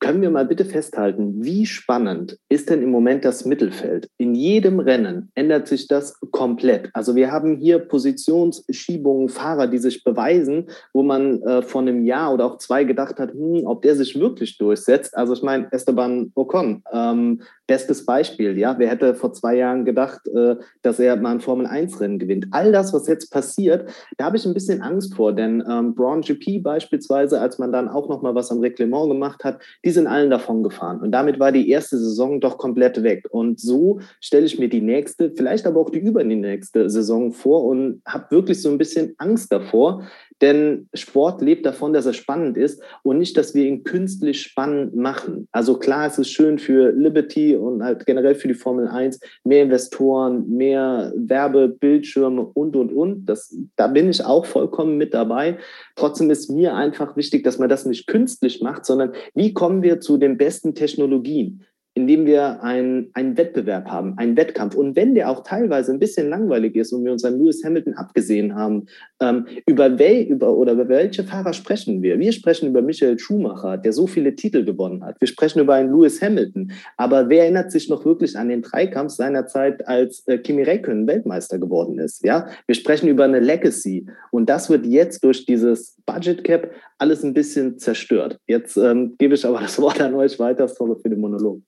können wir mal bitte festhalten, wie spannend ist denn im Moment das Mittelfeld? In jedem Rennen ändert sich das komplett. Also wir haben hier Positionsschiebungen, Fahrer, die sich beweisen, wo man äh, vor einem Jahr oder auch zwei gedacht hat, hm, ob der sich wirklich durchsetzt. Also ich meine, Esteban Ocon, ähm, bestes Beispiel, ja. Wer hätte vor zwei Jahren gedacht, äh, dass er mal ein Formel-1-Rennen gewinnt? All das, was jetzt passiert, da habe ich ein bisschen Angst vor, denn ähm, Braun GP beispielsweise, als man dann auch noch mal was am Reglement gemacht hat, die sind allen davon gefahren. Und damit war die erste Saison doch komplett weg. Und so stelle ich mir die nächste, vielleicht aber auch die über die nächste Saison vor und habe wirklich so ein bisschen Angst davor, denn Sport lebt davon, dass er spannend ist und nicht, dass wir ihn künstlich spannend machen. Also klar, es ist schön für Liberty und halt generell für die Formel 1, mehr Investoren, mehr Werbebildschirme und, und, und. Das, da bin ich auch vollkommen mit dabei. Trotzdem ist mir einfach wichtig, dass man das nicht künstlich macht, sondern wie kommen wir zu den besten Technologien? Indem wir einen, einen Wettbewerb haben, einen Wettkampf. Und wenn der auch teilweise ein bisschen langweilig ist und wir uns an Lewis Hamilton abgesehen haben, ähm, über, wel, über, oder über welche Fahrer sprechen wir? Wir sprechen über Michael Schumacher, der so viele Titel gewonnen hat. Wir sprechen über einen Lewis Hamilton. Aber wer erinnert sich noch wirklich an den Dreikampf seiner Zeit, als äh, Kimi Räikkönen Weltmeister geworden ist? Ja, wir sprechen über eine Legacy. Und das wird jetzt durch dieses Budget Cap alles ein bisschen zerstört. Jetzt ähm, gebe ich aber das Wort an euch weiter. Sorry für den Monolog.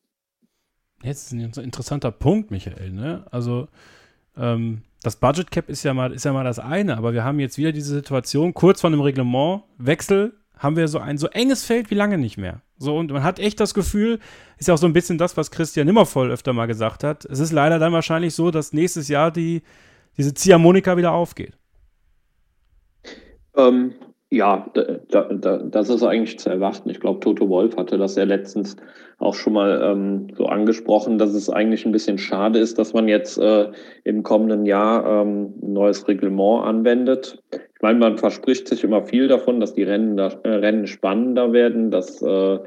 Jetzt ist ein interessanter Punkt, Michael. Ne? Also ähm, das Budget Cap ist ja mal ist ja mal das eine, aber wir haben jetzt wieder diese Situation kurz vor einem Reglementwechsel haben wir so ein so enges Feld wie lange nicht mehr. So und man hat echt das Gefühl, ist ja auch so ein bisschen das, was Christian Nimmervoll öfter mal gesagt hat. Es ist leider dann wahrscheinlich so, dass nächstes Jahr die diese Ziehharmonika wieder aufgeht. Ähm, ja, da, da, das ist eigentlich zu erwarten. Ich glaube, Toto Wolf hatte das ja letztens auch schon mal ähm, so angesprochen, dass es eigentlich ein bisschen schade ist, dass man jetzt äh, im kommenden Jahr ähm, ein neues Reglement anwendet. Ich meine, man verspricht sich immer viel davon, dass die Rennen, da, äh, Rennen spannender werden, dass äh,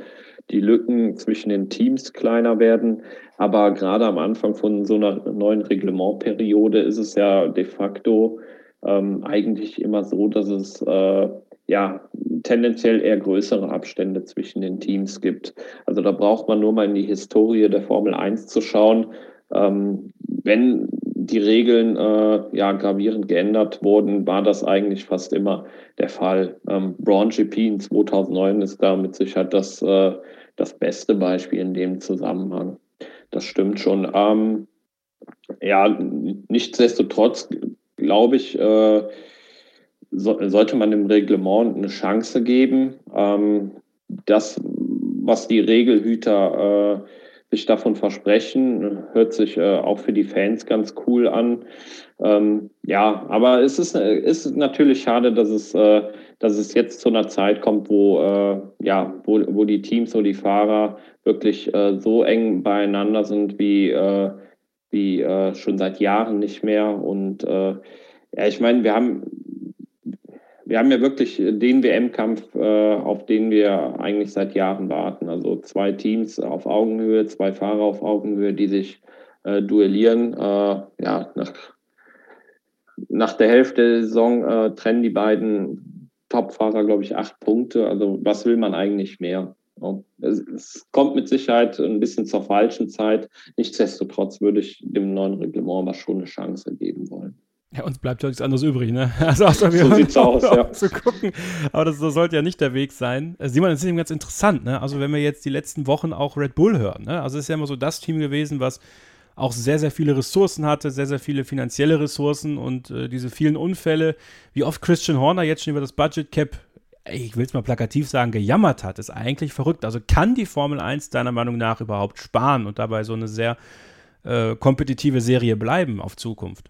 die Lücken zwischen den Teams kleiner werden. Aber gerade am Anfang von so einer neuen Reglementperiode ist es ja de facto ähm, eigentlich immer so, dass es äh, ja, tendenziell eher größere Abstände zwischen den Teams gibt. Also da braucht man nur mal in die Historie der Formel 1 zu schauen. Ähm, wenn die Regeln äh, ja gravierend geändert wurden, war das eigentlich fast immer der Fall. Ähm, Braun GP in 2009 ist da mit Sicherheit das, äh, das beste Beispiel in dem Zusammenhang. Das stimmt schon. Ähm, ja, nichtsdestotrotz glaube ich, äh, so, sollte man dem Reglement eine Chance geben. Ähm, das, was die Regelhüter äh, sich davon versprechen. Hört sich äh, auch für die Fans ganz cool an. Ähm, ja, aber es ist, ist natürlich schade, dass es, äh, dass es jetzt zu einer Zeit kommt, wo, äh, ja, wo, wo die Teams und die Fahrer wirklich äh, so eng beieinander sind wie, äh, wie schon seit Jahren nicht mehr. Und ja, ich meine, wir haben wir haben ja wirklich den WM-Kampf, äh, auf den wir eigentlich seit Jahren warten. Also zwei Teams auf Augenhöhe, zwei Fahrer auf Augenhöhe, die sich äh, duellieren. Äh, ja, nach, nach der Hälfte der Saison äh, trennen die beiden Top-Fahrer, glaube ich, acht Punkte. Also was will man eigentlich mehr? Es, es, kommt mit Sicherheit ein bisschen zur falschen Zeit. Nichtsdestotrotz würde ich dem neuen Reglement aber schon eine Chance geben wollen. Ja, uns bleibt ja nichts anderes übrig, ne? Also außer wir so sieht's aus, ja. zu gucken. Aber das, das, sollte ja nicht der Weg sein. Äh, Simon, das ist eben ganz interessant, ne? Also wenn wir jetzt die letzten Wochen auch Red Bull hören, ne? Also es ist ja immer so das Team gewesen, was auch sehr, sehr viele Ressourcen hatte, sehr, sehr viele finanzielle Ressourcen und äh, diese vielen Unfälle, wie oft Christian Horner jetzt schon über das Budget Cap, ich will es mal plakativ sagen, gejammert hat, ist eigentlich verrückt. Also kann die Formel 1 deiner Meinung nach überhaupt sparen und dabei so eine sehr äh, kompetitive Serie bleiben auf Zukunft?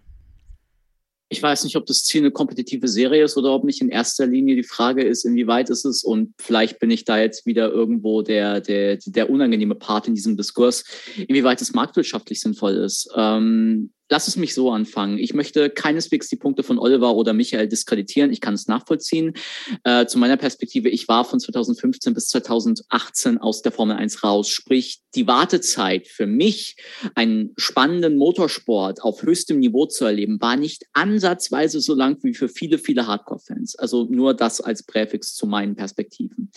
Ich weiß nicht, ob das Ziel eine kompetitive Serie ist oder ob nicht in erster Linie die Frage ist, inwieweit ist es und vielleicht bin ich da jetzt wieder irgendwo der, der, der unangenehme Part in diesem Diskurs, inwieweit es marktwirtschaftlich sinnvoll ist. Ähm, lass es mich so anfangen. Ich möchte keineswegs die Punkte von Oliver oder Michael diskreditieren. Ich kann es nachvollziehen. Äh, zu meiner Perspektive, ich war von 2015 bis 2018 aus der Formel 1 raus. Sprich, die Wartezeit für mich, einen spannenden Motorsport auf höchstem Niveau zu erleben, war nicht ansatzweise so lang wie für viele, viele Hardcore-Fans. Also nur das als Präfix zu meinen Perspektiven.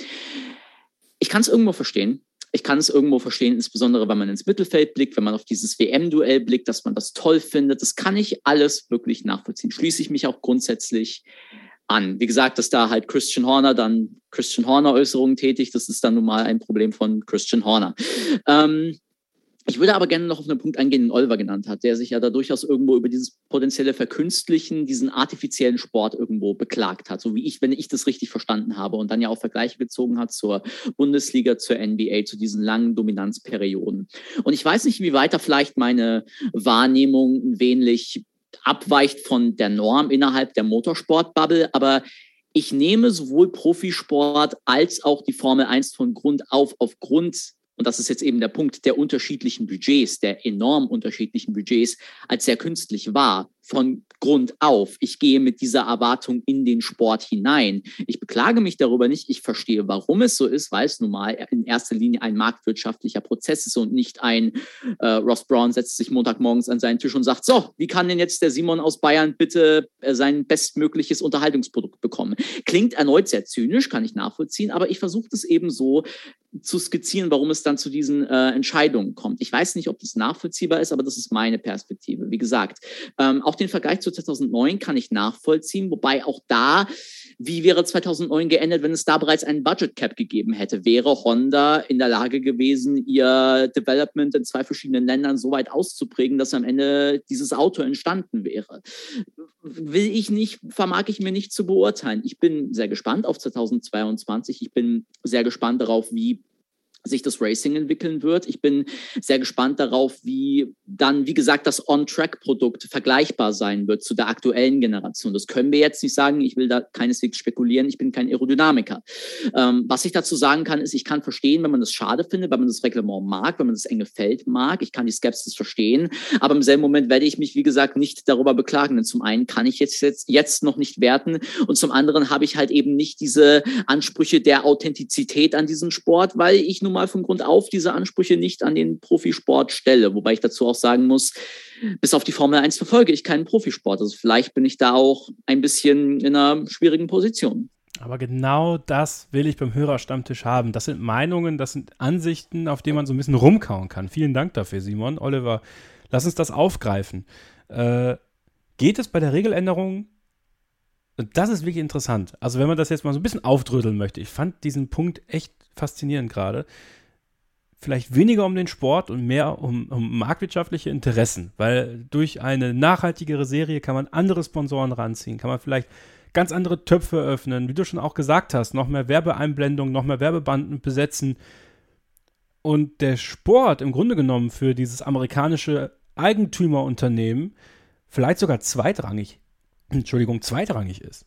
Ich kann es irgendwo verstehen ich kann es irgendwo verstehen, insbesondere wenn man ins Mittelfeld blickt, wenn man auf dieses WM-Duell blickt, dass man das toll findet. Das kann ich alles wirklich nachvollziehen. Schließe ich mich auch grundsätzlich an. Wie gesagt, dass da halt Christian Horner dann Christian Horner Äußerungen tätigt, das ist dann nun mal ein Problem von Christian Horner. Ähm, ich würde aber gerne noch auf einen Punkt eingehen, den Oliver genannt hat, der sich ja da durchaus irgendwo über dieses potenzielle Verkünstlichen, diesen artifiziellen Sport irgendwo beklagt hat, so wie ich, wenn ich das richtig verstanden habe und dann ja auch Vergleiche gezogen hat zur Bundesliga, zur NBA, zu diesen langen Dominanzperioden. Und ich weiß nicht, wie weiter vielleicht meine Wahrnehmung ein wenig abweicht von der Norm innerhalb der Motorsportbubble, aber ich nehme sowohl Profisport als auch die Formel 1 von Grund auf aufgrund und das ist jetzt eben der Punkt der unterschiedlichen Budgets, der enorm unterschiedlichen Budgets, als sehr künstlich war von Grund auf. Ich gehe mit dieser Erwartung in den Sport hinein. Ich beklage mich darüber nicht. Ich verstehe, warum es so ist, weil es nun mal in erster Linie ein marktwirtschaftlicher Prozess ist und nicht ein äh, Ross Brown setzt sich Montagmorgens an seinen Tisch und sagt, so, wie kann denn jetzt der Simon aus Bayern bitte äh, sein bestmögliches Unterhaltungsprodukt bekommen? Klingt erneut sehr zynisch, kann ich nachvollziehen, aber ich versuche das eben so zu skizzieren, warum es dann zu diesen äh, Entscheidungen kommt. Ich weiß nicht, ob das nachvollziehbar ist, aber das ist meine Perspektive. Wie gesagt, ähm, auch den Vergleich zu 2009 kann ich nachvollziehen, wobei auch da, wie wäre 2009 geendet, wenn es da bereits einen Budget Cap gegeben hätte? Wäre Honda in der Lage gewesen, ihr Development in zwei verschiedenen Ländern so weit auszuprägen, dass am Ende dieses Auto entstanden wäre? Will ich nicht, vermag ich mir nicht zu beurteilen. Ich bin sehr gespannt auf 2022. Ich bin sehr gespannt darauf, wie sich das Racing entwickeln wird. Ich bin sehr gespannt darauf, wie dann, wie gesagt, das On-Track-Produkt vergleichbar sein wird zu der aktuellen Generation. Das können wir jetzt nicht sagen. Ich will da keineswegs spekulieren. Ich bin kein Aerodynamiker. Ähm, was ich dazu sagen kann, ist, ich kann verstehen, wenn man das schade findet, wenn man das Reglement mag, wenn man das enge Feld mag. Ich kann die Skepsis verstehen. Aber im selben Moment werde ich mich, wie gesagt, nicht darüber beklagen. Denn zum einen kann ich jetzt, jetzt, jetzt noch nicht werten und zum anderen habe ich halt eben nicht diese Ansprüche der Authentizität an diesen Sport, weil ich nun mal von Grund auf diese Ansprüche nicht an den Profisport stelle. Wobei ich dazu auch sagen muss, bis auf die Formel 1 verfolge ich keinen Profisport. Also vielleicht bin ich da auch ein bisschen in einer schwierigen Position. Aber genau das will ich beim Hörerstammtisch haben. Das sind Meinungen, das sind Ansichten, auf denen man so ein bisschen rumkauen kann. Vielen Dank dafür, Simon. Oliver, lass uns das aufgreifen. Äh, geht es bei der Regeländerung und das ist wirklich interessant. Also, wenn man das jetzt mal so ein bisschen aufdröseln möchte, ich fand diesen Punkt echt faszinierend gerade. Vielleicht weniger um den Sport und mehr um, um marktwirtschaftliche Interessen, weil durch eine nachhaltigere Serie kann man andere Sponsoren ranziehen, kann man vielleicht ganz andere Töpfe öffnen, wie du schon auch gesagt hast, noch mehr Werbeeinblendungen, noch mehr Werbebanden besetzen und der Sport im Grunde genommen für dieses amerikanische Eigentümerunternehmen vielleicht sogar zweitrangig, Entschuldigung, zweitrangig ist.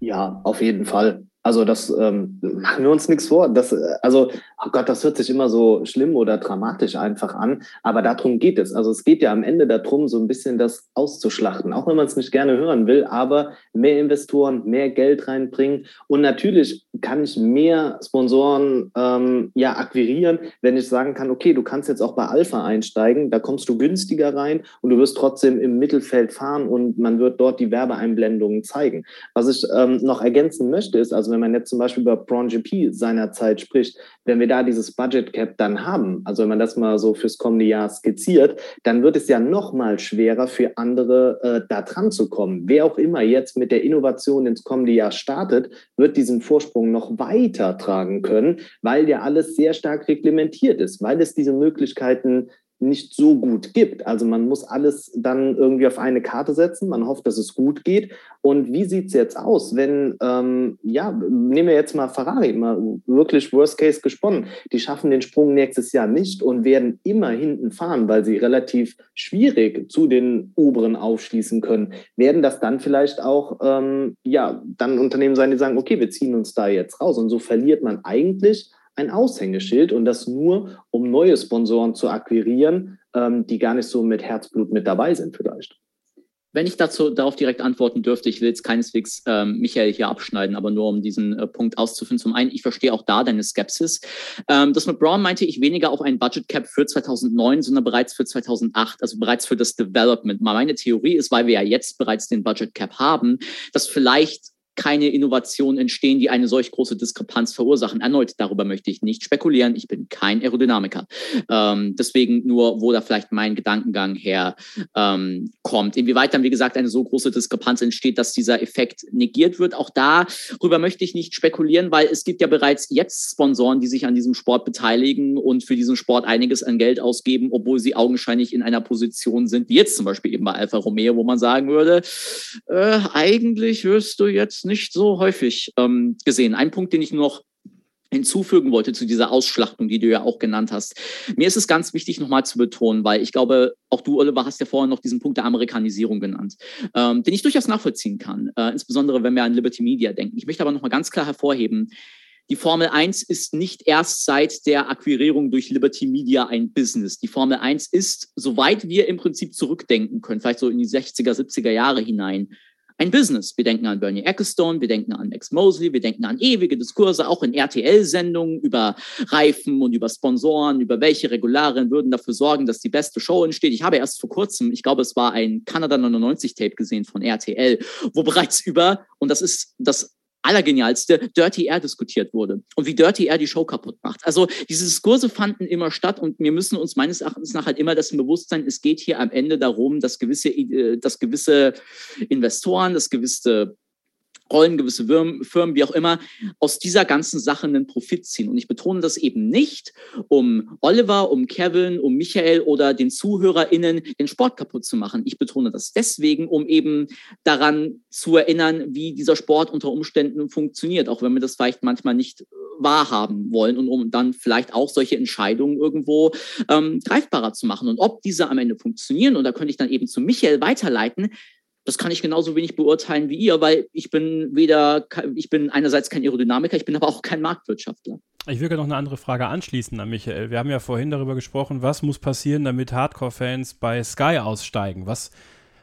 Ja, auf jeden Fall. Also das ähm, machen wir uns nichts vor. Das, äh, also, oh Gott, das hört sich immer so schlimm oder dramatisch einfach an. Aber darum geht es. Also es geht ja am Ende darum, so ein bisschen das auszuschlachten, auch wenn man es nicht gerne hören will, aber mehr Investoren, mehr Geld reinbringen. Und natürlich kann ich mehr Sponsoren ähm, ja akquirieren, wenn ich sagen kann, okay, du kannst jetzt auch bei Alpha einsteigen, da kommst du günstiger rein und du wirst trotzdem im Mittelfeld fahren und man wird dort die Werbeeinblendungen zeigen. Was ich ähm, noch ergänzen möchte, ist also wenn man jetzt zum Beispiel über Prawn GP seinerzeit spricht, wenn wir da dieses Budget Cap dann haben, also wenn man das mal so fürs kommende Jahr skizziert, dann wird es ja noch mal schwerer für andere äh, da dran zu kommen. Wer auch immer jetzt mit der Innovation ins kommende Jahr startet, wird diesen Vorsprung noch weiter tragen können, weil ja alles sehr stark reglementiert ist, weil es diese Möglichkeiten nicht so gut gibt. Also man muss alles dann irgendwie auf eine Karte setzen. Man hofft, dass es gut geht. Und wie sieht es jetzt aus, wenn, ähm, ja, nehmen wir jetzt mal Ferrari, mal wirklich Worst Case gesponnen. Die schaffen den Sprung nächstes Jahr nicht und werden immer hinten fahren, weil sie relativ schwierig zu den oberen aufschließen können. Werden das dann vielleicht auch, ähm, ja, dann Unternehmen sein, die sagen, okay, wir ziehen uns da jetzt raus. Und so verliert man eigentlich ein Aushängeschild und das nur, um neue Sponsoren zu akquirieren, ähm, die gar nicht so mit Herzblut mit dabei sind vielleicht. Wenn ich dazu darauf direkt antworten dürfte, ich will jetzt keineswegs ähm, Michael hier abschneiden, aber nur um diesen äh, Punkt auszuführen. Zum einen, ich verstehe auch da deine Skepsis. Ähm, das mit Brown meinte ich weniger auf ein Budget Cap für 2009, sondern bereits für 2008, also bereits für das Development. Meine Theorie ist, weil wir ja jetzt bereits den Budget Cap haben, dass vielleicht keine Innovationen entstehen, die eine solch große Diskrepanz verursachen. Erneut, darüber möchte ich nicht spekulieren. Ich bin kein Aerodynamiker. Ähm, deswegen nur, wo da vielleicht mein Gedankengang her ähm. Inwieweit dann, wie gesagt, eine so große Diskrepanz entsteht, dass dieser Effekt negiert wird. Auch darüber möchte ich nicht spekulieren, weil es gibt ja bereits jetzt Sponsoren, die sich an diesem Sport beteiligen und für diesen Sport einiges an Geld ausgeben, obwohl sie augenscheinlich in einer Position sind, wie jetzt zum Beispiel eben bei Alfa Romeo, wo man sagen würde, äh, eigentlich wirst du jetzt nicht so häufig ähm, gesehen. Ein Punkt, den ich noch hinzufügen wollte zu dieser Ausschlachtung, die du ja auch genannt hast. Mir ist es ganz wichtig, nochmal zu betonen, weil ich glaube, auch du, Oliver, hast ja vorher noch diesen Punkt der Amerikanisierung genannt, ähm, den ich durchaus nachvollziehen kann, äh, insbesondere wenn wir an Liberty Media denken. Ich möchte aber nochmal ganz klar hervorheben, die Formel 1 ist nicht erst seit der Akquirierung durch Liberty Media ein Business. Die Formel 1 ist, soweit wir im Prinzip zurückdenken können, vielleicht so in die 60er, 70er Jahre hinein, ein Business. Wir denken an Bernie Ecclestone, wir denken an Max Mosley, wir denken an ewige Diskurse, auch in RTL-Sendungen über Reifen und über Sponsoren, über welche Regularien würden dafür sorgen, dass die beste Show entsteht. Ich habe erst vor kurzem, ich glaube, es war ein Kanada 99 Tape gesehen von RTL, wo bereits über, und das ist das Allergenialste, Dirty Air diskutiert wurde und wie Dirty Air die Show kaputt macht. Also diese Diskurse fanden immer statt und wir müssen uns meines Erachtens nach halt immer das Bewusstsein, es geht hier am Ende darum, dass gewisse, äh, dass gewisse Investoren, dass gewisse Rollen, gewisse Firmen, wie auch immer, aus dieser ganzen Sache einen Profit ziehen. Und ich betone das eben nicht, um Oliver, um Kevin, um Michael oder den ZuhörerInnen den Sport kaputt zu machen. Ich betone das deswegen, um eben daran zu erinnern, wie dieser Sport unter Umständen funktioniert, auch wenn wir das vielleicht manchmal nicht wahrhaben wollen und um dann vielleicht auch solche Entscheidungen irgendwo ähm, greifbarer zu machen. Und ob diese am Ende funktionieren, und da könnte ich dann eben zu Michael weiterleiten, das kann ich genauso wenig beurteilen wie ihr, weil ich bin weder, ich bin einerseits kein Aerodynamiker, ich bin aber auch kein Marktwirtschaftler. Ich würde noch eine andere Frage anschließen an Michael. Wir haben ja vorhin darüber gesprochen, was muss passieren, damit Hardcore-Fans bei Sky aussteigen? Was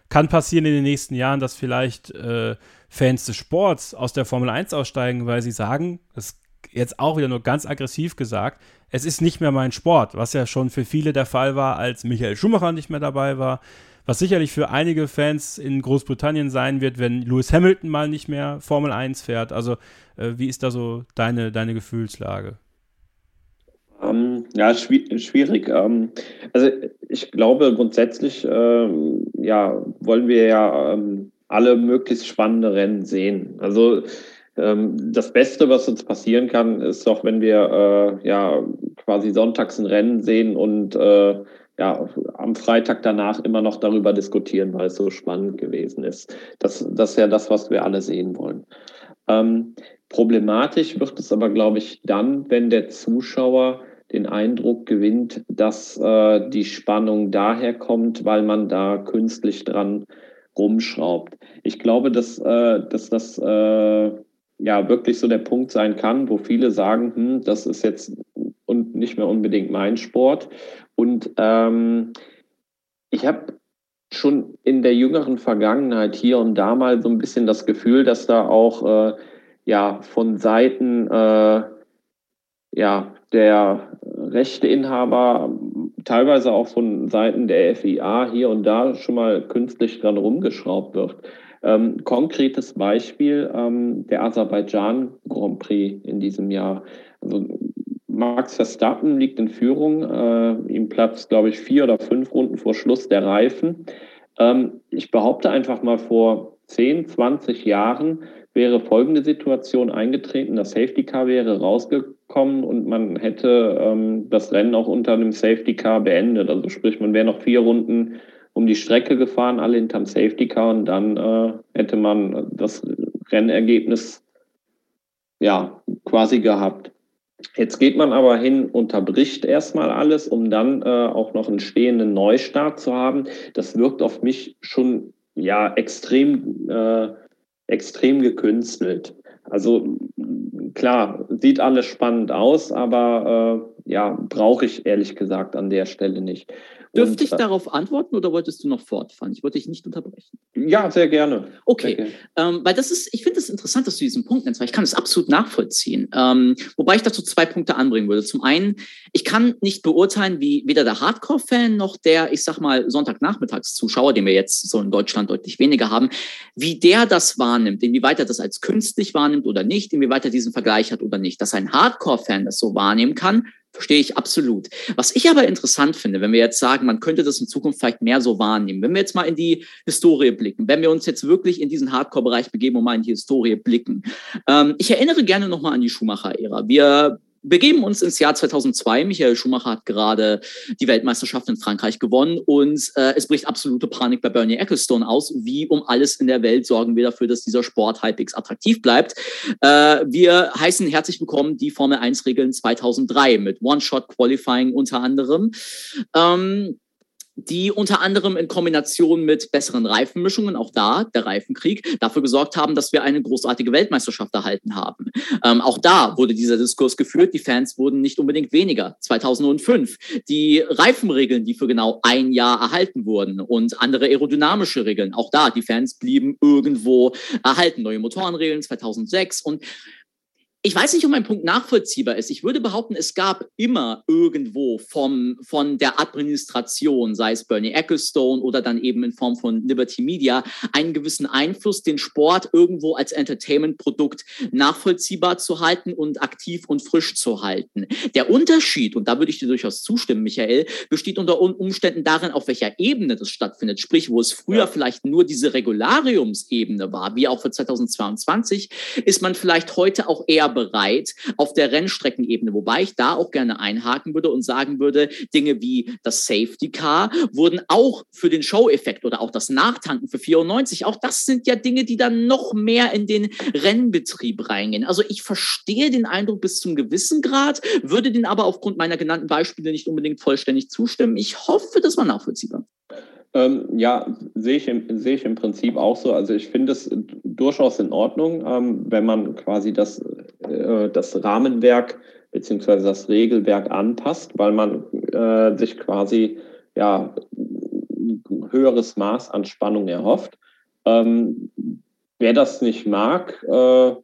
kann passieren in den nächsten Jahren, dass vielleicht äh, Fans des Sports aus der Formel 1 aussteigen, weil sie sagen, das ist jetzt auch wieder nur ganz aggressiv gesagt, es ist nicht mehr mein Sport, was ja schon für viele der Fall war, als Michael Schumacher nicht mehr dabei war was sicherlich für einige Fans in Großbritannien sein wird, wenn Lewis Hamilton mal nicht mehr Formel 1 fährt. Also, äh, wie ist da so deine, deine Gefühlslage? Ähm, ja, schwierig. Ähm, also, ich glaube, grundsätzlich ähm, ja, wollen wir ja ähm, alle möglichst spannende Rennen sehen. Also, ähm, das Beste, was uns passieren kann, ist doch, wenn wir äh, ja quasi sonntags ein Rennen sehen und äh, ja, am Freitag danach immer noch darüber diskutieren, weil es so spannend gewesen ist. Das, das ist ja das, was wir alle sehen wollen. Ähm, problematisch wird es aber, glaube ich, dann, wenn der Zuschauer den Eindruck gewinnt, dass äh, die Spannung daher kommt, weil man da künstlich dran rumschraubt. Ich glaube, dass, äh, dass das äh, ja wirklich so der Punkt sein kann, wo viele sagen, hm, das ist jetzt und nicht mehr unbedingt mein Sport. Und ähm, ich habe schon in der jüngeren Vergangenheit hier und da mal so ein bisschen das Gefühl, dass da auch äh, ja von Seiten äh, ja der Rechteinhaber, teilweise auch von Seiten der FIA hier und da schon mal künstlich dran rumgeschraubt wird. Ähm, konkretes Beispiel ähm, der Aserbaidschan Grand Prix in diesem Jahr. Also Max Verstappen liegt in Führung, äh, ihm platzt, glaube ich, vier oder fünf Runden vor Schluss der Reifen. Ähm, ich behaupte einfach mal, vor 10, 20 Jahren wäre folgende Situation eingetreten. Das Safety Car wäre rausgekommen und man hätte ähm, das Rennen auch unter einem Safety Car beendet. Also sprich, man wäre noch vier Runden um die Strecke gefahren, alle hinterm Safety Car und dann äh, hätte man das Rennergebnis ja quasi gehabt. Jetzt geht man aber hin, unterbricht erstmal alles, um dann äh, auch noch einen stehenden Neustart zu haben. Das wirkt auf mich schon ja extrem, äh, extrem gekünstelt. Also klar, sieht alles spannend aus, aber äh, ja, brauche ich ehrlich gesagt an der Stelle nicht. Dürfte ich äh, darauf antworten oder wolltest du noch fortfahren? Ich wollte dich nicht unterbrechen. Ja, sehr gerne. Okay, sehr gerne. Ähm, weil das ist, ich finde es interessant, dass du diesen Punkt nennst, weil ich kann es absolut nachvollziehen. Ähm, wobei ich dazu zwei Punkte anbringen würde. Zum einen, ich kann nicht beurteilen, wie weder der Hardcore-Fan noch der, ich sag mal, Sonntagnachmittagszuschauer, den wir jetzt so in Deutschland deutlich weniger haben, wie der das wahrnimmt, inwieweit er das als künstlich wahrnimmt oder nicht, inwieweit er diesen Vergleich hat oder nicht. Dass ein Hardcore-Fan das so wahrnehmen kann, Verstehe ich absolut. Was ich aber interessant finde, wenn wir jetzt sagen, man könnte das in Zukunft vielleicht mehr so wahrnehmen, wenn wir jetzt mal in die Historie blicken, wenn wir uns jetzt wirklich in diesen Hardcore-Bereich begeben und mal in die Historie blicken. Ähm, ich erinnere gerne nochmal an die Schumacher-Ära. Wir begeben uns ins Jahr 2002. Michael Schumacher hat gerade die Weltmeisterschaft in Frankreich gewonnen und äh, es bricht absolute Panik bei Bernie Ecclestone aus. Wie um alles in der Welt sorgen wir dafür, dass dieser Sport halbwegs attraktiv bleibt. Äh, wir heißen herzlich willkommen die Formel 1 Regeln 2003 mit One-Shot-Qualifying unter anderem. Ähm, die unter anderem in Kombination mit besseren Reifenmischungen, auch da der Reifenkrieg, dafür gesorgt haben, dass wir eine großartige Weltmeisterschaft erhalten haben. Ähm, auch da wurde dieser Diskurs geführt. Die Fans wurden nicht unbedingt weniger. 2005 die Reifenregeln, die für genau ein Jahr erhalten wurden und andere aerodynamische Regeln. Auch da die Fans blieben irgendwo erhalten. Neue Motorenregeln 2006 und ich weiß nicht, ob mein Punkt nachvollziehbar ist. Ich würde behaupten, es gab immer irgendwo vom, von der Administration, sei es Bernie Ecclestone oder dann eben in Form von Liberty Media, einen gewissen Einfluss, den Sport irgendwo als Entertainment-Produkt nachvollziehbar zu halten und aktiv und frisch zu halten. Der Unterschied, und da würde ich dir durchaus zustimmen, Michael, besteht unter Umständen darin, auf welcher Ebene das stattfindet. Sprich, wo es früher vielleicht nur diese Regulariumsebene war, wie auch für 2022, ist man vielleicht heute auch eher bereit auf der Rennstreckenebene, wobei ich da auch gerne einhaken würde und sagen würde, Dinge wie das Safety Car wurden auch für den Show-Effekt oder auch das Nachtanken für 94, auch das sind ja Dinge, die dann noch mehr in den Rennbetrieb reingehen. Also ich verstehe den Eindruck bis zum gewissen Grad, würde den aber aufgrund meiner genannten Beispiele nicht unbedingt vollständig zustimmen. Ich hoffe, das war nachvollziehbar. Ähm, ja, sehe ich, im, sehe ich im Prinzip auch so. Also ich finde es durchaus in Ordnung, ähm, wenn man quasi das, äh, das Rahmenwerk beziehungsweise das Regelwerk anpasst, weil man äh, sich quasi ja höheres Maß an Spannung erhofft. Ähm, wer das nicht mag, äh,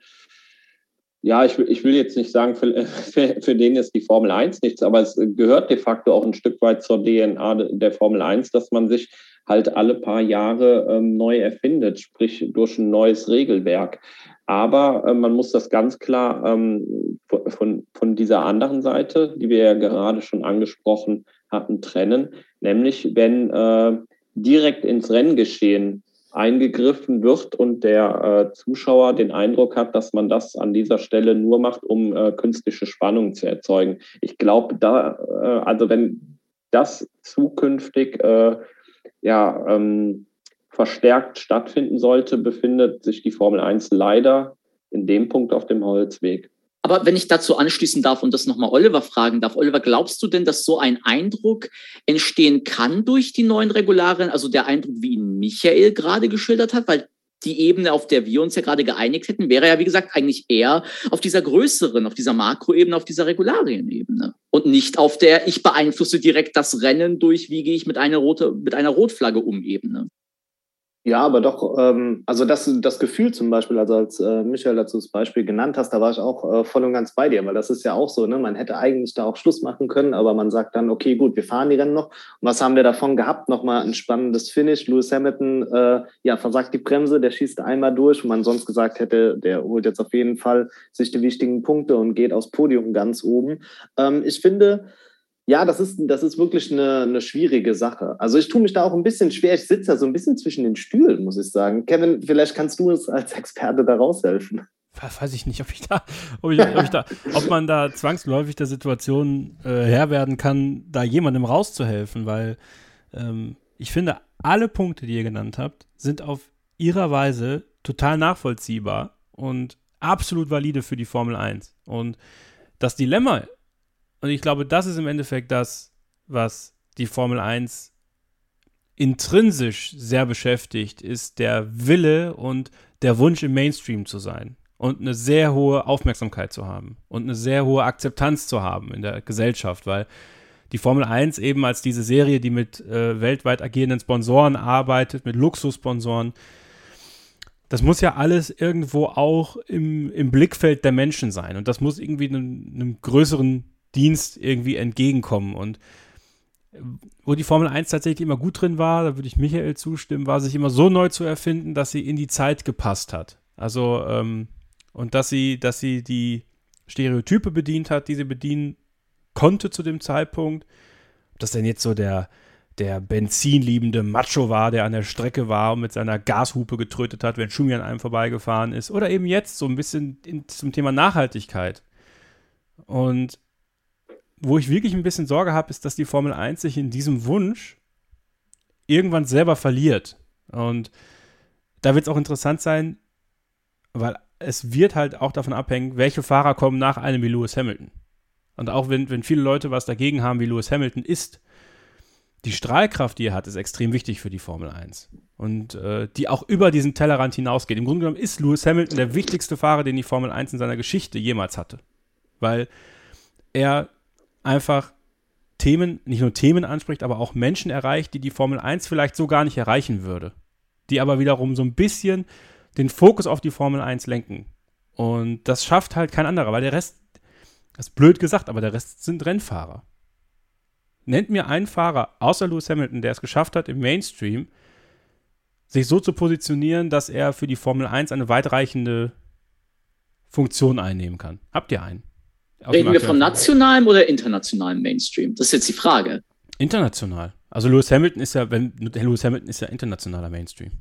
ja, ich, ich will jetzt nicht sagen, für, für, für, den ist die Formel 1 nichts, aber es gehört de facto auch ein Stück weit zur DNA der Formel 1, dass man sich halt alle paar Jahre ähm, neu erfindet, sprich durch ein neues Regelwerk. Aber äh, man muss das ganz klar ähm, von, von dieser anderen Seite, die wir ja gerade schon angesprochen hatten, trennen, nämlich wenn äh, direkt ins Renngeschehen eingegriffen wird und der äh, Zuschauer den Eindruck hat, dass man das an dieser Stelle nur macht, um äh, künstliche Spannung zu erzeugen. Ich glaube, da, äh, also wenn das zukünftig äh, ja, ähm, verstärkt stattfinden sollte, befindet sich die Formel 1 leider in dem Punkt auf dem Holzweg. Aber wenn ich dazu anschließen darf und das nochmal Oliver fragen darf, Oliver, glaubst du denn, dass so ein Eindruck entstehen kann durch die neuen Regularien? Also der Eindruck, wie ihn Michael gerade geschildert hat, weil die Ebene, auf der wir uns ja gerade geeinigt hätten, wäre ja, wie gesagt, eigentlich eher auf dieser größeren, auf dieser Makroebene, auf dieser Regularienebene. Und nicht auf der, ich beeinflusse direkt das Rennen durch, wie gehe ich mit einer, rote, mit einer Rotflagge um Ebene. Ja, aber doch, ähm, also das, das Gefühl zum Beispiel, also als äh, Michael dazu das Beispiel genannt hast, da war ich auch äh, voll und ganz bei dir, weil das ist ja auch so, ne? Man hätte eigentlich da auch Schluss machen können, aber man sagt dann, okay, gut, wir fahren die Rennen noch. Und was haben wir davon gehabt? Nochmal ein spannendes Finish. Lewis Hamilton, äh, ja, versagt die Bremse, der schießt einmal durch, wo man sonst gesagt hätte, der holt jetzt auf jeden Fall sich die wichtigen Punkte und geht aufs Podium ganz oben. Ähm, ich finde, ja, das ist, das ist wirklich eine, eine schwierige Sache. Also ich tue mich da auch ein bisschen schwer. Ich sitze da so ein bisschen zwischen den Stühlen, muss ich sagen. Kevin, vielleicht kannst du uns als Experte da raushelfen. Weiß ich nicht, ob ich da, ob, ich, ob, ich da, ob man da zwangsläufig der Situation äh, Herr werden kann, da jemandem rauszuhelfen, weil ähm, ich finde, alle Punkte, die ihr genannt habt, sind auf ihrer Weise total nachvollziehbar und absolut valide für die Formel 1. Und das Dilemma und ich glaube, das ist im Endeffekt das, was die Formel 1 intrinsisch sehr beschäftigt, ist der Wille und der Wunsch im Mainstream zu sein und eine sehr hohe Aufmerksamkeit zu haben und eine sehr hohe Akzeptanz zu haben in der Gesellschaft, weil die Formel 1 eben als diese Serie, die mit äh, weltweit agierenden Sponsoren arbeitet, mit Luxussponsoren, das muss ja alles irgendwo auch im, im Blickfeld der Menschen sein und das muss irgendwie einem, einem größeren Dienst irgendwie entgegenkommen. Und wo die Formel 1 tatsächlich immer gut drin war, da würde ich Michael zustimmen, war sich immer so neu zu erfinden, dass sie in die Zeit gepasst hat. Also, ähm, und dass sie, dass sie die Stereotype bedient hat, die sie bedienen konnte zu dem Zeitpunkt. Ob das denn jetzt so der, der benzinliebende Macho war, der an der Strecke war und mit seiner Gashupe getrötet hat, wenn Schumi an einem vorbeigefahren ist. Oder eben jetzt so ein bisschen in, zum Thema Nachhaltigkeit. Und wo ich wirklich ein bisschen Sorge habe, ist, dass die Formel 1 sich in diesem Wunsch irgendwann selber verliert. Und da wird es auch interessant sein, weil es wird halt auch davon abhängen, welche Fahrer kommen nach einem wie Lewis Hamilton. Und auch wenn, wenn viele Leute was dagegen haben, wie Lewis Hamilton ist, die Strahlkraft, die er hat, ist extrem wichtig für die Formel 1. Und äh, die auch über diesen Tellerrand hinausgeht. Im Grunde genommen ist Lewis Hamilton der wichtigste Fahrer, den die Formel 1 in seiner Geschichte jemals hatte. Weil er einfach Themen, nicht nur Themen anspricht, aber auch Menschen erreicht, die die Formel 1 vielleicht so gar nicht erreichen würde. Die aber wiederum so ein bisschen den Fokus auf die Formel 1 lenken. Und das schafft halt kein anderer, weil der Rest, das ist blöd gesagt, aber der Rest sind Rennfahrer. Nennt mir einen Fahrer außer Lewis Hamilton, der es geschafft hat, im Mainstream sich so zu positionieren, dass er für die Formel 1 eine weitreichende Funktion einnehmen kann. Habt ihr einen? Reden wir von nationalem oder internationalem Mainstream? Das ist jetzt die Frage. International. Also Lewis Hamilton ist ja, wenn Lewis Hamilton ist ja internationaler Mainstream.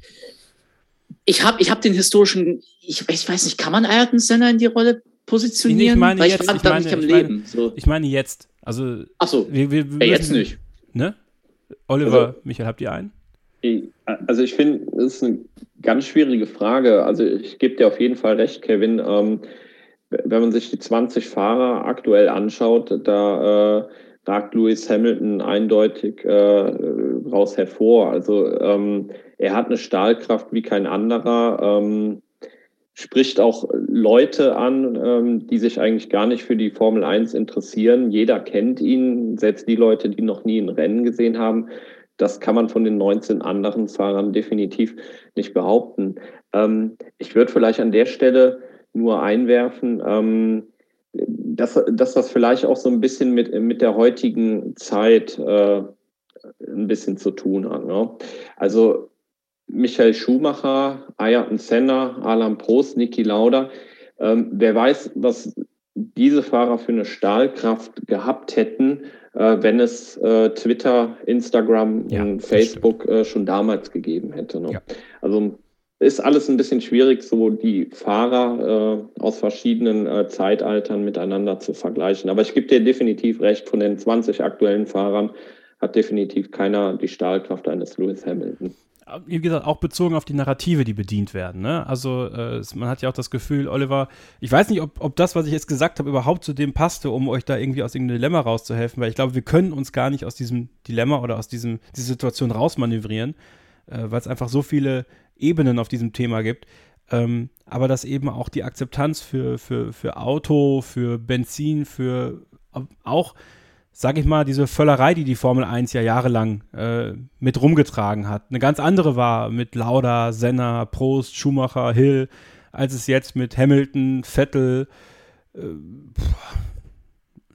Ich habe ich hab den historischen, ich, ich, weiß nicht, kann man Ayrton Senna in die Rolle positionieren? Nee, ich meine Weil jetzt, ich, ich, meine, ich, meine, so. ich meine jetzt. Also, Ach so, wir, wir, wir ja, jetzt nicht. Ne? Oliver, also, Michael, habt ihr einen? Also ich finde, das ist eine ganz schwierige Frage. Also ich gebe dir auf jeden Fall recht, Kevin. Ähm, wenn man sich die 20 Fahrer aktuell anschaut, da äh, ragt Lewis Hamilton eindeutig äh, raus hervor. Also ähm, er hat eine Stahlkraft wie kein anderer, ähm, spricht auch Leute an, ähm, die sich eigentlich gar nicht für die Formel 1 interessieren. Jeder kennt ihn, selbst die Leute, die noch nie ein Rennen gesehen haben. Das kann man von den 19 anderen Fahrern definitiv nicht behaupten. Ähm, ich würde vielleicht an der Stelle nur einwerfen, ähm, dass, dass das vielleicht auch so ein bisschen mit, mit der heutigen Zeit äh, ein bisschen zu tun hat. Ne? Also Michael Schumacher, Ayrton Senna, Alan Prost, Niki Lauda, ähm, wer weiß, was diese Fahrer für eine Stahlkraft gehabt hätten, äh, wenn es äh, Twitter, Instagram ja, und Facebook äh, schon damals gegeben hätte. Ne? Ja. Also ist alles ein bisschen schwierig, so die Fahrer äh, aus verschiedenen äh, Zeitaltern miteinander zu vergleichen. Aber ich gebe dir definitiv recht, von den 20 aktuellen Fahrern hat definitiv keiner die Stahlkraft eines Lewis Hamilton. wie gesagt, auch bezogen auf die Narrative, die bedient werden. Ne? Also äh, man hat ja auch das Gefühl, Oliver, ich weiß nicht, ob, ob das, was ich jetzt gesagt habe, überhaupt zu dem passte, um euch da irgendwie aus irgendeinem Dilemma rauszuhelfen, weil ich glaube, wir können uns gar nicht aus diesem Dilemma oder aus diesem, dieser Situation rausmanövrieren, äh, weil es einfach so viele Ebenen auf diesem Thema gibt. Ähm, aber dass eben auch die Akzeptanz für, für, für Auto, für Benzin, für auch sag ich mal, diese Völlerei, die die Formel 1 ja jahrelang äh, mit rumgetragen hat, eine ganz andere war mit Lauda, Senna, Prost, Schumacher, Hill, als es jetzt mit Hamilton, Vettel, äh,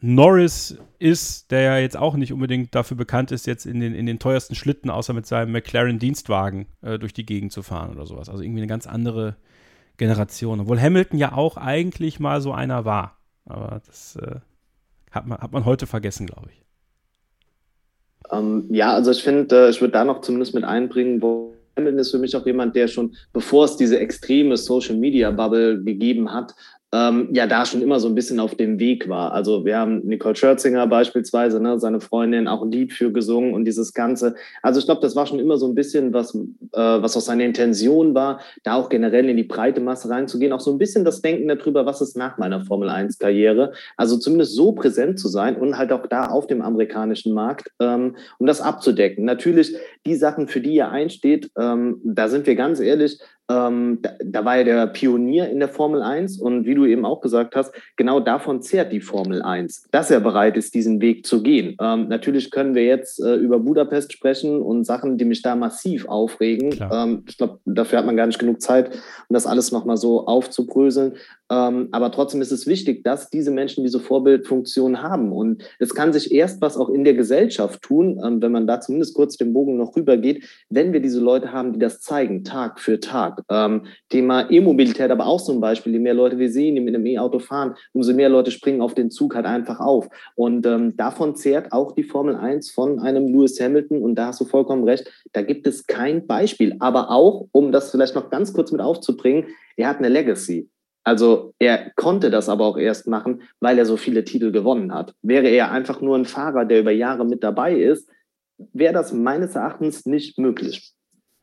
Norris ist, der ja jetzt auch nicht unbedingt dafür bekannt ist, jetzt in den, in den teuersten Schlitten, außer mit seinem McLaren-Dienstwagen äh, durch die Gegend zu fahren oder sowas. Also irgendwie eine ganz andere Generation. Obwohl Hamilton ja auch eigentlich mal so einer war. Aber das äh, hat man, hat man heute vergessen, glaube ich. Ähm, ja, also ich finde, äh, ich würde da noch zumindest mit einbringen, wo Hamilton ist für mich auch jemand, der schon, bevor es diese extreme Social Media Bubble gegeben hat, ähm, ja da schon immer so ein bisschen auf dem Weg war. Also wir haben Nicole Scherzinger beispielsweise, ne, seine Freundin, auch ein Lied für gesungen und dieses Ganze. Also ich glaube, das war schon immer so ein bisschen, was, äh, was auch seine Intention war, da auch generell in die breite Masse reinzugehen. Auch so ein bisschen das Denken darüber, was ist nach meiner Formel-1-Karriere. Also zumindest so präsent zu sein und halt auch da auf dem amerikanischen Markt, ähm, um das abzudecken. Natürlich die Sachen, für die er einsteht, ähm, da sind wir ganz ehrlich, ähm, da, da, war er der Pionier in der Formel 1 und wie du eben auch gesagt hast, genau davon zehrt die Formel 1, dass er bereit ist, diesen Weg zu gehen. Ähm, natürlich können wir jetzt äh, über Budapest sprechen und Sachen, die mich da massiv aufregen. Ähm, ich glaube, dafür hat man gar nicht genug Zeit, um das alles nochmal so aufzubröseln. Ähm, aber trotzdem ist es wichtig, dass diese Menschen diese Vorbildfunktion haben. Und es kann sich erst was auch in der Gesellschaft tun, ähm, wenn man da zumindest kurz den Bogen noch rübergeht, wenn wir diese Leute haben, die das zeigen, Tag für Tag. Ähm, Thema E-Mobilität, aber auch zum Beispiel, je mehr Leute wir sehen, die mit einem E-Auto fahren, umso mehr Leute springen auf den Zug halt einfach auf. Und ähm, davon zehrt auch die Formel 1 von einem Lewis Hamilton. Und da hast du vollkommen recht, da gibt es kein Beispiel. Aber auch, um das vielleicht noch ganz kurz mit aufzubringen, er hat eine Legacy. Also er konnte das aber auch erst machen, weil er so viele Titel gewonnen hat. Wäre er einfach nur ein Fahrer, der über Jahre mit dabei ist, wäre das meines Erachtens nicht möglich.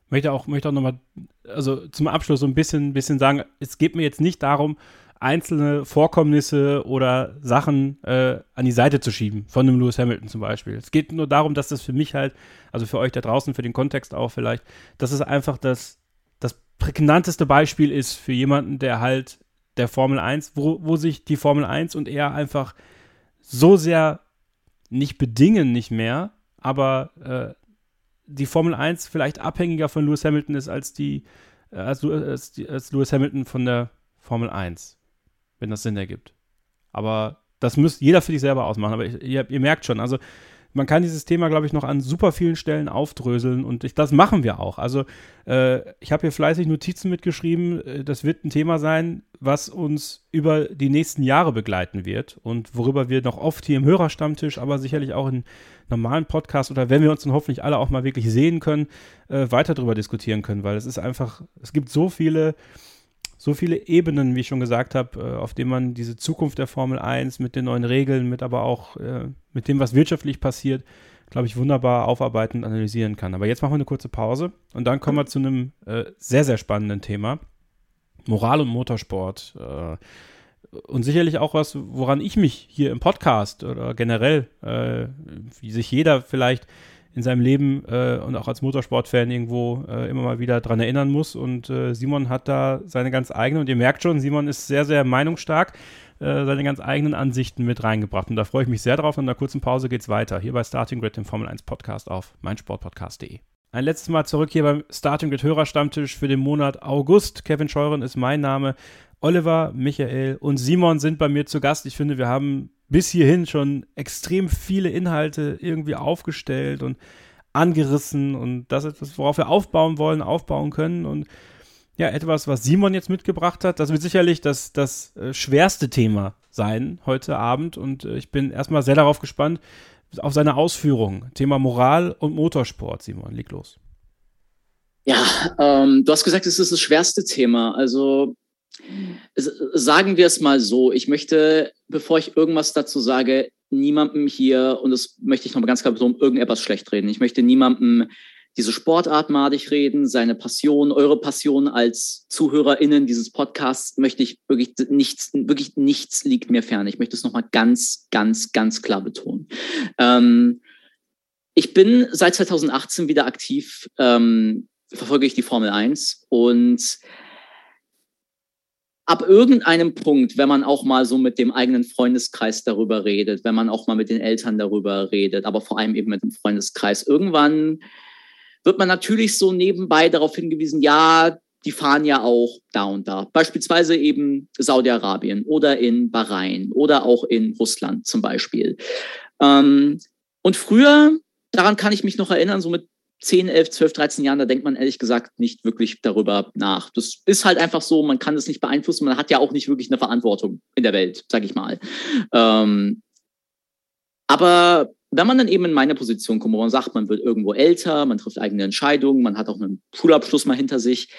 Ich möchte auch, möchte auch nochmal, also zum Abschluss so ein bisschen, bisschen sagen, es geht mir jetzt nicht darum, einzelne Vorkommnisse oder Sachen äh, an die Seite zu schieben, von einem Lewis Hamilton zum Beispiel. Es geht nur darum, dass das für mich halt, also für euch da draußen, für den Kontext auch vielleicht, dass es einfach das, das prägnanteste Beispiel ist für jemanden, der halt der Formel 1, wo, wo sich die Formel 1 und er einfach so sehr nicht bedingen, nicht mehr, aber äh, die Formel 1 vielleicht abhängiger von Lewis Hamilton ist als die, äh, als, als, als Lewis Hamilton von der Formel 1, wenn das Sinn ergibt. Aber das müsst jeder für sich selber ausmachen. Aber ich, ihr, ihr merkt schon, also man kann dieses Thema, glaube ich, noch an super vielen Stellen aufdröseln und ich, das machen wir auch. Also äh, ich habe hier fleißig Notizen mitgeschrieben. Äh, das wird ein Thema sein, was uns über die nächsten Jahre begleiten wird und worüber wir noch oft hier im Hörerstammtisch, aber sicherlich auch in normalen Podcasts oder wenn wir uns dann hoffentlich alle auch mal wirklich sehen können, äh, weiter darüber diskutieren können, weil es ist einfach, es gibt so viele so viele Ebenen, wie ich schon gesagt habe, äh, auf denen man diese Zukunft der Formel 1 mit den neuen Regeln, mit aber auch äh, mit dem, was wirtschaftlich passiert, glaube ich, wunderbar aufarbeiten und analysieren kann. Aber jetzt machen wir eine kurze Pause und dann kommen wir zu einem äh, sehr, sehr spannenden Thema. Moral und Motorsport. Äh, und sicherlich auch was, woran ich mich hier im Podcast oder generell, äh, wie sich jeder vielleicht in seinem Leben äh, und auch als Motorsportfan irgendwo äh, immer mal wieder dran erinnern muss. Und äh, Simon hat da seine ganz eigene, und ihr merkt schon, Simon ist sehr, sehr meinungsstark, äh, seine ganz eigenen Ansichten mit reingebracht. Und da freue ich mich sehr drauf. Und in einer kurzen Pause geht es weiter. Hier bei Starting Grid, dem Formel 1 Podcast auf meinsportpodcast.de. Ein letztes Mal zurück hier beim Starting Grid Hörerstammtisch für den Monat August. Kevin Scheuren ist mein Name. Oliver, Michael und Simon sind bei mir zu Gast. Ich finde, wir haben bis hierhin schon extrem viele Inhalte irgendwie aufgestellt und angerissen und das ist etwas, worauf wir aufbauen wollen, aufbauen können und ja, etwas, was Simon jetzt mitgebracht hat, das wird sicherlich das, das äh, schwerste Thema sein heute Abend und äh, ich bin erstmal sehr darauf gespannt, auf seine Ausführungen. Thema Moral und Motorsport, Simon, leg los. Ja, ähm, du hast gesagt, es ist das schwerste Thema. Also Sagen wir es mal so, ich möchte, bevor ich irgendwas dazu sage, niemandem hier, und das möchte ich nochmal ganz klar betonen, irgendetwas schlecht reden. Ich möchte niemandem diese Sportart madig reden, seine Passion, eure Passion als ZuhörerInnen dieses Podcasts möchte ich wirklich nichts, wirklich nichts liegt mir fern. Ich möchte es nochmal ganz, ganz, ganz klar betonen. Ähm, ich bin seit 2018 wieder aktiv, ähm, verfolge ich die Formel 1 und ab irgendeinem Punkt, wenn man auch mal so mit dem eigenen Freundeskreis darüber redet, wenn man auch mal mit den Eltern darüber redet, aber vor allem eben mit dem Freundeskreis, irgendwann wird man natürlich so nebenbei darauf hingewiesen, ja, die fahren ja auch da und da. Beispielsweise eben Saudi-Arabien oder in Bahrain oder auch in Russland zum Beispiel. Ähm, und früher, daran kann ich mich noch erinnern, so mit 10, 11, 12, 13 Jahren, da denkt man ehrlich gesagt nicht wirklich darüber nach. Das ist halt einfach so, man kann das nicht beeinflussen, man hat ja auch nicht wirklich eine Verantwortung in der Welt, sag ich mal. Ähm, aber wenn man dann eben in meine Position kommt, wo man sagt, man wird irgendwo älter, man trifft eigene Entscheidungen, man hat auch einen Schulabschluss mal hinter sich,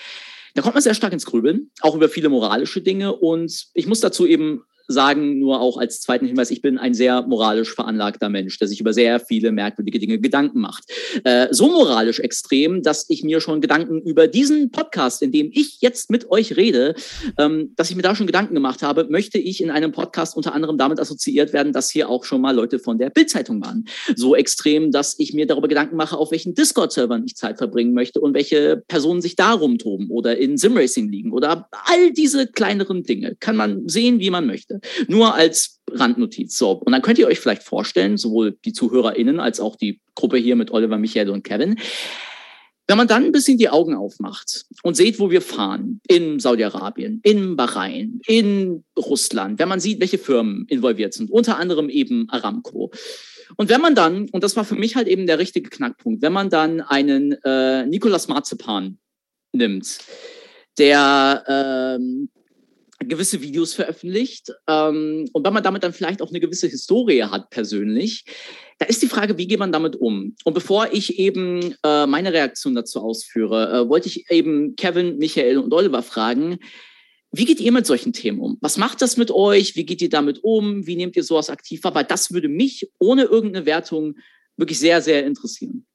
da kommt man sehr stark ins Grübeln, auch über viele moralische Dinge. Und ich muss dazu eben sagen, nur auch als zweiten Hinweis, ich bin ein sehr moralisch veranlagter Mensch, der sich über sehr viele merkwürdige Dinge Gedanken macht. Äh, so moralisch extrem, dass ich mir schon Gedanken über diesen Podcast, in dem ich jetzt mit euch rede, ähm, dass ich mir da schon Gedanken gemacht habe, möchte ich in einem Podcast unter anderem damit assoziiert werden, dass hier auch schon mal Leute von der Bildzeitung waren. So extrem, dass ich mir darüber Gedanken mache, auf welchen Discord-Servern ich Zeit verbringen möchte und welche Personen sich darum toben oder in Simracing liegen oder all diese kleineren Dinge. Kann man sehen, wie man möchte. Nur als Randnotiz. So. Und dann könnt ihr euch vielleicht vorstellen, sowohl die ZuhörerInnen als auch die Gruppe hier mit Oliver, Michael und Kevin, wenn man dann ein bisschen die Augen aufmacht und sieht, wo wir fahren, in Saudi-Arabien, in Bahrain, in Russland, wenn man sieht, welche Firmen involviert sind, unter anderem eben Aramco. Und wenn man dann, und das war für mich halt eben der richtige Knackpunkt, wenn man dann einen äh, Nicolas Marzipan nimmt, der ähm, gewisse Videos veröffentlicht. Ähm, und wenn man damit dann vielleicht auch eine gewisse Historie hat persönlich, da ist die Frage, wie geht man damit um? Und bevor ich eben äh, meine Reaktion dazu ausführe, äh, wollte ich eben Kevin, Michael und Oliver fragen, wie geht ihr mit solchen Themen um? Was macht das mit euch? Wie geht ihr damit um? Wie nehmt ihr sowas aktiv wahr? Weil das würde mich ohne irgendeine Wertung wirklich sehr, sehr interessieren.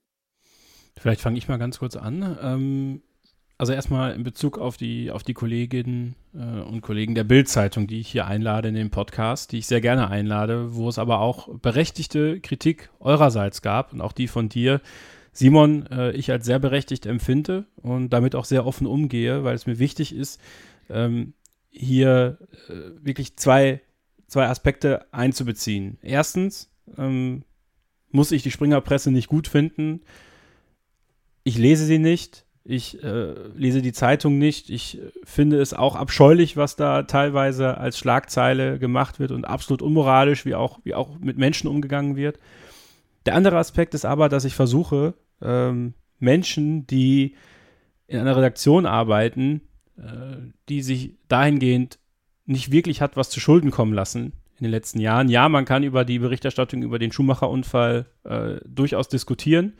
Vielleicht fange ich mal ganz kurz an. Ähm, also erstmal in Bezug auf die, auf die Kolleginnen äh, und Kollegen der Bild-Zeitung, die ich hier einlade in den Podcast, die ich sehr gerne einlade, wo es aber auch berechtigte Kritik eurerseits gab und auch die von dir, Simon, äh, ich als sehr berechtigt empfinde und damit auch sehr offen umgehe, weil es mir wichtig ist, ähm, hier äh, wirklich zwei, zwei Aspekte einzubeziehen. Erstens ähm, muss ich die Springerpresse nicht gut finden. Ich lese sie nicht ich äh, lese die Zeitung nicht. Ich äh, finde es auch abscheulich, was da teilweise als Schlagzeile gemacht wird und absolut unmoralisch, wie auch, wie auch mit Menschen umgegangen wird. Der andere Aspekt ist aber, dass ich versuche, ähm, Menschen, die in einer Redaktion arbeiten, äh, die sich dahingehend nicht wirklich hat was zu Schulden kommen lassen in den letzten Jahren. Ja, man kann über die Berichterstattung über den Schumacher-Unfall äh, durchaus diskutieren,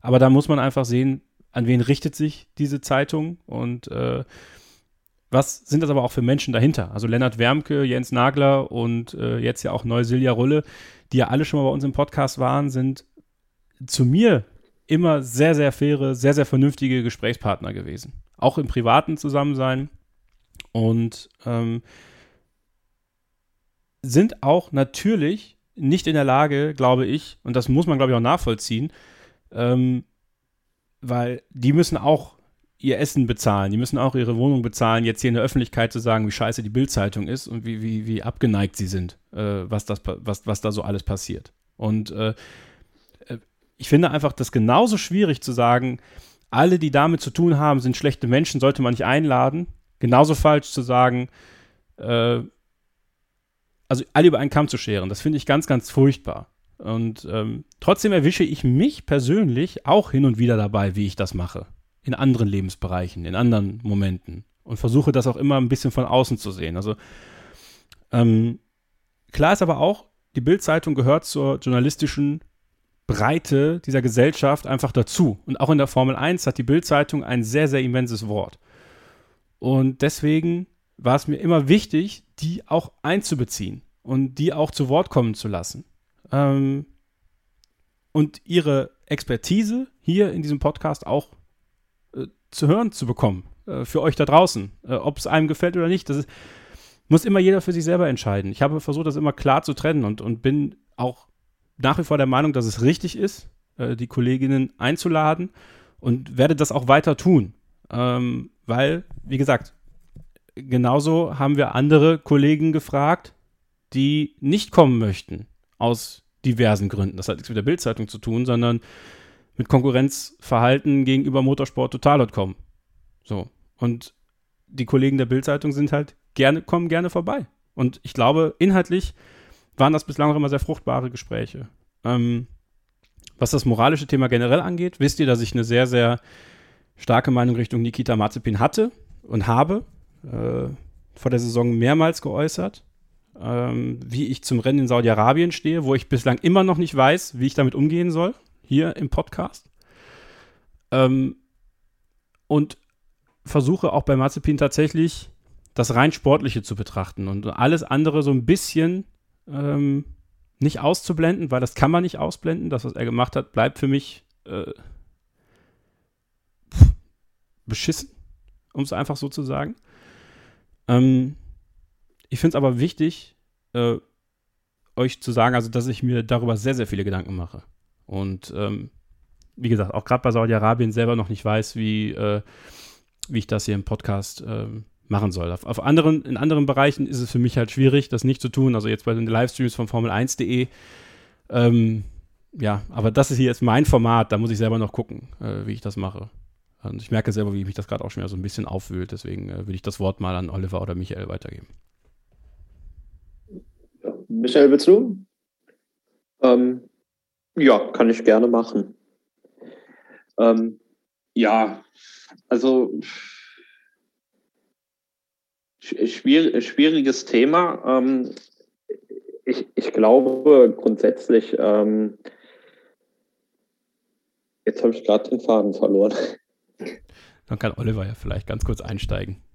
aber da muss man einfach sehen, an wen richtet sich diese Zeitung und äh, was sind das aber auch für Menschen dahinter? Also Lennart Wermke, Jens Nagler und äh, jetzt ja auch neu Silja Rulle, die ja alle schon mal bei uns im Podcast waren, sind zu mir immer sehr, sehr faire, sehr, sehr vernünftige Gesprächspartner gewesen. Auch im privaten Zusammensein. Und ähm, sind auch natürlich nicht in der Lage, glaube ich, und das muss man, glaube ich, auch nachvollziehen, ähm, weil die müssen auch ihr Essen bezahlen, die müssen auch ihre Wohnung bezahlen, jetzt hier in der Öffentlichkeit zu sagen, wie scheiße die Bildzeitung ist und wie, wie, wie abgeneigt sie sind, äh, was, das, was, was da so alles passiert. Und äh, äh, ich finde einfach das genauso schwierig zu sagen, alle, die damit zu tun haben, sind schlechte Menschen, sollte man nicht einladen. Genauso falsch zu sagen, äh, also alle über einen Kamm zu scheren. Das finde ich ganz, ganz furchtbar. Und ähm, trotzdem erwische ich mich persönlich auch hin und wieder dabei, wie ich das mache. In anderen Lebensbereichen, in anderen Momenten. Und versuche das auch immer ein bisschen von außen zu sehen. Also ähm, klar ist aber auch, die Bildzeitung gehört zur journalistischen Breite dieser Gesellschaft einfach dazu. Und auch in der Formel 1 hat die Bildzeitung ein sehr, sehr immenses Wort. Und deswegen war es mir immer wichtig, die auch einzubeziehen und die auch zu Wort kommen zu lassen ähm, und ihre Expertise hier in diesem Podcast auch äh, zu hören zu bekommen. Äh, für euch da draußen. Äh, Ob es einem gefällt oder nicht, das ist, muss immer jeder für sich selber entscheiden. Ich habe versucht, das immer klar zu trennen und, und bin auch nach wie vor der Meinung, dass es richtig ist, äh, die Kolleginnen einzuladen und werde das auch weiter tun. Ähm, weil, wie gesagt, genauso haben wir andere Kollegen gefragt, die nicht kommen möchten, aus diversen Gründen. Das hat nichts mit der Bildzeitung zu tun, sondern mit Konkurrenzverhalten gegenüber motorsporttotal.com. So. Und die Kollegen der Bildzeitung sind halt gerne, kommen gerne vorbei. Und ich glaube, inhaltlich waren das bislang auch immer sehr fruchtbare Gespräche. Ähm, was das moralische Thema generell angeht, wisst ihr, dass ich eine sehr, sehr starke Meinung Richtung Nikita Mazepin hatte und habe äh, vor der Saison mehrmals geäußert, ähm, wie ich zum Rennen in Saudi-Arabien stehe, wo ich bislang immer noch nicht weiß, wie ich damit umgehen soll, hier im Podcast. Ähm, und versuche auch bei Mazepin tatsächlich das rein Sportliche zu betrachten und alles andere so ein bisschen ähm, nicht auszublenden, weil das kann man nicht ausblenden. Das, was er gemacht hat, bleibt für mich äh, beschissen, um es einfach so zu sagen. Ähm, ich finde es aber wichtig, äh, euch zu sagen, also dass ich mir darüber sehr, sehr viele Gedanken mache. Und ähm, wie gesagt, auch gerade bei Saudi-Arabien selber noch nicht weiß, wie, äh, wie ich das hier im Podcast ähm, machen soll. Auf, auf, anderen, in anderen Bereichen ist es für mich halt schwierig, das nicht zu tun. Also jetzt bei den Livestreams von Formel1.de. Ähm, ja, aber das ist hier jetzt mein Format, da muss ich selber noch gucken, äh, wie ich das mache. Und ich merke selber, wie mich das gerade auch schon wieder so ein bisschen aufwühlt. Deswegen äh, würde ich das Wort mal an Oliver oder Michael weitergeben. Michael, willst du? Ähm, ja, kann ich gerne machen. Ähm, ja, also schwieriges Thema. Ähm, ich, ich glaube grundsätzlich, ähm, jetzt habe ich gerade den Faden verloren. Dann kann Oliver ja vielleicht ganz kurz einsteigen.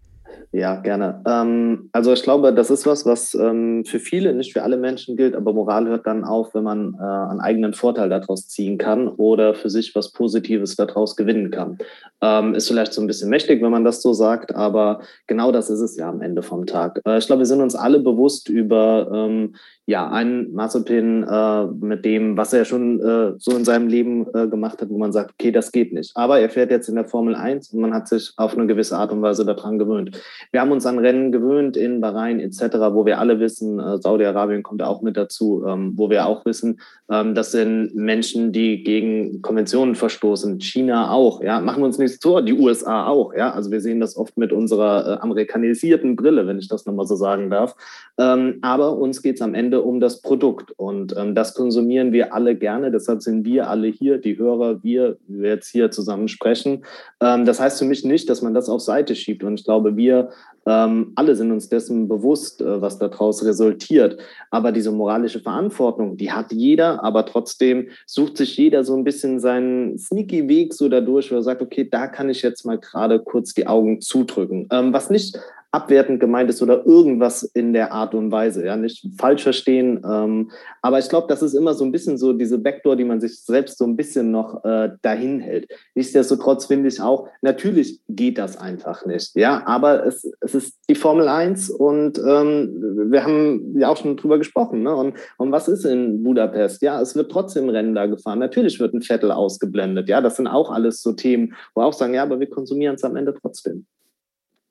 Ja, gerne. Ähm, also ich glaube, das ist was, was ähm, für viele, nicht für alle Menschen gilt, aber Moral hört dann auf, wenn man äh, einen eigenen Vorteil daraus ziehen kann oder für sich was Positives daraus gewinnen kann. Ähm, ist vielleicht so ein bisschen mächtig, wenn man das so sagt, aber genau das ist es ja am Ende vom Tag. Äh, ich glaube, wir sind uns alle bewusst über ähm, ja, einen Mazepin äh, mit dem, was er schon äh, so in seinem Leben äh, gemacht hat, wo man sagt, okay, das geht nicht. Aber er fährt jetzt in der Formel 1 und man hat sich auf eine gewisse Art und Weise daran gewöhnt. Wir haben uns an Rennen gewöhnt in Bahrain etc., wo wir alle wissen, äh, Saudi-Arabien kommt auch mit dazu, ähm, wo wir auch wissen, ähm, das sind Menschen, die gegen Konventionen verstoßen. China auch, ja, machen wir uns nichts vor, die USA auch, ja. Also wir sehen das oft mit unserer äh, amerikanisierten Brille, wenn ich das nochmal so sagen darf. Ähm, aber uns geht es am Ende um das Produkt und das konsumieren wir alle gerne. Deshalb sind wir alle hier, die Hörer, wir, wir jetzt hier zusammen sprechen. Das heißt für mich nicht, dass man das auf Seite schiebt und ich glaube, wir ähm, alle sind uns dessen bewusst, äh, was daraus resultiert. Aber diese moralische Verantwortung, die hat jeder, aber trotzdem sucht sich jeder so ein bisschen seinen sneaky Weg so dadurch, wo er sagt, okay, da kann ich jetzt mal gerade kurz die Augen zudrücken. Ähm, was nicht abwertend gemeint ist oder irgendwas in der Art und Weise, ja, nicht falsch verstehen. Ähm, aber ich glaube, das ist immer so ein bisschen so diese Backdoor, die man sich selbst so ein bisschen noch äh, dahin hält. Nichtsdestotrotz finde ich auch, natürlich geht das einfach nicht, ja, aber es, es ist die Formel 1 und ähm, wir haben ja auch schon drüber gesprochen, ne? Und, und was ist in Budapest? Ja, es wird trotzdem Rennen da gefahren. Natürlich wird ein Vettel ausgeblendet, ja, das sind auch alles so Themen, wo auch sagen, ja, aber wir konsumieren es am Ende trotzdem.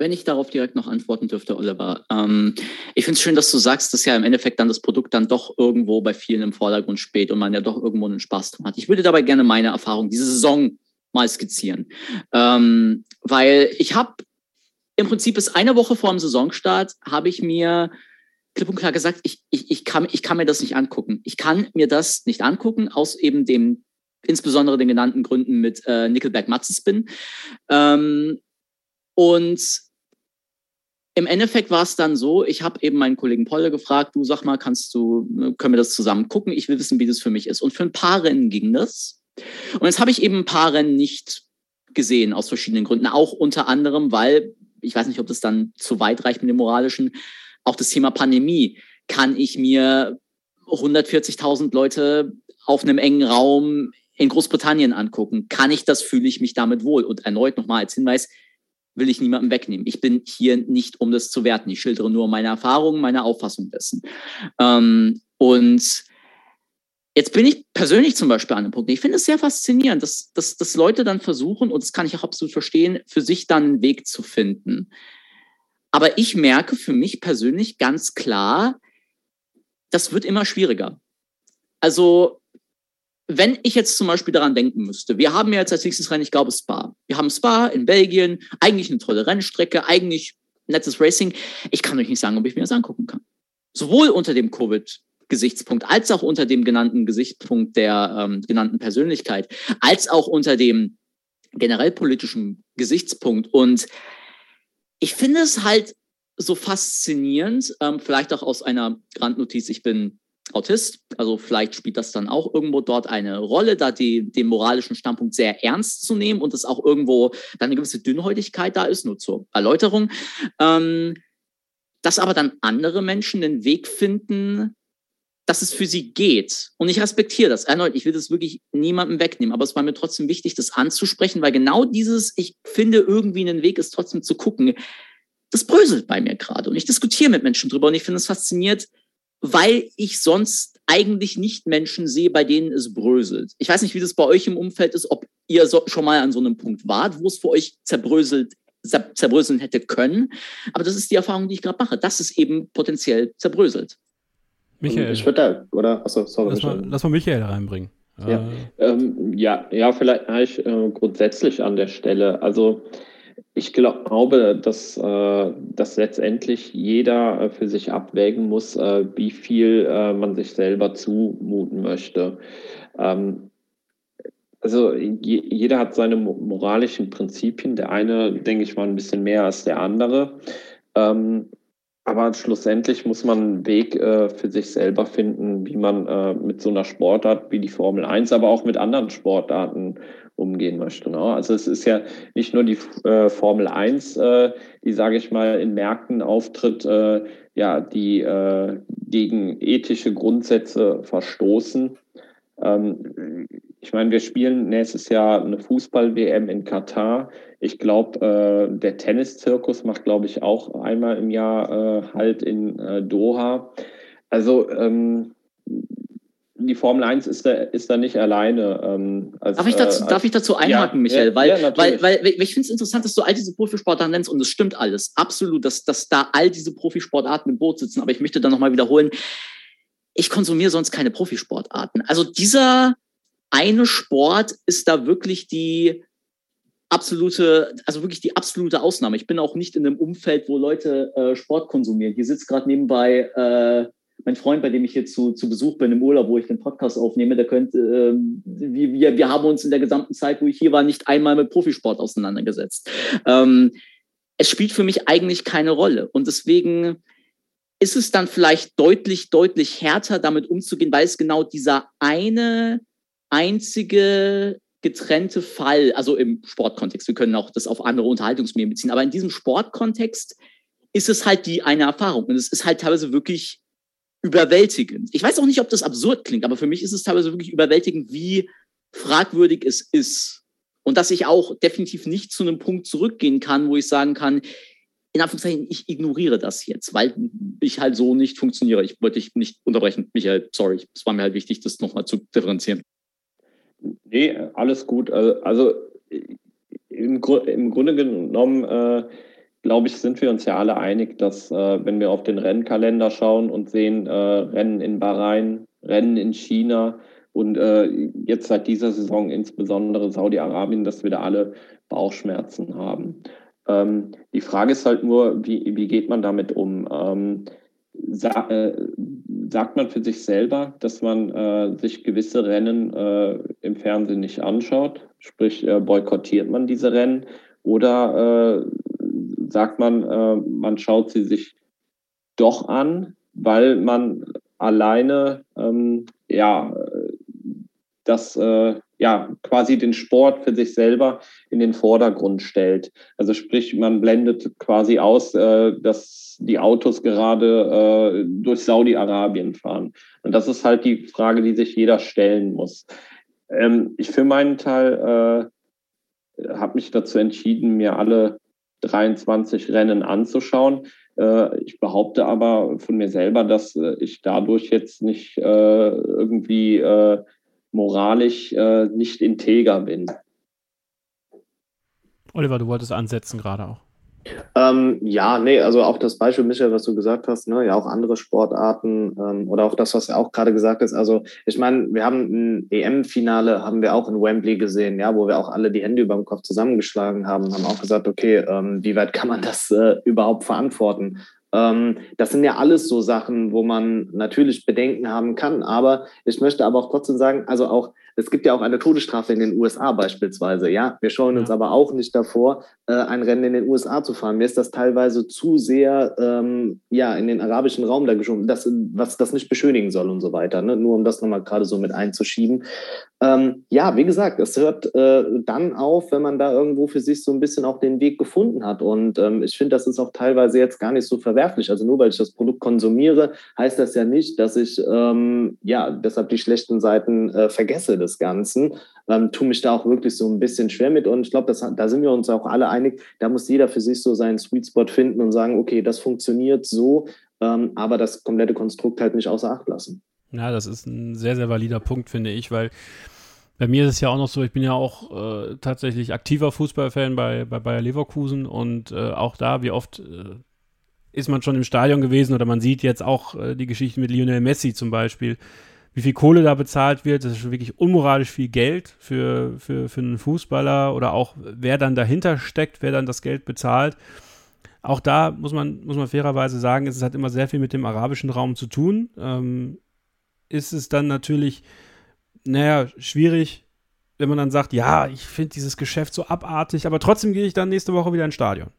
Wenn ich darauf direkt noch antworten dürfte, Oliver. Ähm, ich finde es schön, dass du sagst, dass ja im Endeffekt dann das Produkt dann doch irgendwo bei vielen im Vordergrund steht und man ja doch irgendwo einen Spaß dran hat. Ich würde dabei gerne meine Erfahrung diese Saison mal skizzieren. Ähm, weil ich habe im Prinzip bis eine Woche vor dem Saisonstart habe ich mir klipp und klar gesagt, ich, ich, ich, kann, ich kann mir das nicht angucken. Ich kann mir das nicht angucken, aus eben dem, insbesondere den genannten Gründen mit äh, Nickelback Matzespin. Ähm, und im Endeffekt war es dann so, ich habe eben meinen Kollegen Polle gefragt, du sag mal, kannst du, ne, können wir das zusammen gucken? Ich will wissen, wie das für mich ist. Und für ein paar Rennen ging das. Und jetzt habe ich eben ein paar Rennen nicht gesehen, aus verschiedenen Gründen. Auch unter anderem, weil, ich weiß nicht, ob das dann zu weit reicht mit dem Moralischen, auch das Thema Pandemie. Kann ich mir 140.000 Leute auf einem engen Raum in Großbritannien angucken. Kann ich das, fühle ich mich damit wohl? Und erneut nochmal als Hinweis, will ich niemandem wegnehmen. Ich bin hier nicht, um das zu werten. Ich schildere nur meine Erfahrungen, meine Auffassung dessen. Ähm, und Jetzt bin ich persönlich zum Beispiel an einem Punkt. Ich finde es sehr faszinierend, dass, dass, dass Leute dann versuchen, und das kann ich auch absolut verstehen, für sich dann einen Weg zu finden. Aber ich merke für mich persönlich ganz klar, das wird immer schwieriger. Also, wenn ich jetzt zum Beispiel daran denken müsste, wir haben ja jetzt als nächstes Rennen, ich glaube, Spa. Wir haben Spa in Belgien, eigentlich eine tolle Rennstrecke, eigentlich nettes Racing. Ich kann euch nicht sagen, ob ich mir das angucken kann. Sowohl unter dem Covid Gesichtspunkt, als auch unter dem genannten Gesichtspunkt der ähm, genannten Persönlichkeit, als auch unter dem generell politischen Gesichtspunkt. Und ich finde es halt so faszinierend, ähm, vielleicht auch aus einer Randnotiz, ich bin Autist, also vielleicht spielt das dann auch irgendwo dort eine Rolle, da die, den moralischen Standpunkt sehr ernst zu nehmen und es auch irgendwo dann eine gewisse Dünnhäutigkeit da ist, nur zur Erläuterung. Ähm, dass aber dann andere Menschen den Weg finden, dass es für sie geht. Und ich respektiere das. Erneut, ich will das wirklich niemandem wegnehmen, aber es war mir trotzdem wichtig, das anzusprechen, weil genau dieses, ich finde irgendwie einen Weg, ist trotzdem zu gucken, das bröselt bei mir gerade. Und ich diskutiere mit Menschen drüber und ich finde es fasziniert, weil ich sonst eigentlich nicht Menschen sehe, bei denen es bröselt. Ich weiß nicht, wie das bei euch im Umfeld ist, ob ihr so, schon mal an so einem Punkt wart, wo es für euch zerbröselt zerbröseln hätte können. Aber das ist die Erfahrung, die ich gerade mache, dass es eben potenziell zerbröselt. Michael. Ich würde da, oder? Achso, sorry. Lass mal, lass mal Michael reinbringen. Ja, äh. ähm, ja, ja, vielleicht ich, äh, grundsätzlich an der Stelle. Also ich glaube, dass, äh, dass letztendlich jeder äh, für sich abwägen muss, äh, wie viel man sich selber zumuten möchte. Ähm, also je, jeder hat seine moralischen Prinzipien. Der eine, denke ich mal, ein bisschen mehr als der andere. Ähm, aber schlussendlich muss man einen Weg äh, für sich selber finden, wie man äh, mit so einer Sportart wie die Formel 1, aber auch mit anderen Sportarten umgehen möchte. Ne? Also es ist ja nicht nur die äh, Formel 1, äh, die, sage ich mal, in Märkten auftritt, äh, ja, die äh, gegen ethische Grundsätze verstoßen. Ähm, ich meine, wir spielen nächstes Jahr eine Fußball-WM in Katar. Ich glaube, äh, der Tennis-Zirkus macht, glaube ich, auch einmal im Jahr äh, halt in äh, Doha. Also ähm, die Formel 1 ist da, ist da nicht alleine. Ähm, als, darf, ich dazu, äh, als, darf ich dazu einhaken, ja, Michael? Ja, weil, ja, weil, weil, weil ich finde es interessant, dass du all diese Profisportarten nennst und es stimmt alles. Absolut, dass, dass da all diese Profisportarten im Boot sitzen. Aber ich möchte da nochmal wiederholen, ich konsumiere sonst keine Profisportarten. Also dieser eine Sport ist da wirklich die absolute, also wirklich die absolute Ausnahme. Ich bin auch nicht in einem Umfeld, wo Leute äh, Sport konsumieren. Hier sitzt gerade nebenbei äh, mein Freund, bei dem ich hier zu, zu Besuch bin im Urlaub, wo ich den Podcast aufnehme, der könnte, äh, wir, wir haben uns in der gesamten Zeit, wo ich hier war, nicht einmal mit Profisport auseinandergesetzt. Ähm, es spielt für mich eigentlich keine Rolle. Und deswegen ist es dann vielleicht deutlich, deutlich härter, damit umzugehen, weil es genau dieser eine einzige getrennte Fall, also im Sportkontext, wir können auch das auf andere Unterhaltungsmedien beziehen, aber in diesem Sportkontext ist es halt die eine Erfahrung und es ist halt teilweise wirklich überwältigend. Ich weiß auch nicht, ob das absurd klingt, aber für mich ist es teilweise wirklich überwältigend, wie fragwürdig es ist. Und dass ich auch definitiv nicht zu einem Punkt zurückgehen kann, wo ich sagen kann, in Anführungszeichen, ich ignoriere das jetzt, weil ich halt so nicht funktioniere. Ich wollte dich nicht unterbrechen, Michael, sorry. Es war mir halt wichtig, das nochmal zu differenzieren. Nee, alles gut. Also, also im, im, Grunde genommen, äh, glaube ich, sind wir uns ja alle einig, dass äh, wenn wir auf den Rennkalender schauen und sehen, äh, Rennen in Bahrain, Rennen in China und äh, jetzt seit dieser Saison insbesondere Saudi-Arabien, dass wir da alle Bauchschmerzen haben. Ähm, die Frage ist halt nur, wie, wie geht man damit um? Ähm, sa äh, sagt man für sich selber, dass man äh, sich gewisse Rennen äh, im Fernsehen nicht anschaut, sprich äh, boykottiert man diese Rennen oder äh, sagt man, äh, man schaut sie sich doch an, weil man alleine ähm, ja das ja, quasi den Sport für sich selber in den Vordergrund stellt. Also sprich, man blendet quasi aus, äh, dass die Autos gerade äh, durch Saudi-Arabien fahren. Und das ist halt die Frage, die sich jeder stellen muss. Ähm, ich für meinen Teil äh, habe mich dazu entschieden, mir alle 23 Rennen anzuschauen. Äh, ich behaupte aber von mir selber, dass äh, ich dadurch jetzt nicht äh, irgendwie moralisch äh, nicht integer bin. Oliver, du wolltest ansetzen gerade auch. Ähm, ja, nee, also auch das Beispiel, Michael, was du gesagt hast, ne, ja, auch andere Sportarten ähm, oder auch das, was er auch gerade gesagt ist. Also, ich meine, wir haben ein EM-Finale, haben wir auch in Wembley gesehen, ja, wo wir auch alle die Hände über dem Kopf zusammengeschlagen haben, haben auch gesagt, okay, ähm, wie weit kann man das äh, überhaupt verantworten? Ähm, das sind ja alles so Sachen, wo man natürlich Bedenken haben kann. Aber ich möchte aber auch trotzdem sagen, also auch es gibt ja auch eine Todesstrafe in den USA beispielsweise. Ja, wir schauen uns aber auch nicht davor, äh, ein Rennen in den USA zu fahren. Mir ist das teilweise zu sehr ähm, ja in den arabischen Raum da geschoben, das, was das nicht beschönigen soll und so weiter. Ne? Nur um das nochmal gerade so mit einzuschieben. Ähm, ja, wie gesagt, es hört äh, dann auf, wenn man da irgendwo für sich so ein bisschen auch den Weg gefunden hat. Und ähm, ich finde, das ist auch teilweise jetzt gar nicht so verwerflich. Also nur weil ich das Produkt konsumiere, heißt das ja nicht, dass ich ähm, ja deshalb die schlechten Seiten äh, vergesse des Ganzen. Ähm, tue mich da auch wirklich so ein bisschen schwer mit. Und ich glaube, da sind wir uns auch alle einig. Da muss jeder für sich so seinen Sweet Spot finden und sagen, okay, das funktioniert so, ähm, aber das komplette Konstrukt halt nicht außer Acht lassen. Ja, das ist ein sehr, sehr valider Punkt, finde ich, weil bei mir ist es ja auch noch so, ich bin ja auch äh, tatsächlich aktiver Fußballfan bei, bei Bayer Leverkusen und äh, auch da, wie oft äh, ist man schon im Stadion gewesen oder man sieht jetzt auch äh, die Geschichte mit Lionel Messi zum Beispiel, wie viel Kohle da bezahlt wird. Das ist schon wirklich unmoralisch viel Geld für, für, für einen Fußballer oder auch wer dann dahinter steckt, wer dann das Geld bezahlt. Auch da muss man, muss man fairerweise sagen, es hat immer sehr viel mit dem arabischen Raum zu tun. Ähm, ist es dann natürlich naja, schwierig, wenn man dann sagt, ja, ich finde dieses Geschäft so abartig, aber trotzdem gehe ich dann nächste Woche wieder ins Stadion.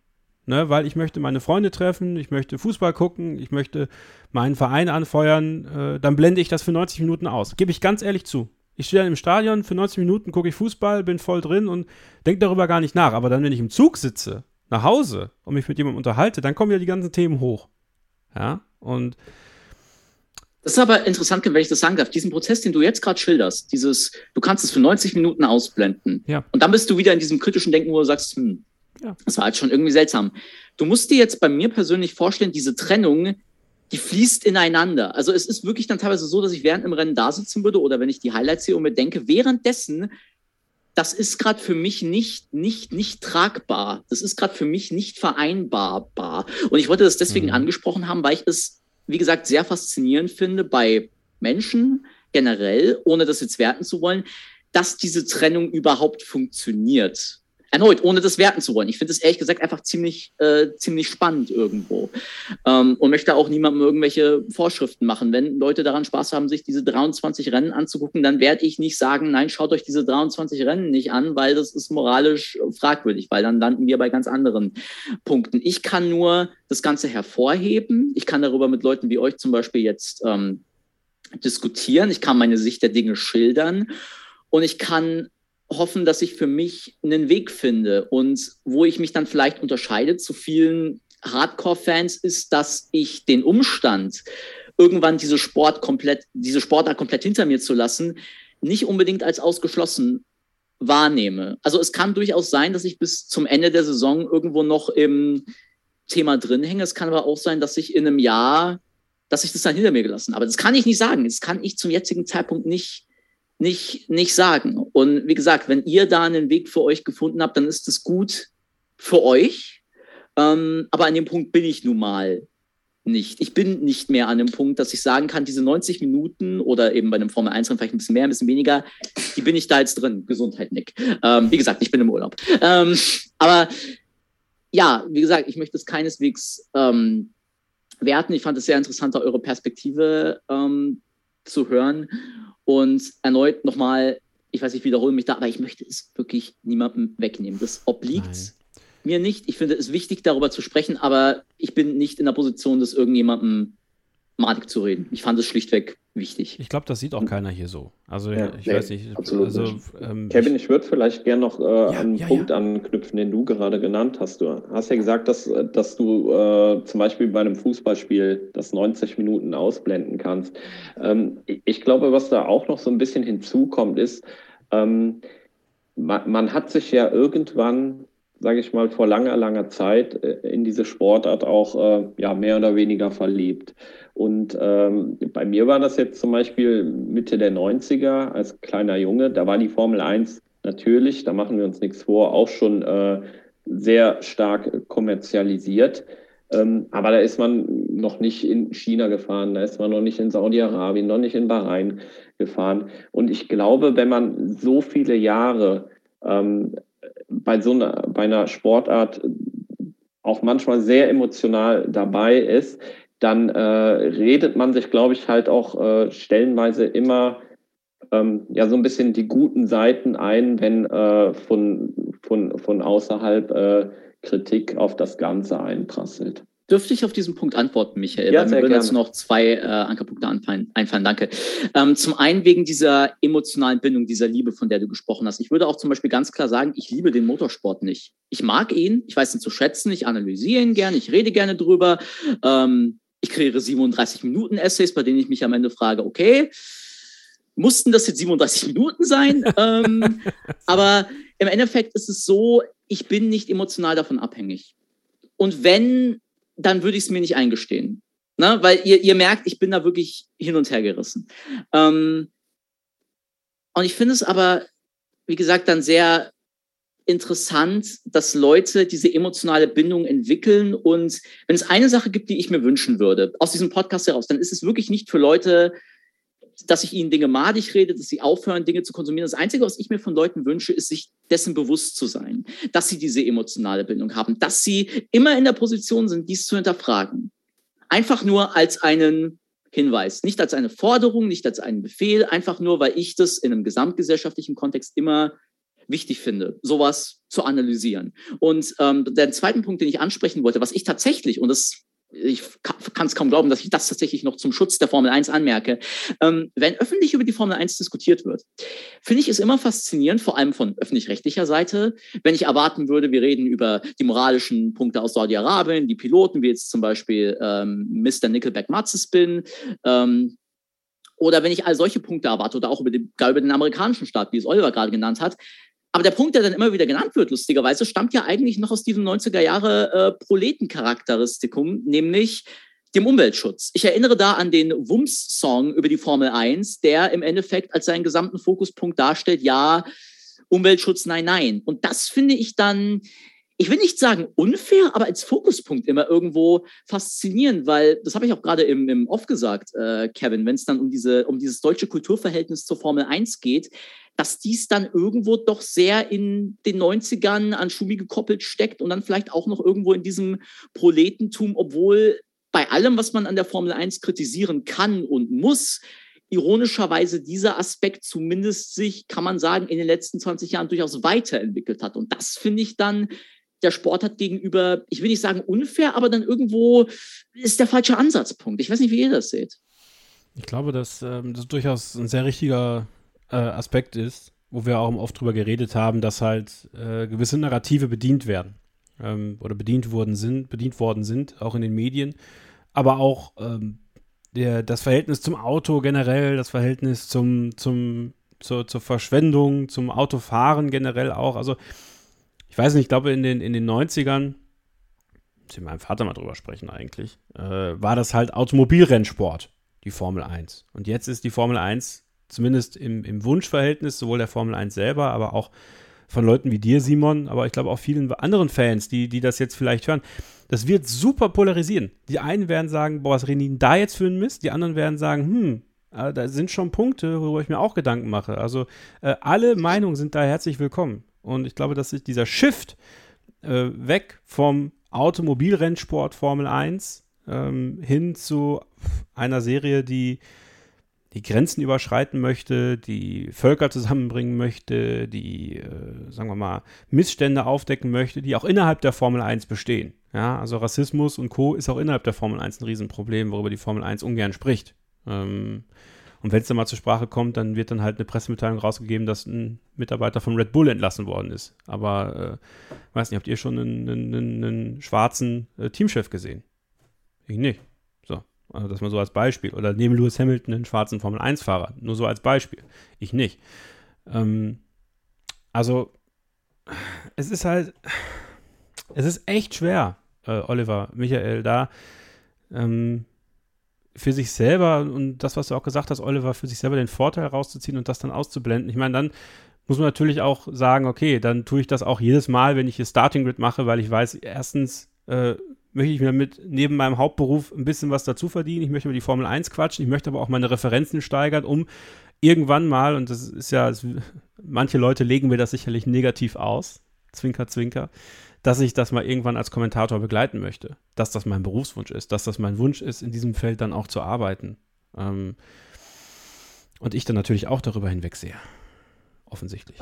Ne, weil ich möchte meine Freunde treffen, ich möchte Fußball gucken, ich möchte meinen Verein anfeuern, äh, dann blende ich das für 90 Minuten aus. Gebe ich ganz ehrlich zu. Ich stehe dann im Stadion, für 90 Minuten gucke ich Fußball, bin voll drin und denke darüber gar nicht nach. Aber dann, wenn ich im Zug sitze, nach Hause und mich mit jemandem unterhalte, dann kommen ja die ganzen Themen hoch. Ja, und das ist aber interessant, wenn ich das sagen darf. Diesen Prozess, den du jetzt gerade schilderst, dieses, du kannst es für 90 Minuten ausblenden. Ja. Und dann bist du wieder in diesem kritischen Denken, wo du sagst, hm, ja. das war halt schon irgendwie seltsam. Du musst dir jetzt bei mir persönlich vorstellen, diese Trennung, die fließt ineinander. Also es ist wirklich dann teilweise so, dass ich während im Rennen da sitzen würde oder wenn ich die Highlights sehe und mir denke, währenddessen, das ist gerade für mich nicht, nicht, nicht tragbar. Das ist gerade für mich nicht vereinbarbar. Und ich wollte das deswegen mhm. angesprochen haben, weil ich es wie gesagt, sehr faszinierend finde bei Menschen generell, ohne das jetzt werten zu wollen, dass diese Trennung überhaupt funktioniert. Erneut, ohne das werten zu wollen. Ich finde es ehrlich gesagt einfach ziemlich, äh, ziemlich spannend irgendwo. Ähm, und möchte auch niemandem irgendwelche Vorschriften machen. Wenn Leute daran Spaß haben, sich diese 23 Rennen anzugucken, dann werde ich nicht sagen, nein, schaut euch diese 23 Rennen nicht an, weil das ist moralisch fragwürdig, weil dann landen wir bei ganz anderen Punkten. Ich kann nur das Ganze hervorheben. Ich kann darüber mit Leuten wie euch zum Beispiel jetzt ähm, diskutieren. Ich kann meine Sicht der Dinge schildern. Und ich kann hoffen, dass ich für mich einen Weg finde. Und wo ich mich dann vielleicht unterscheide zu vielen Hardcore-Fans, ist, dass ich den Umstand, irgendwann diese Sport komplett, diese Sportart komplett hinter mir zu lassen, nicht unbedingt als ausgeschlossen wahrnehme. Also es kann durchaus sein, dass ich bis zum Ende der Saison irgendwo noch im Thema drin hänge. Es kann aber auch sein, dass ich in einem Jahr, dass ich das dann hinter mir gelassen habe. Das kann ich nicht sagen. Das kann ich zum jetzigen Zeitpunkt nicht nicht, nicht sagen. Und wie gesagt, wenn ihr da einen Weg für euch gefunden habt, dann ist es gut für euch. Ähm, aber an dem Punkt bin ich nun mal nicht. Ich bin nicht mehr an dem Punkt, dass ich sagen kann, diese 90 Minuten oder eben bei einem Formel 1 vielleicht ein bisschen mehr, ein bisschen weniger, die bin ich da jetzt drin. Gesundheit, Nick. Ähm, wie gesagt, ich bin im Urlaub. Ähm, aber ja, wie gesagt, ich möchte es keineswegs ähm, werten. Ich fand es sehr interessant, eure Perspektive ähm, zu hören. Und erneut nochmal, ich weiß, ich wiederhole mich da, aber ich möchte es wirklich niemandem wegnehmen. Das obliegt Nein. mir nicht. Ich finde es wichtig, darüber zu sprechen, aber ich bin nicht in der Position, das irgendjemandem madig zu reden. Ich fand es schlichtweg wichtig. Ich glaube, das sieht auch keiner hier so. Also ja, ich nee, weiß nicht. Absolut also, nicht. Ähm, Kevin, ich würde vielleicht gerne noch äh, ja, an einen ja, Punkt ja. anknüpfen, den du gerade genannt hast. Du hast ja gesagt, dass, dass du äh, zum Beispiel bei einem Fußballspiel das 90 Minuten ausblenden kannst. Ähm, ich glaube, was da auch noch so ein bisschen hinzukommt, ist, Ähm, man, man, hat sich ja irgendwann, sage ich mal, vor langer, langer Zeit äh, in diese Sportart auch äh, ja, mehr oder weniger verliebt. Und ähm, bei mir war das jetzt zum Beispiel Mitte der 90er als kleiner Junge, da war die Formel 1 natürlich, da machen wir uns nichts vor, auch schon äh, sehr stark kommerzialisiert. Ähm, aber da ist man noch nicht in China gefahren, da ist man noch nicht in Saudi-Arabien, noch nicht in Bahrain gefahren. Und ich glaube, wenn man so viele Jahre ähm, bei so einer, bei einer Sportart auch manchmal sehr emotional dabei ist, dann äh, redet man sich, glaube ich, halt auch äh, stellenweise immer ähm, ja so ein bisschen die guten Seiten ein, wenn äh, von, von, von außerhalb äh, Kritik auf das Ganze einprasselt. Dürfte ich auf diesen Punkt antworten, Michael? Ja, mir würden jetzt noch zwei äh, Ankerpunkte einfallen. einfallen danke. Ähm, zum einen wegen dieser emotionalen Bindung, dieser Liebe, von der du gesprochen hast. Ich würde auch zum Beispiel ganz klar sagen, ich liebe den Motorsport nicht. Ich mag ihn, ich weiß ihn zu schätzen, ich analysiere ihn gerne, ich rede gerne drüber. Ähm, ich kreiere 37 Minuten Essays, bei denen ich mich am Ende frage, okay, mussten das jetzt 37 Minuten sein? ähm, aber im Endeffekt ist es so, ich bin nicht emotional davon abhängig. Und wenn, dann würde ich es mir nicht eingestehen. Ne? Weil ihr, ihr merkt, ich bin da wirklich hin und her gerissen. Ähm, und ich finde es aber, wie gesagt, dann sehr interessant, dass Leute diese emotionale Bindung entwickeln. Und wenn es eine Sache gibt, die ich mir wünschen würde, aus diesem Podcast heraus, dann ist es wirklich nicht für Leute, dass ich ihnen Dinge madig rede, dass sie aufhören, Dinge zu konsumieren. Das Einzige, was ich mir von Leuten wünsche, ist, sich dessen bewusst zu sein, dass sie diese emotionale Bindung haben, dass sie immer in der Position sind, dies zu hinterfragen. Einfach nur als einen Hinweis, nicht als eine Forderung, nicht als einen Befehl, einfach nur, weil ich das in einem gesamtgesellschaftlichen Kontext immer wichtig finde, sowas zu analysieren. Und ähm, der zweite Punkt, den ich ansprechen wollte, was ich tatsächlich, und das ich kann es kaum glauben, dass ich das tatsächlich noch zum Schutz der Formel 1 anmerke. Ähm, wenn öffentlich über die Formel 1 diskutiert wird, finde ich es immer faszinierend, vor allem von öffentlich-rechtlicher Seite, wenn ich erwarten würde, wir reden über die moralischen Punkte aus Saudi-Arabien, die Piloten, wie jetzt zum Beispiel ähm, Mr. Nickelback Matzespin, ähm, oder wenn ich all solche Punkte erwarte oder auch über, die, gar über den amerikanischen Staat, wie es Oliver gerade genannt hat, aber der Punkt, der dann immer wieder genannt wird, lustigerweise, stammt ja eigentlich noch aus diesem 90er Jahre äh, Proletencharakteristikum, nämlich dem Umweltschutz. Ich erinnere da an den Wumms-Song über die Formel 1, der im Endeffekt als seinen gesamten Fokuspunkt darstellt, ja, Umweltschutz, nein, nein. Und das finde ich dann, ich will nicht sagen unfair, aber als Fokuspunkt immer irgendwo faszinierend, weil das habe ich auch gerade im, im Off gesagt, äh, Kevin, wenn es dann um diese um dieses deutsche Kulturverhältnis zur Formel 1 geht, dass dies dann irgendwo doch sehr in den 90ern an Schumi gekoppelt steckt und dann vielleicht auch noch irgendwo in diesem Proletentum, obwohl bei allem, was man an der Formel 1 kritisieren kann und muss, ironischerweise dieser Aspekt zumindest sich, kann man sagen, in den letzten 20 Jahren durchaus weiterentwickelt hat. Und das finde ich dann, der Sport hat gegenüber, ich will nicht sagen unfair, aber dann irgendwo ist der falsche Ansatzpunkt. Ich weiß nicht, wie ihr das seht. Ich glaube, dass ähm, das durchaus ein sehr richtiger äh, Aspekt ist, wo wir auch oft drüber geredet haben, dass halt äh, gewisse Narrative bedient werden ähm, oder bedient worden sind, bedient worden sind, auch in den Medien, aber auch ähm, der, das Verhältnis zum Auto generell, das Verhältnis zum, zum, zur, zur Verschwendung, zum Autofahren generell auch. Also ich weiß nicht, ich glaube in den, in den 90ern, muss ich mit meinem Vater mal drüber sprechen eigentlich, äh, war das halt Automobilrennsport, die Formel 1. Und jetzt ist die Formel 1 zumindest im, im Wunschverhältnis, sowohl der Formel 1 selber, aber auch von Leuten wie dir, Simon, aber ich glaube auch vielen anderen Fans, die, die das jetzt vielleicht hören. Das wird super polarisieren. Die einen werden sagen, boah, was reden die da jetzt für ein Mist? Die anderen werden sagen, hm, äh, da sind schon Punkte, worüber ich mir auch Gedanken mache. Also äh, alle Meinungen sind da herzlich willkommen. Und ich glaube, dass sich dieser Shift äh, weg vom Automobilrennsport Formel 1 ähm, hin zu einer Serie, die die Grenzen überschreiten möchte, die Völker zusammenbringen möchte, die, äh, sagen wir mal, Missstände aufdecken möchte, die auch innerhalb der Formel 1 bestehen. Ja, also Rassismus und Co. ist auch innerhalb der Formel 1 ein Riesenproblem, worüber die Formel 1 ungern spricht. Ähm, und wenn es dann mal zur Sprache kommt, dann wird dann halt eine Pressemitteilung rausgegeben, dass ein Mitarbeiter von Red Bull entlassen worden ist. Aber äh, weiß nicht, habt ihr schon einen, einen, einen schwarzen äh, Teamchef gesehen? Ich nicht. Also das mal so als Beispiel. Oder neben Lewis Hamilton einen schwarzen Formel-1-Fahrer. Nur so als Beispiel. Ich nicht. Ähm, also, es ist halt, es ist echt schwer, äh, Oliver, Michael, da ähm, für sich selber und das, was du auch gesagt hast, Oliver, für sich selber den Vorteil rauszuziehen und das dann auszublenden. Ich meine, dann muss man natürlich auch sagen, okay, dann tue ich das auch jedes Mal, wenn ich hier Starting Grid mache, weil ich weiß, erstens äh, möchte ich mir mit neben meinem Hauptberuf ein bisschen was dazu verdienen. Ich möchte über die Formel 1 quatschen, ich möchte aber auch meine Referenzen steigern, um irgendwann mal, und das ist ja, das, manche Leute legen mir das sicherlich negativ aus, Zwinker, Zwinker, dass ich das mal irgendwann als Kommentator begleiten möchte. Dass das mein Berufswunsch ist, dass das mein Wunsch ist, in diesem Feld dann auch zu arbeiten. Ähm, und ich dann natürlich auch darüber hinwegsehe. Offensichtlich.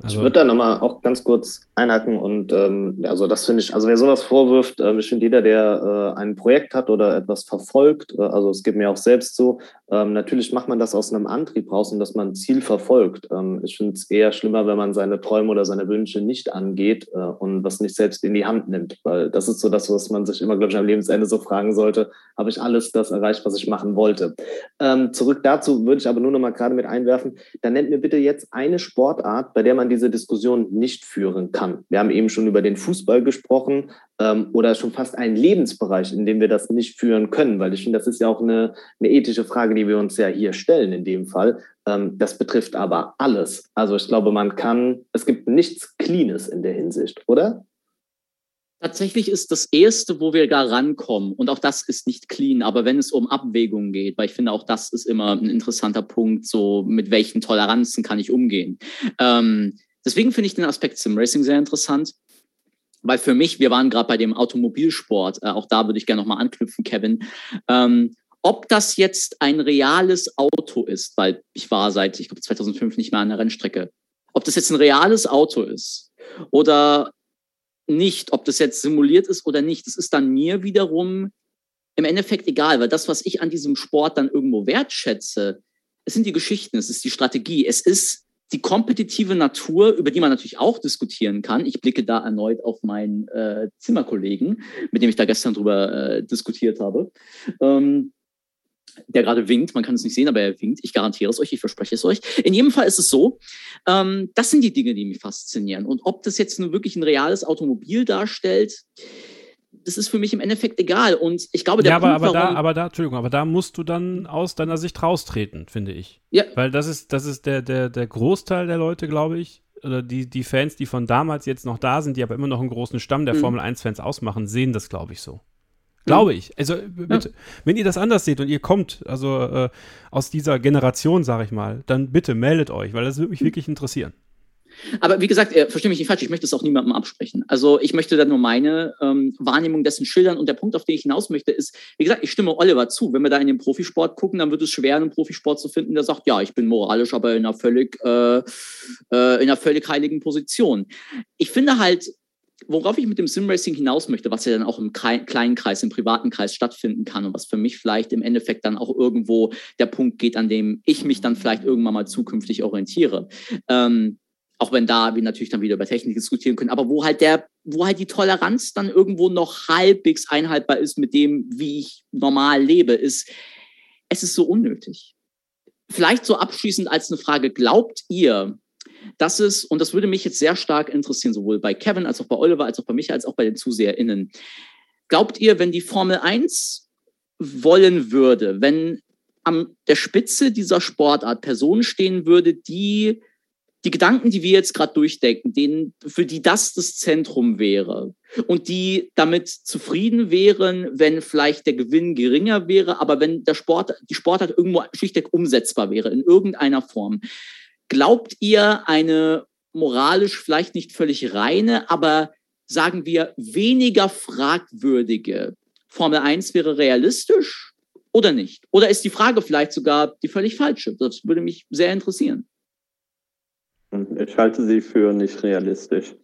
Also, ich würde da nochmal auch ganz kurz einhaken und ähm, also das finde ich, also wer sowas vorwirft, äh, ich finde jeder, der äh, ein Projekt hat oder etwas verfolgt, äh, also es geht mir auch selbst so, ähm, natürlich macht man das aus einem Antrieb raus und dass man ein Ziel verfolgt. Ähm, ich finde es eher schlimmer, wenn man seine Träume oder seine Wünsche nicht angeht äh, und was nicht selbst in die Hand nimmt, weil das ist so das, was man sich immer, glaube ich, am Lebensende so fragen sollte, habe ich alles das erreicht, was ich machen wollte. Ähm, zurück dazu würde ich aber nur noch mal gerade mit einwerfen, dann nennt mir bitte jetzt eine Sportart, bei der man diese Diskussion nicht führen kann. Wir haben eben schon über den Fußball gesprochen ähm, oder schon fast einen Lebensbereich, in dem wir das nicht führen können, weil ich finde, das ist ja auch eine, eine ethische Frage, die wir uns ja hier stellen in dem Fall. Ähm, das betrifft aber alles. Also ich glaube, man kann, es gibt nichts Cleanes in der Hinsicht, oder? Tatsächlich ist das Erste, wo wir da rankommen, und auch das ist nicht clean, aber wenn es um Abwägungen geht, weil ich finde, auch das ist immer ein interessanter Punkt, so mit welchen Toleranzen kann ich umgehen. Ähm, Deswegen finde ich den Aspekt Sim Racing sehr interessant. Weil für mich, wir waren gerade bei dem Automobilsport, äh, auch da würde ich gerne nochmal anknüpfen, Kevin. Ähm, ob das jetzt ein reales Auto ist, weil ich war seit, ich glaube, 2005 nicht mehr an der Rennstrecke, ob das jetzt ein reales Auto ist oder nicht, ob das jetzt simuliert ist oder nicht, das ist dann mir wiederum im Endeffekt egal, weil das, was ich an diesem Sport dann irgendwo wertschätze, es sind die Geschichten, es ist die Strategie, es ist die kompetitive Natur, über die man natürlich auch diskutieren kann. Ich blicke da erneut auf meinen äh, Zimmerkollegen, mit dem ich da gestern drüber äh, diskutiert habe. Ähm, der gerade winkt, man kann es nicht sehen, aber er winkt. Ich garantiere es euch, ich verspreche es euch. In jedem Fall ist es so, ähm, das sind die Dinge, die mich faszinieren. Und ob das jetzt nur wirklich ein reales Automobil darstellt, das ist für mich im Endeffekt egal. Und ich glaube, der ja, Punkt, aber, aber da, aber da, Entschuldigung, aber da musst du dann aus deiner Sicht raustreten, finde ich. Ja. Weil das ist, das ist der, der, der Großteil der Leute, glaube ich, oder die, die Fans, die von damals jetzt noch da sind, die aber immer noch einen großen Stamm der mhm. Formel 1-Fans ausmachen, sehen das, glaube ich, so. Glaube ich. Also, bitte, ja. wenn ihr das anders seht und ihr kommt, also äh, aus dieser Generation, sage ich mal, dann bitte meldet euch, weil das würde mich mhm. wirklich interessieren. Aber wie gesagt, äh, verstehe mich nicht falsch, ich möchte es auch niemandem absprechen. Also ich möchte da nur meine ähm, Wahrnehmung dessen schildern. Und der Punkt, auf den ich hinaus möchte, ist, wie gesagt, ich stimme Oliver zu. Wenn wir da in den Profisport gucken, dann wird es schwer, einen Profisport zu finden, der sagt, ja, ich bin moralisch, aber in einer völlig, äh, äh, in einer völlig heiligen Position. Ich finde halt, worauf ich mit dem Simracing hinaus möchte, was ja dann auch im kleinen Kreis, im privaten Kreis stattfinden kann und was für mich vielleicht im Endeffekt dann auch irgendwo der Punkt geht, an dem ich mich dann vielleicht irgendwann mal zukünftig orientiere. Ähm, auch wenn da wir natürlich dann wieder über Technik diskutieren können, aber wo halt der, wo halt die Toleranz dann irgendwo noch halbwegs einhaltbar ist mit dem, wie ich normal lebe, ist, es ist so unnötig. Vielleicht so abschließend als eine Frage, glaubt ihr, dass es, und das würde mich jetzt sehr stark interessieren, sowohl bei Kevin als auch bei Oliver, als auch bei mich, als auch bei den ZuseherInnen, glaubt ihr, wenn die Formel 1 wollen würde, wenn an der Spitze dieser Sportart Personen stehen würde, die die Gedanken, die wir jetzt gerade durchdenken, denen, für die das das Zentrum wäre und die damit zufrieden wären, wenn vielleicht der Gewinn geringer wäre, aber wenn der Sport, die Sportart irgendwo schlichtweg umsetzbar wäre, in irgendeiner Form. Glaubt ihr, eine moralisch vielleicht nicht völlig reine, aber sagen wir weniger fragwürdige Formel 1 wäre realistisch oder nicht? Oder ist die Frage vielleicht sogar die völlig falsche? Das würde mich sehr interessieren. Ich halte sie für nicht realistisch.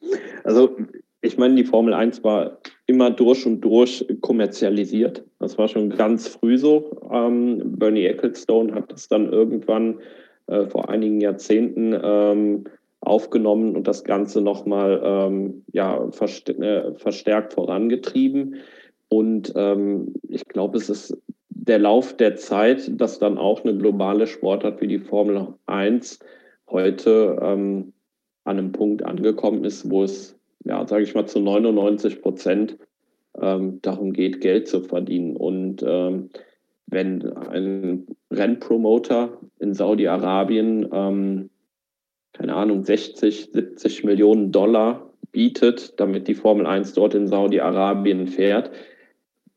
Also ich meine, die Formel 1 war immer durch und durch kommerzialisiert. Das war schon ganz früh so. Ähm, Bernie Ecclestone hat das dann irgendwann äh, vor einigen Jahrzehnten ähm, aufgenommen und das Ganze nochmal ähm, ja, äh, verstärkt vorangetrieben. Und ähm, ich glaube, es ist der Lauf der Zeit, dass dann auch eine globale Sportart wie die Formel 1 heute ähm, an einem Punkt angekommen ist, wo es, ja, sage ich mal, zu 99 Prozent ähm, darum geht, Geld zu verdienen. Und ähm, wenn ein Rennpromoter in Saudi-Arabien, ähm, keine Ahnung, 60, 70 Millionen Dollar bietet, damit die Formel 1 dort in Saudi-Arabien fährt,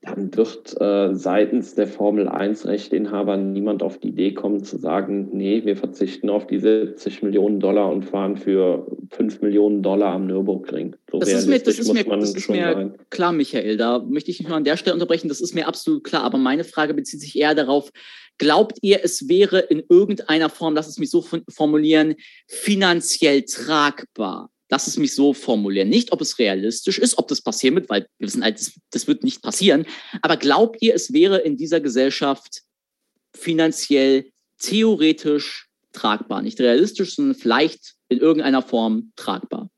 dann wird äh, seitens der Formel 1-Rechteinhaber niemand auf die Idee kommen zu sagen, nee, wir verzichten auf die 70 Millionen Dollar und fahren für 5 Millionen Dollar am Nürburgring. So das ist mir, das ist mir, das ist mir klar, Michael. Da möchte ich mich nur an der Stelle unterbrechen. Das ist mir absolut klar. Aber meine Frage bezieht sich eher darauf, glaubt ihr, es wäre in irgendeiner Form, lass es mich so formulieren, finanziell tragbar? Lass es mich so formulieren. Nicht, ob es realistisch ist, ob das passieren wird, weil wir wissen halt, das, das wird nicht passieren. Aber glaubt ihr, es wäre in dieser Gesellschaft finanziell theoretisch tragbar? Nicht realistisch, sondern vielleicht in irgendeiner Form tragbar.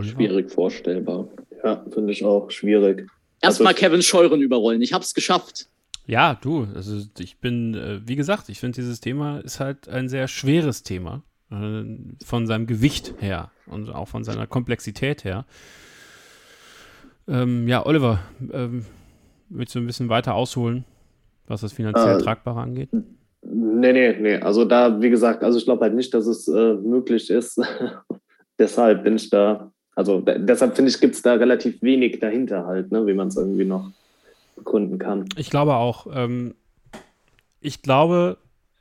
Schwierig vorstellbar. Ja, finde ich auch schwierig. Erstmal also, Kevin Scheuren überrollen. Ich habe es geschafft. Ja, du, also ich bin, äh, wie gesagt, ich finde dieses Thema ist halt ein sehr schweres Thema. Äh, von seinem Gewicht her und auch von seiner Komplexität her. Ähm, ja, Oliver, ähm, willst du ein bisschen weiter ausholen, was das finanziell äh, Tragbare angeht? Nee, nee, nee. Also da, wie gesagt, also ich glaube halt nicht, dass es äh, möglich ist. deshalb bin ich da, also deshalb finde ich, gibt es da relativ wenig dahinter halt, ne, wie man es irgendwie noch begründen kann. Ich glaube auch. Ähm, ich glaube,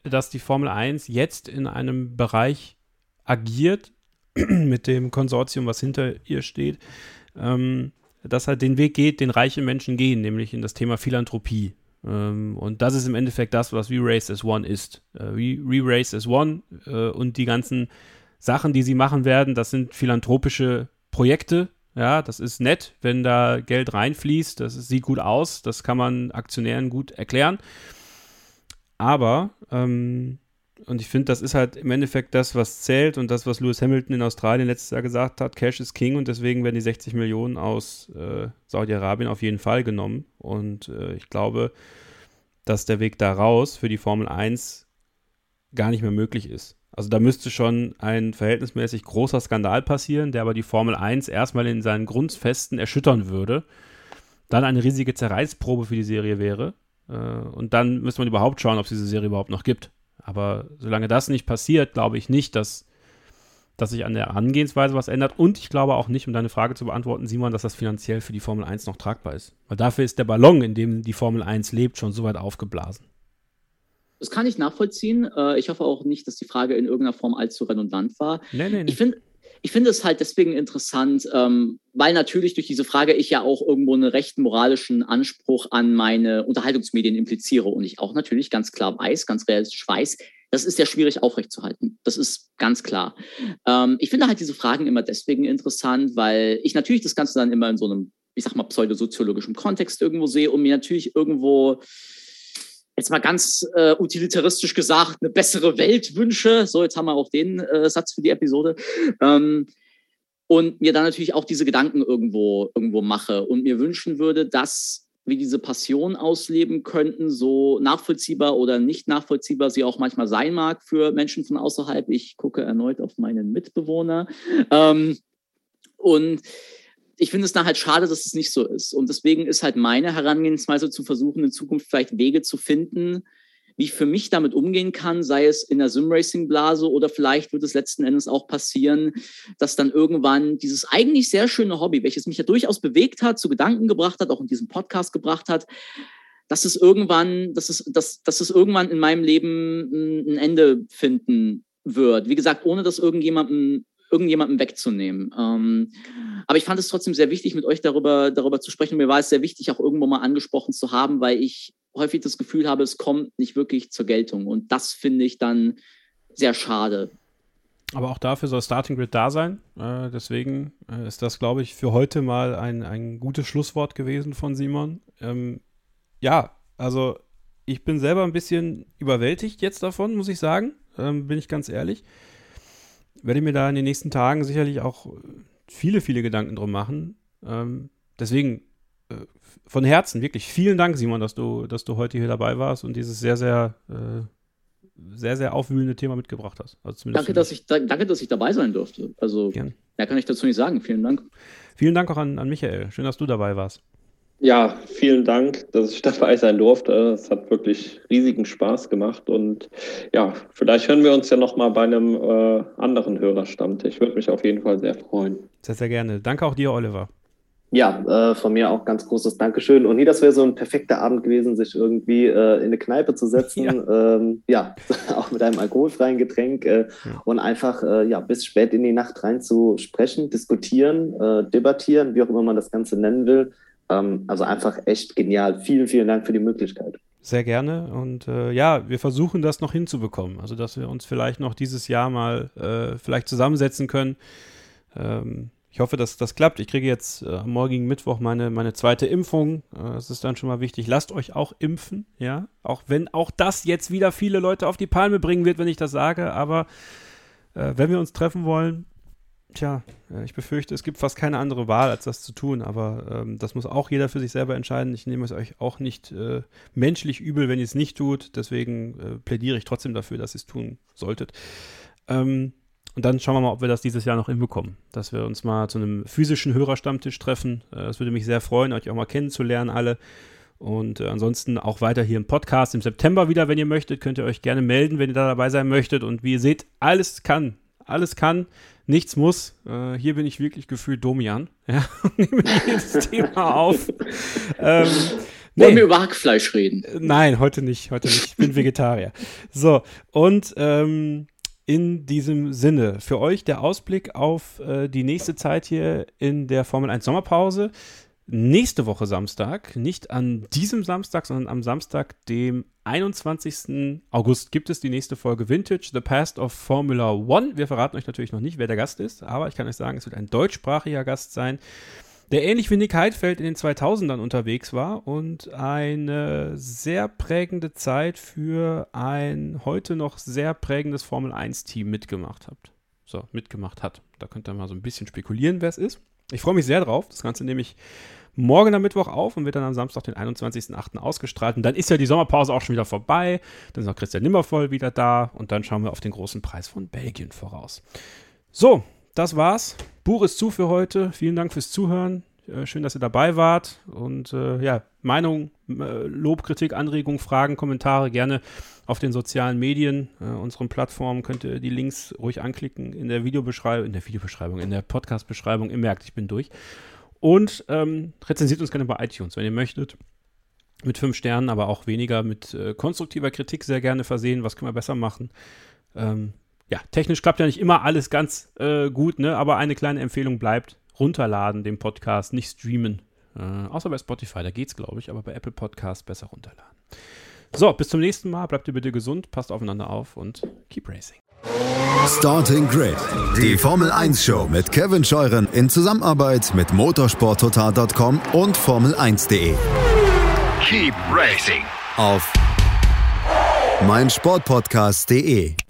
dass die Formel 1 jetzt in einem Bereich agiert, mit dem Konsortium, was hinter ihr steht, ähm, dass halt den Weg geht, den reiche Menschen gehen, nämlich in das Thema Philanthropie. Ähm, und das ist im Endeffekt das, was We-Race as One ist. Äh, We-Race as One äh, und die ganzen Sachen, die sie machen werden, das sind philanthropische Projekte. Ja, das ist nett, wenn da Geld reinfließt. Das sieht gut aus. Das kann man Aktionären gut erklären. Aber, ähm, und ich finde, das ist halt im Endeffekt das, was zählt und das, was Lewis Hamilton in Australien letztes Jahr gesagt hat, Cash is King und deswegen werden die 60 Millionen aus äh, Saudi-Arabien auf jeden Fall genommen. Und äh, ich glaube, dass der Weg da raus für die Formel 1 gar nicht mehr möglich ist. Also da müsste schon ein verhältnismäßig großer Skandal passieren, der aber die Formel 1 erstmal in seinen Grundfesten erschüttern würde. Dann eine riesige Zerreißprobe für die Serie wäre und dann müsste man überhaupt schauen, ob es diese Serie überhaupt noch gibt. Aber solange das nicht passiert, glaube ich nicht, dass, dass sich an der Angehensweise was ändert. Und ich glaube auch nicht, um deine Frage zu beantworten, Simon, dass das finanziell für die Formel 1 noch tragbar ist. Weil dafür ist der Ballon, in dem die Formel 1 lebt, schon so weit aufgeblasen. Das kann ich nachvollziehen. Äh, ich hoffe auch nicht, dass die Frage in irgendeiner Form allzu redundant war. Nee, nee, nee. Ich finde ich finde es halt deswegen interessant, ähm, weil natürlich durch diese Frage ich ja auch irgendwo einen recht moralischen Anspruch an meine Unterhaltungsmedien impliziere und ich auch natürlich ganz klar weiß, ganz realistisch weiß, das ist sehr schwierig aufrechtzuerhalten. Das ist ganz klar. Ähm, ich finde halt diese Fragen immer deswegen interessant, weil ich natürlich das Ganze dann immer in so einem, ich sag mal, pseudosoziologischen Kontext irgendwo sehe und mir natürlich irgendwo jetzt mal ganz äh, utilitaristisch gesagt, eine bessere Welt wünsche. So, jetzt haben wir auch den äh, Satz für die Episode. Ähm, und mir dann natürlich auch diese Gedanken irgendwo, irgendwo mache und mir wünschen würde, dass wir diese Passion ausleben könnten, so nachvollziehbar oder nicht nachvollziehbar sie auch manchmal sein mag für Menschen von außerhalb. Ich gucke erneut auf meinen Mitbewohner. Ähm, und ich finde es dann halt schade, dass es nicht so ist. Und deswegen ist halt meine Herangehensweise zu versuchen, in Zukunft vielleicht Wege zu finden, wie ich für mich damit umgehen kann, sei es in der Sim-Racing-Blase oder vielleicht wird es letzten Endes auch passieren, dass dann irgendwann dieses eigentlich sehr schöne Hobby, welches mich ja durchaus bewegt hat, zu Gedanken gebracht hat, auch in diesem Podcast gebracht hat, dass es irgendwann, dass es, dass, dass es irgendwann in meinem Leben ein Ende finden wird. Wie gesagt, ohne dass irgendjemandem irgendjemandem wegzunehmen. Ähm, aber ich fand es trotzdem sehr wichtig, mit euch darüber, darüber zu sprechen. Mir war es sehr wichtig, auch irgendwo mal angesprochen zu haben, weil ich häufig das Gefühl habe, es kommt nicht wirklich zur Geltung. Und das finde ich dann sehr schade. Aber auch dafür soll Starting Grid da sein. Äh, deswegen äh, ist das, glaube ich, für heute mal ein, ein gutes Schlusswort gewesen von Simon. Ähm, ja, also ich bin selber ein bisschen überwältigt jetzt davon, muss ich sagen. Ähm, bin ich ganz ehrlich werde ich mir da in den nächsten Tagen sicherlich auch viele, viele Gedanken drum machen. Ähm, deswegen äh, von Herzen wirklich vielen Dank, Simon, dass du, dass du heute hier dabei warst und dieses sehr, sehr äh, sehr, sehr aufwühlende Thema mitgebracht hast. Also danke, dass ich, danke, dass ich dabei sein durfte. Also, Gern. mehr kann ich dazu nicht sagen. Vielen Dank. Vielen Dank auch an, an Michael. Schön, dass du dabei warst. Ja, vielen Dank, dass ich dabei sein durfte. Es hat wirklich riesigen Spaß gemacht und ja, vielleicht hören wir uns ja noch mal bei einem äh, anderen Hörerstammtisch. Würde mich auf jeden Fall sehr freuen. Sehr, sehr gerne. Danke auch dir, Oliver. Ja, äh, von mir auch ganz großes Dankeschön. Und nie, das wäre so ein perfekter Abend gewesen, sich irgendwie äh, in eine Kneipe zu setzen. Ja, ähm, ja auch mit einem alkoholfreien Getränk äh, ja. und einfach äh, ja, bis spät in die Nacht rein zu sprechen, diskutieren, äh, debattieren, wie auch immer man das Ganze nennen will. Ähm, also einfach echt genial. Vielen, vielen Dank für die Möglichkeit. Sehr gerne. Und äh, ja, wir versuchen das noch hinzubekommen. Also, dass wir uns vielleicht noch dieses Jahr mal vielleicht zusammensetzen können. Ähm, ich hoffe, dass das klappt. Ich kriege jetzt äh, am morgigen Mittwoch meine, meine zweite Impfung. Äh, das ist dann schon mal wichtig. Lasst euch auch impfen, ja. Auch wenn auch das jetzt wieder viele Leute auf die Palme bringen wird, wenn ich das sage. Aber äh, wenn wir uns treffen wollen, tja, äh, ich befürchte, es gibt fast keine andere Wahl, als das zu tun. Aber ähm, das muss auch jeder für sich selber entscheiden. Ich nehme es euch auch nicht äh, menschlich übel, wenn ihr es nicht tut. Deswegen äh, plädiere ich trotzdem dafür, dass ihr es tun solltet. Ähm, und dann schauen wir mal, ob wir das dieses Jahr noch hinbekommen. Dass wir uns mal zu einem physischen Hörerstammtisch treffen. Äh, das würde mich sehr freuen, euch auch mal kennenzulernen, alle. Und äh, ansonsten auch weiter hier im Podcast im September wieder, wenn ihr möchtet. Könnt ihr euch gerne melden, wenn ihr da dabei sein möchtet. Und wie ihr seht, alles kann. Alles kann, nichts muss. Äh, hier bin ich wirklich gefühlt Domian. Ja, nehme jedes Thema auf. ähm, Nee. Wollen wir über Hackfleisch reden? Nein, heute nicht. Heute nicht. Ich bin Vegetarier. So, und ähm, in diesem Sinne, für euch der Ausblick auf äh, die nächste Zeit hier in der Formel 1 Sommerpause. Nächste Woche Samstag, nicht an diesem Samstag, sondern am Samstag, dem 21. August, gibt es die nächste Folge Vintage, The Past of Formula One. Wir verraten euch natürlich noch nicht, wer der Gast ist, aber ich kann euch sagen, es wird ein deutschsprachiger Gast sein der ähnlich wie Nick Heidfeld in den 2000ern unterwegs war und eine sehr prägende Zeit für ein heute noch sehr prägendes Formel 1-Team mitgemacht hat. So, mitgemacht hat. Da könnt ihr mal so ein bisschen spekulieren, wer es ist. Ich freue mich sehr drauf. Das Ganze nehme ich morgen am Mittwoch auf und wird dann am Samstag, den 21.08. ausgestrahlt. Und dann ist ja die Sommerpause auch schon wieder vorbei. Dann ist auch Christian Nimmervoll wieder da und dann schauen wir auf den großen Preis von Belgien voraus. So, das war's. Buch ist zu für heute. Vielen Dank fürs Zuhören. Äh, schön, dass ihr dabei wart. Und äh, ja, Meinung, äh, Lob, Kritik, Anregung, Fragen, Kommentare gerne auf den sozialen Medien, äh, unseren Plattformen. Könnt ihr die Links ruhig anklicken in der Videobeschreibung, in der Videobeschreibung, in der Podcast-Beschreibung. Ihr merkt, ich bin durch. Und ähm, rezensiert uns gerne bei iTunes, wenn ihr möchtet. Mit fünf Sternen, aber auch weniger mit äh, konstruktiver Kritik sehr gerne versehen. Was können wir besser machen? Ähm, ja, technisch klappt ja nicht immer alles ganz äh, gut, ne? aber eine kleine Empfehlung bleibt, runterladen den Podcast, nicht streamen. Äh, außer bei Spotify, da geht's, glaube ich, aber bei Apple Podcast besser runterladen. So, bis zum nächsten Mal. Bleibt ihr bitte gesund, passt aufeinander auf und keep racing. Starting Grid, die Formel 1 Show mit Kevin Scheuren in Zusammenarbeit mit motorsporttotal.com und Formel1.de. Keep racing auf meinsportpodcast.de.